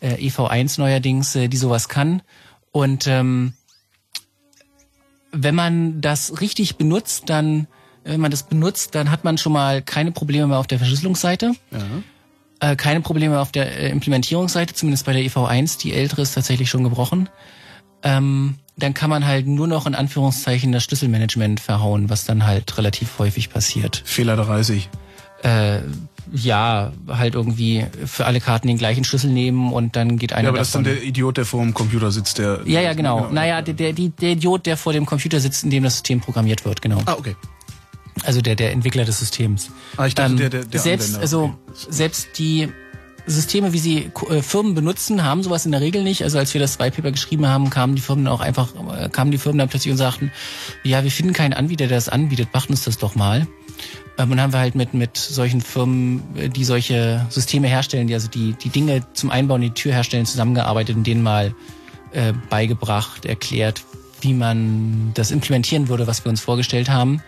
E: äh, EV1 neuerdings, äh, die sowas kann. Und ähm, wenn man das richtig benutzt, dann, wenn man das benutzt, dann hat man schon mal keine Probleme mehr auf der Verschlüsselungsseite. Äh, keine Probleme auf der äh, Implementierungsseite, zumindest bei der EV1. Die ältere ist tatsächlich schon gebrochen. Ähm, dann kann man halt nur noch in Anführungszeichen das Schlüsselmanagement verhauen, was dann halt relativ häufig passiert.
D: Fehler 30.
E: Äh, ja, halt irgendwie für alle Karten den gleichen Schlüssel nehmen und dann geht einer
D: Ja, aber das ist dann der Idiot, der vor dem Computer sitzt, der.
E: ja, ja, genau. Naja, der, der, der Idiot, der vor dem Computer sitzt, in dem das System programmiert wird, genau.
D: Ah, okay.
E: Also der, der Entwickler des Systems.
D: Ah, ich dachte,
E: Ähm,
D: der, der, der
E: selbst,
D: Anwender.
E: also
D: Okay.
E: selbst die Systeme, wie sie äh, Firmen benutzen, haben sowas in der Regel nicht. Also als wir das White Paper geschrieben haben, kamen die Firmen auch einfach, äh, kamen die Firmen dann plötzlich und sagten, ja, wir finden keinen Anbieter, der das anbietet, macht uns das doch mal. Ähm, und dann haben wir halt mit, mit solchen Firmen, äh, die solche Systeme herstellen, die also die, die Dinge zum Einbauen in die Tür herstellen, zusammengearbeitet und denen mal äh, beigebracht, erklärt, wie man das implementieren würde, was wir uns vorgestellt haben.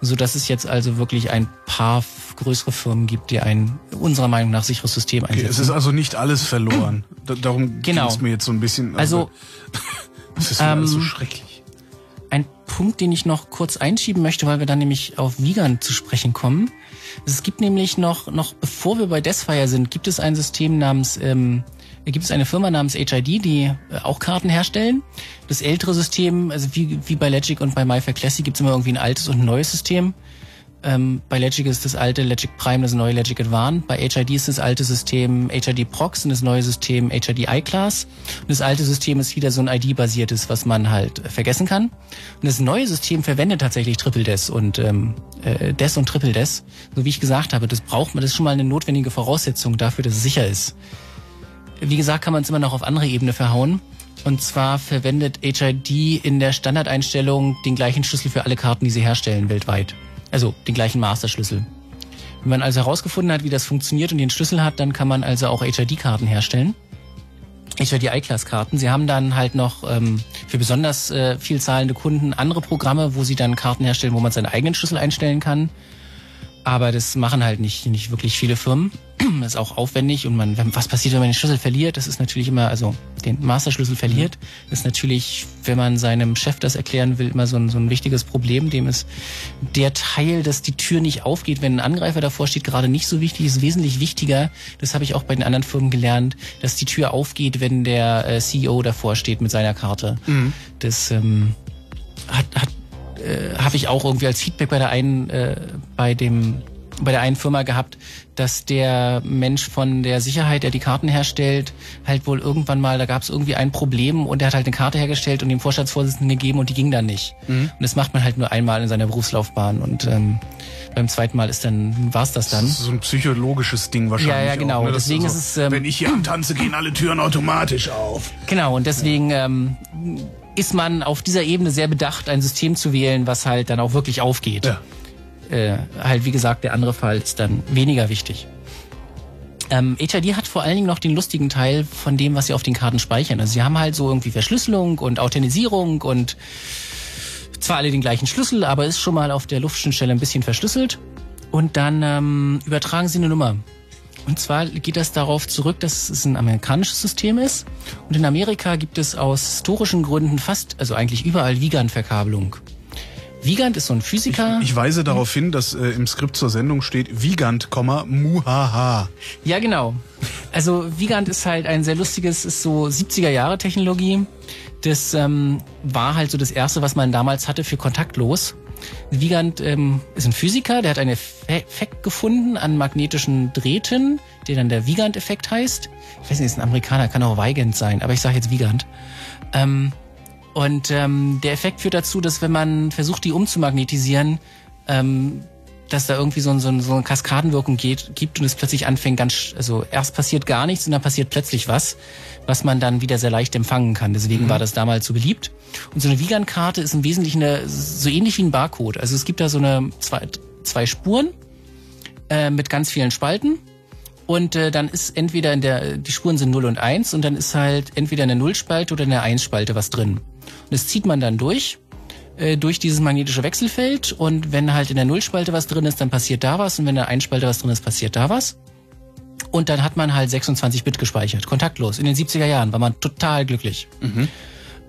E: So dass es jetzt also wirklich ein paar größere Firmen gibt, die ein unserer Meinung nach sicheres System
D: Okay, es
E: einsetzen.
D: ist also nicht alles verloren. Da, darum
E: Genau.
D: ging es mir jetzt so ein bisschen.
E: Also,
D: das ist mir alles so
E: ähm,
D: schrecklich.
E: Ein Punkt, den ich noch kurz einschieben möchte, weil wir dann nämlich auf Vegan zu sprechen kommen. Es gibt nämlich noch, noch bevor wir bei Desfire sind, gibt es ein System namens, ähm, gibt es eine Firma namens HID, die äh, auch Karten herstellen. Das ältere System, also wie, wie bei Legic und bei MyFair Classic gibt es immer irgendwie ein altes und ein neues System. Ähm, bei Legic ist das alte Legic Prime, das neue Legic Advanced. Bei HID ist das alte System HID Prox und das neue System HID iClass. Und das alte System ist wieder so ein ID-basiertes, was man halt äh, vergessen kann. Und das neue System verwendet tatsächlich Triple Des und ähm, äh, Des und Triple Des. So wie ich gesagt habe, das braucht man, das ist schon mal eine notwendige Voraussetzung dafür, dass es sicher ist. Wie gesagt, kann man es immer noch auf andere Ebene verhauen. Und zwar verwendet HID in der Standardeinstellung den gleichen Schlüssel für alle Karten, die sie herstellen weltweit. Also den gleichen Masterschlüssel. Wenn man also herausgefunden hat, wie das funktioniert und den Schlüssel hat, dann kann man also auch HID-Karten herstellen. HID iClass-Karten. Sie haben dann halt noch ähm, für besonders äh, viel zahlende Kunden andere Programme, wo sie dann Karten herstellen, wo man seinen eigenen Schlüssel einstellen kann. Aber das machen halt nicht, nicht wirklich viele Firmen. Das ist auch aufwendig und man, was passiert, wenn man den Schlüssel verliert? Das ist natürlich immer, also den Masterschlüssel verliert, das ist natürlich, wenn man seinem Chef das erklären will, immer so ein, so ein wichtiges Problem. Dem ist der Teil, dass die Tür nicht aufgeht, wenn ein Angreifer davor steht, gerade nicht so wichtig, ist wesentlich wichtiger. Das habe ich auch bei den anderen Firmen gelernt, dass die Tür aufgeht, wenn der äh, CEO davor steht mit seiner Karte. Das ähm, hat, hat äh, habe ich auch irgendwie als Feedback bei der einen, äh, bei dem, bei der einen Firma gehabt, dass der Mensch von der Sicherheit, der die Karten herstellt, halt wohl irgendwann mal, da gab es irgendwie ein Problem und der hat halt eine Karte hergestellt und dem Vorstandsvorsitzenden gegeben und die ging dann nicht. Und das macht man halt nur einmal in seiner Berufslaufbahn und ähm, beim zweiten Mal ist dann, war's das dann.
D: Das ist so ein psychologisches Ding wahrscheinlich.
E: Ja, ja, genau.
D: Auch, ne?
E: Deswegen
D: so,
E: ist es, ähm,
D: wenn ich hier antanze, gehen alle Türen automatisch auf.
E: Genau, und deswegen ähm, ist man auf dieser Ebene sehr bedacht, ein System zu wählen, was halt dann auch wirklich aufgeht.
D: Ja.
E: Äh, halt, wie gesagt, der andere Fall ist dann weniger wichtig. Ähm, HID hat vor allen Dingen noch den lustigen Teil von dem, was sie auf den Karten speichern. Also sie haben halt so irgendwie Verschlüsselung und Authentisierung und zwar alle den gleichen Schlüssel, aber ist schon mal auf der Luftschnittstelle ein bisschen verschlüsselt. Und dann ähm, übertragen sie eine Nummer. Und zwar geht das darauf zurück, dass es ein amerikanisches System ist. Und in Amerika gibt es aus historischen Gründen fast, also eigentlich überall Vigant-Verkabelung. Vigant ist so ein Physiker.
D: Ich weise darauf hin, dass äh, im Skript zur Sendung steht Vigant, Muhaha.
E: Ja, genau. Also Vigant ist halt ein sehr lustiges, ist so 70er Jahre Technologie. Das ähm, war halt so das erste, was man damals hatte für kontaktlos. Wiegand ähm, ist ein Physiker, der hat einen Effekt gefunden an magnetischen Drähten, der dann der Wiegand-Effekt heißt. Ich weiß nicht, ist ein Amerikaner, kann auch Weigand sein, aber ich sage jetzt Wiegand. Ähm, und ähm, der Effekt führt dazu, dass wenn man versucht, die umzumagnetisieren, ähm, dass da irgendwie so, ein, so, ein, so eine Kaskadenwirkung geht, gibt und es plötzlich anfängt ganz, also erst passiert gar nichts und dann passiert plötzlich was, was man dann wieder sehr leicht empfangen kann. Deswegen mhm. war das damals so beliebt. Und so eine Wiegand-Karte ist im Wesentlichen eine, so ähnlich wie ein Barcode. Also es gibt da so eine zwei, zwei Spuren äh, mit ganz vielen Spalten. Und äh, dann ist entweder in der, die Spuren sind 0 und 1 und dann ist halt entweder in der Nullspalte oder in der 1-Spalte was drin. Und das zieht man dann durch äh, durch dieses magnetische Wechselfeld und wenn halt in der Nullspalte was drin ist, dann passiert da was und wenn in der Einspalte was drin ist, passiert da was. Und dann hat man halt 26 Bit gespeichert, kontaktlos. In den 70er Jahren war man total glücklich. Mhm.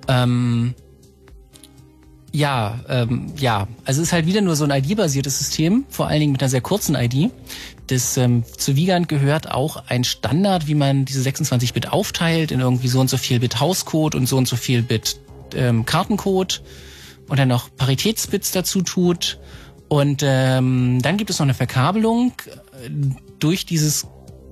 E: Ähm, ja, ähm, ja, also es ist halt wieder nur so ein ID-basiertes System, vor allen Dingen mit einer sehr kurzen ID. Das ähm, zu Wiegand gehört auch ein Standard, wie man diese 26 Bit aufteilt in irgendwie so und so viel Bit Hauscode und so und so viel Bit ähm, Kartencode und dann noch Paritätsbits dazu tut. Und ähm, dann gibt es noch eine Verkabelung äh, durch dieses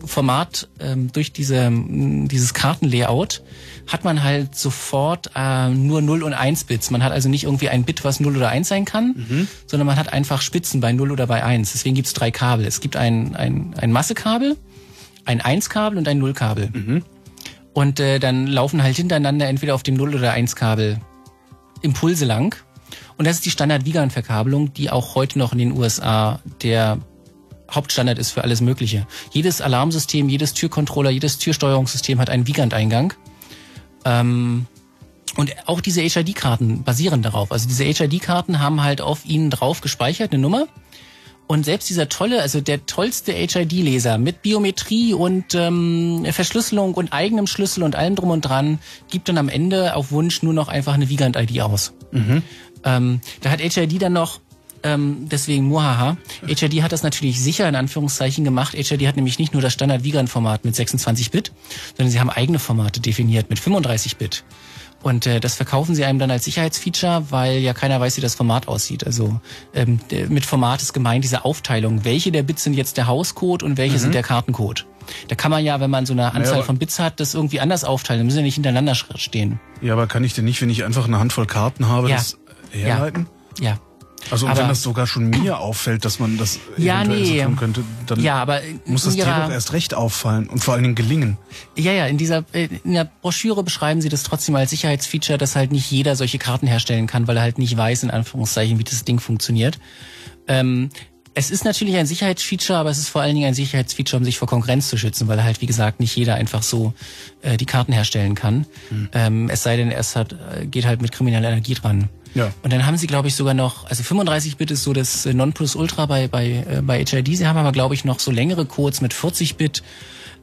E: Format, ähm, durch diese, dieses Kartenlayout hat man halt sofort äh, nur 0 und 1 Bits. Man hat also nicht irgendwie ein Bit, was 0 oder 1 sein kann, mhm. sondern man hat einfach Spitzen bei 0 oder bei 1. Deswegen gibt es drei Kabel. Es gibt ein, ein, ein Massekabel, ein 1-Kabel und ein 0-Kabel. Mhm. Und äh, dann laufen halt hintereinander entweder auf dem 0 oder 1-Kabel Impulse lang. Und das ist die Standard-Wiegand-Verkabelung, die auch heute noch in den USA der Hauptstandard ist für alles Mögliche. Jedes Alarmsystem, jedes Türcontroller, jedes Türsteuerungssystem hat einen Wiegand-Eingang. Ähm, und auch diese HID-Karten basieren darauf. Also diese HID-Karten haben halt auf ihnen drauf gespeichert eine Nummer. Und selbst dieser tolle, also der tollste HID-Leser mit Biometrie und ähm, Verschlüsselung und eigenem Schlüssel und allem drum und dran, gibt dann am Ende auf Wunsch nur noch einfach eine Wiegand-ID aus. Mhm. Ähm, da hat HID dann noch ähm, deswegen Muhaha. HID hat das natürlich sicher in Anführungszeichen gemacht. HID hat nämlich nicht nur das Standard Wiegand-Format mit 26 Bit, sondern sie haben eigene Formate definiert mit 35 Bit. Und äh, das verkaufen sie einem dann als Sicherheitsfeature, weil ja keiner weiß, wie das Format aussieht. Also ähm, mit Format ist gemeint diese Aufteilung. Welche der Bits sind jetzt der Hauscode und welche mhm. sind der Kartencode? Da kann man ja, wenn man so eine Anzahl ja, von Bits hat, das irgendwie anders aufteilen. Da müssen ja nicht hintereinander stehen.
D: Ja, aber kann ich denn nicht, wenn ich einfach eine Handvoll Karten habe, ja. das herleiten?
E: Ja. ja.
D: Also aber, wenn das sogar schon mir auffällt, dass man das ja, nee. tun könnte, dann
E: ja, aber
D: muss das ihrer, dir doch erst recht auffallen und vor allen Dingen gelingen.
E: Ja, ja, in dieser in der Broschüre beschreiben sie das trotzdem als Sicherheitsfeature, dass halt nicht jeder solche Karten herstellen kann, weil er halt nicht weiß, in Anführungszeichen, wie das Ding funktioniert. Ähm, es ist natürlich ein Sicherheitsfeature, aber es ist vor allen Dingen ein Sicherheitsfeature, um sich vor Konkurrenz zu schützen, weil halt, wie gesagt, nicht jeder einfach so äh, die Karten herstellen kann. Mhm. Ähm, es sei denn, es hat, äh, geht halt mit krimineller Energie dran. Ja. Und dann haben sie, glaube ich, sogar noch, also 35 Bit ist so das Nonplusultra bei, bei, äh, bei HID. Sie haben aber, glaube ich, noch so längere Codes mit 40 Bit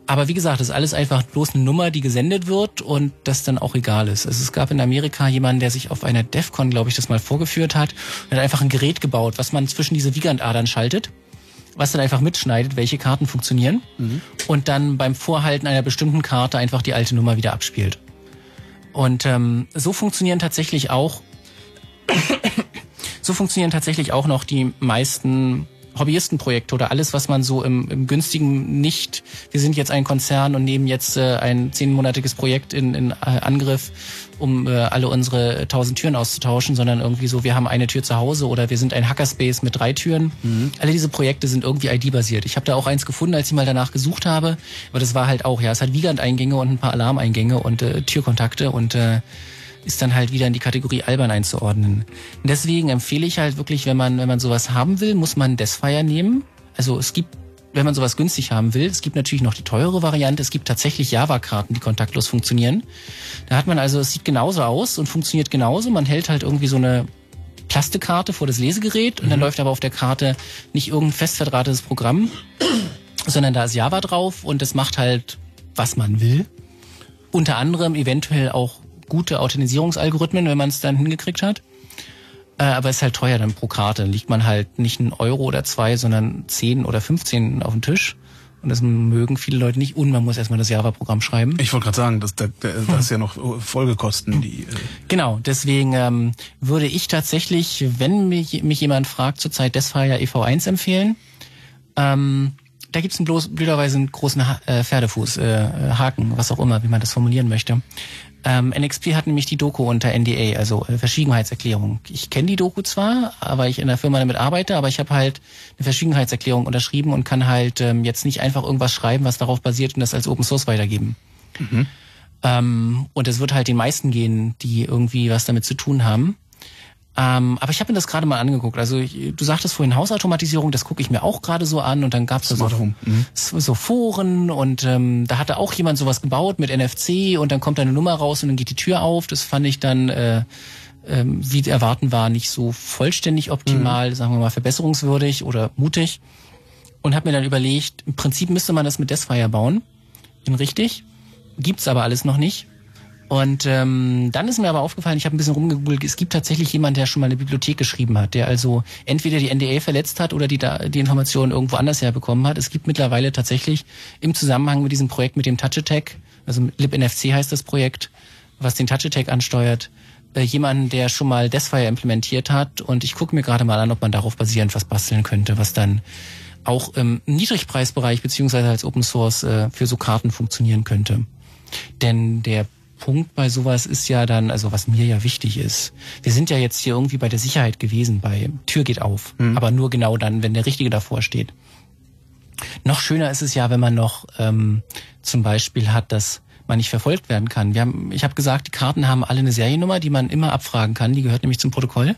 E: aber wie gesagt, das ist alles einfach bloß eine Nummer, die gesendet wird und das dann auch egal ist. Also es gab in Amerika jemanden, der sich auf einer DEFCON, glaube ich, das mal vorgeführt hat und hat einfach ein Gerät gebaut, was man zwischen diese Wiegandadern schaltet, was dann einfach mitschneidet, welche Karten funktionieren mhm. und dann beim Vorhalten einer bestimmten Karte einfach die alte Nummer wieder abspielt. Und ähm, so funktionieren tatsächlich auch so funktionieren tatsächlich auch noch die meisten Hobbyistenprojekte oder alles, was man so im, im günstigen nicht, wir sind jetzt ein Konzern und nehmen jetzt äh, ein zehnmonatiges Projekt in, in äh, Angriff, um äh, alle unsere tausend Türen auszutauschen, sondern irgendwie so, wir haben eine Tür zu Hause oder wir sind ein Hackerspace mit drei Türen. Mhm. Alle diese Projekte sind irgendwie ID-basiert. Ich habe da auch eins gefunden, als ich mal danach gesucht habe, aber das war halt auch, ja, es hat Wiegand-Eingänge und ein paar Alarmeingänge und äh, Türkontakte und äh, ist dann halt wieder in die Kategorie albern einzuordnen. Und deswegen empfehle ich halt wirklich, wenn man, wenn man sowas haben will, muss man Deathfire nehmen. Also es gibt, wenn man sowas günstig haben will, es gibt natürlich noch die teure Variante, es gibt tatsächlich Java-Karten, die kontaktlos funktionieren. Da hat man also, es sieht genauso aus und funktioniert genauso. Man hält halt irgendwie so eine Plastikkarte vor das Lesegerät und dann mhm. läuft aber auf der Karte nicht irgendein fest verdrahtetes Programm, sondern da ist Java drauf und es macht halt, was man will. Unter anderem eventuell auch gute Authentisierungsalgorithmen, wenn man es dann hingekriegt hat. Äh, aber es ist halt teuer dann pro Karte. Dann liegt man halt nicht einen Euro oder zwei, sondern zehn oder 15 auf dem Tisch. Und das mögen viele Leute nicht. Und man muss erstmal das Java-Programm schreiben.
D: Ich wollte gerade sagen, das, das, das ist ja noch Folgekosten, die. Äh
E: Genau, deswegen ähm, würde ich tatsächlich, wenn mich, mich jemand fragt, zurzeit Desfire EV1 empfehlen. Ähm, da gibt's einen bloß, blöderweise einen großen ha äh, Pferdefuß, äh, Haken, was auch immer, wie man das formulieren möchte. Ähm, NXP hat nämlich die Doku unter NDA, also äh, Verschwiegenheitserklärung. Ich kenne die Doku zwar, weil ich in der Firma damit arbeite, aber ich habe halt eine Verschwiegenheitserklärung unterschrieben und kann halt ähm, jetzt nicht einfach irgendwas schreiben, was darauf basiert und das als Open Source weitergeben. Mhm. Ähm, und es wird halt den meisten gehen, die irgendwie was damit zu tun haben. Ähm, aber ich habe mir das gerade mal angeguckt. Also ich, du sagtest vorhin Hausautomatisierung, das gucke ich mir auch gerade so an und dann gab es da so, mhm. so Foren und ähm, da hatte auch jemand sowas gebaut mit NFC und dann kommt da eine Nummer raus und dann geht die Tür auf. Das fand ich dann, äh, ähm, wie erwarten war, nicht so vollständig optimal, mhm. sagen wir mal verbesserungswürdig oder mutig. Und habe mir dann überlegt, im Prinzip müsste man das mit Desfire bauen. Bin richtig. Gibt's aber alles noch nicht. Und ähm, dann ist mir aber aufgefallen, ich habe ein bisschen rumgegoogelt, es gibt tatsächlich jemand, der schon mal eine Bibliothek geschrieben hat, der also entweder die NDA verletzt hat oder die, die Informationen irgendwo anders herbekommen hat. Es gibt mittlerweile tatsächlich im Zusammenhang mit diesem Projekt mit dem Touch Attack, also LibNFC heißt das Projekt, was den Touch Attack ansteuert, äh, jemanden, der schon mal Deathfire implementiert hat. Und ich gucke mir gerade mal an, ob man darauf basierend was basteln könnte, was dann auch im Niedrigpreisbereich beziehungsweise als Open Source äh, für so Karten funktionieren könnte. Denn der Punkt bei sowas ist ja dann, also was mir ja wichtig ist, wir sind ja jetzt hier irgendwie bei der Sicherheit gewesen, bei Tür geht auf, mhm. aber nur genau dann, wenn der Richtige davor steht. Noch schöner ist es ja, wenn man noch ähm, zum Beispiel hat, dass man nicht verfolgt werden kann. Wir haben, ich habe gesagt, die Karten haben alle eine Seriennummer, die man immer abfragen kann. Die gehört nämlich zum Protokoll.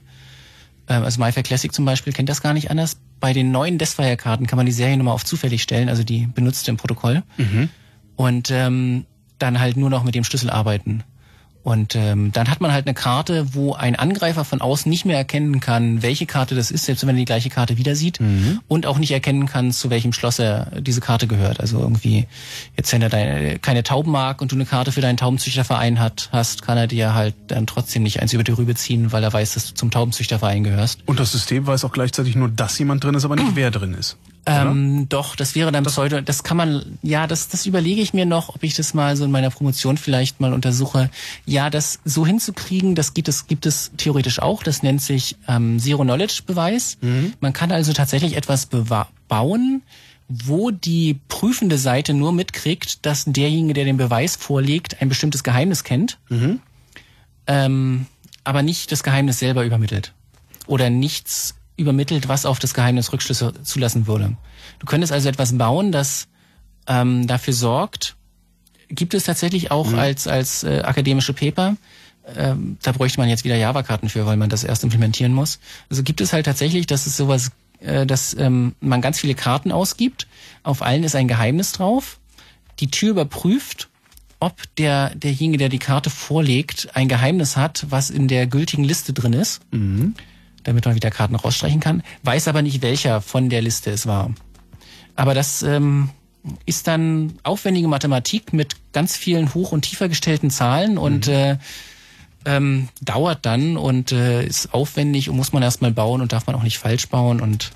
E: Ähm, also MyFair Classic zum Beispiel kennt das gar nicht anders. Bei den neuen Deathfire-Karten kann man die Seriennummer auf zufällig stellen, also die benutzte im Protokoll. Mhm. Und ähm, dann halt nur noch mit dem Schlüssel arbeiten. Und ähm, dann hat man halt eine Karte, wo ein Angreifer von außen nicht mehr erkennen kann, welche Karte das ist, selbst wenn er die gleiche Karte wieder sieht mhm. und auch nicht erkennen kann, zu welchem Schloss er diese Karte gehört. Also irgendwie, jetzt wenn er deine, keine Tauben mag und du eine Karte für deinen Taubenzüchterverein hat, hast, kann er dir halt dann trotzdem nicht eins über die Rübe ziehen, weil er weiß, dass du zum Taubenzüchterverein gehörst.
D: Und das System weiß auch gleichzeitig nur, dass jemand drin ist, aber nicht wer drin ist.
E: Ähm, doch, das wäre dann das Pseudo, das kann man, ja, das, das überlege ich mir noch, ob ich das mal so in meiner Promotion vielleicht mal untersuche. Ja, das so hinzukriegen, das gibt es, gibt es theoretisch auch, das nennt sich ähm, Zero-Knowledge-Beweis. Mhm. Man kann also tatsächlich etwas bauen, wo die prüfende Seite nur mitkriegt, dass derjenige, der den Beweis vorlegt, ein bestimmtes Geheimnis kennt, mhm. ähm, aber nicht das Geheimnis selber übermittelt. Oder nichts übermittelt, was auf das Geheimnis Rückschlüsse zulassen würde. Du könntest also etwas bauen, das ähm, dafür sorgt, gibt es tatsächlich auch mhm. als, als äh, akademische Paper, ähm, da bräuchte man jetzt wieder Java-Karten für, weil man das erst implementieren muss. Also gibt es halt tatsächlich, dass es sowas, äh, dass ähm, man ganz viele Karten ausgibt, auf allen ist ein Geheimnis drauf, die Tür überprüft, ob der, derjenige, der die Karte vorlegt, ein Geheimnis hat, was in der gültigen Liste drin ist. Mhm damit man wieder Karten rausstreichen kann, weiß aber nicht, welcher von der Liste es war. Aber das ähm, ist dann aufwendige Mathematik mit ganz vielen hoch- und tiefer gestellten Zahlen und mhm. äh, ähm, dauert dann und äh, ist aufwendig und muss man erstmal bauen und darf man auch nicht falsch bauen und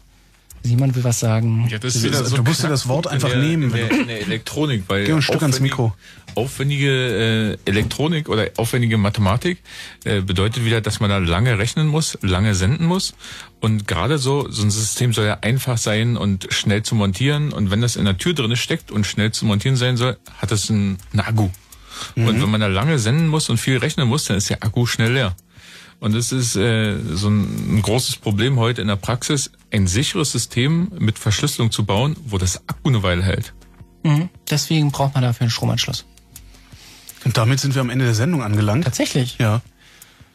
E: Simon will was sagen.
D: Ja, das ist so du musst dir das Wort einfach der, nehmen.
F: In der, in der Elektronik, weil
D: Geh ein Stück ans Mikro.
F: Aufwendige äh, Elektronik oder aufwendige Mathematik äh, bedeutet wieder, dass man da lange rechnen muss, lange senden muss. Und gerade so, so ein System soll ja einfach sein und schnell zu montieren. Und wenn das in der Tür drin steckt und schnell zu montieren sein soll, hat es einen, einen Akku. Mhm. Und wenn man da lange senden muss und viel rechnen muss, dann ist der Akku schnell leer. Und es ist äh, so ein, ein großes Problem heute in der Praxis, ein sicheres System mit Verschlüsselung zu bauen, wo das Akku eine Weile hält.
E: Mhm. Deswegen braucht man dafür einen Stromanschluss.
D: Und damit sind wir am Ende der Sendung angelangt.
E: Tatsächlich?
D: Ja.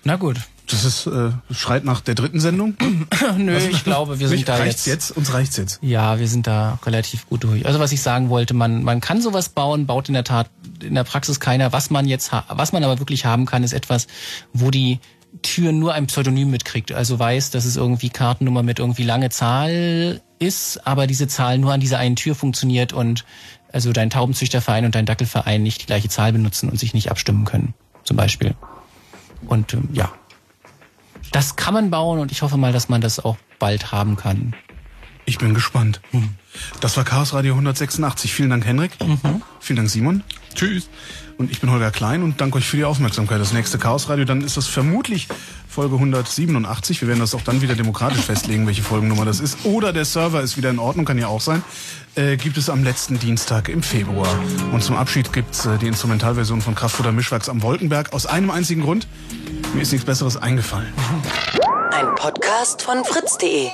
E: Na gut.
D: Das ist äh, schreit nach der dritten Sendung.
E: Nö, also, ich glaube, wir sind da
D: reicht's
E: jetzt.
D: jetzt. Uns reicht's jetzt.
E: Ja, wir sind da relativ gut durch. Also was ich sagen wollte, man man kann sowas bauen, baut in der Tat in der Praxis keiner. Was man jetzt was man aber wirklich haben kann, ist etwas, wo die Tür nur ein Pseudonym mitkriegt. Also weiß, dass es irgendwie Kartennummer mit irgendwie lange Zahl ist, aber diese Zahl nur an dieser einen Tür funktioniert und also dein Taubenzüchterverein und dein Dackelverein nicht die gleiche Zahl benutzen und sich nicht abstimmen können, zum Beispiel. Und ähm, ja, das kann man bauen und ich hoffe mal, dass man das auch bald haben kann.
D: Ich bin gespannt. Das war Chaos Radio 186. Vielen Dank, Henrik. Vielen Dank, Simon.
F: Tschüss.
D: Und ich bin Holger Klein und danke euch für die Aufmerksamkeit. Das nächste Chaos Radio, dann ist das vermutlich Folge 187. Wir werden das auch dann wieder demokratisch festlegen, welche Folgennummer das ist. Oder der Server ist wieder in Ordnung, kann ja auch sein. Äh, gibt es am letzten Dienstag im Februar. Und zum Abschied gibt's äh, die Instrumentalversion von Kraftfutter Mischwachs am Wolkenberg. Aus einem einzigen Grund. Mir ist nichts Besseres eingefallen.
A: Ein Podcast von fritz.de.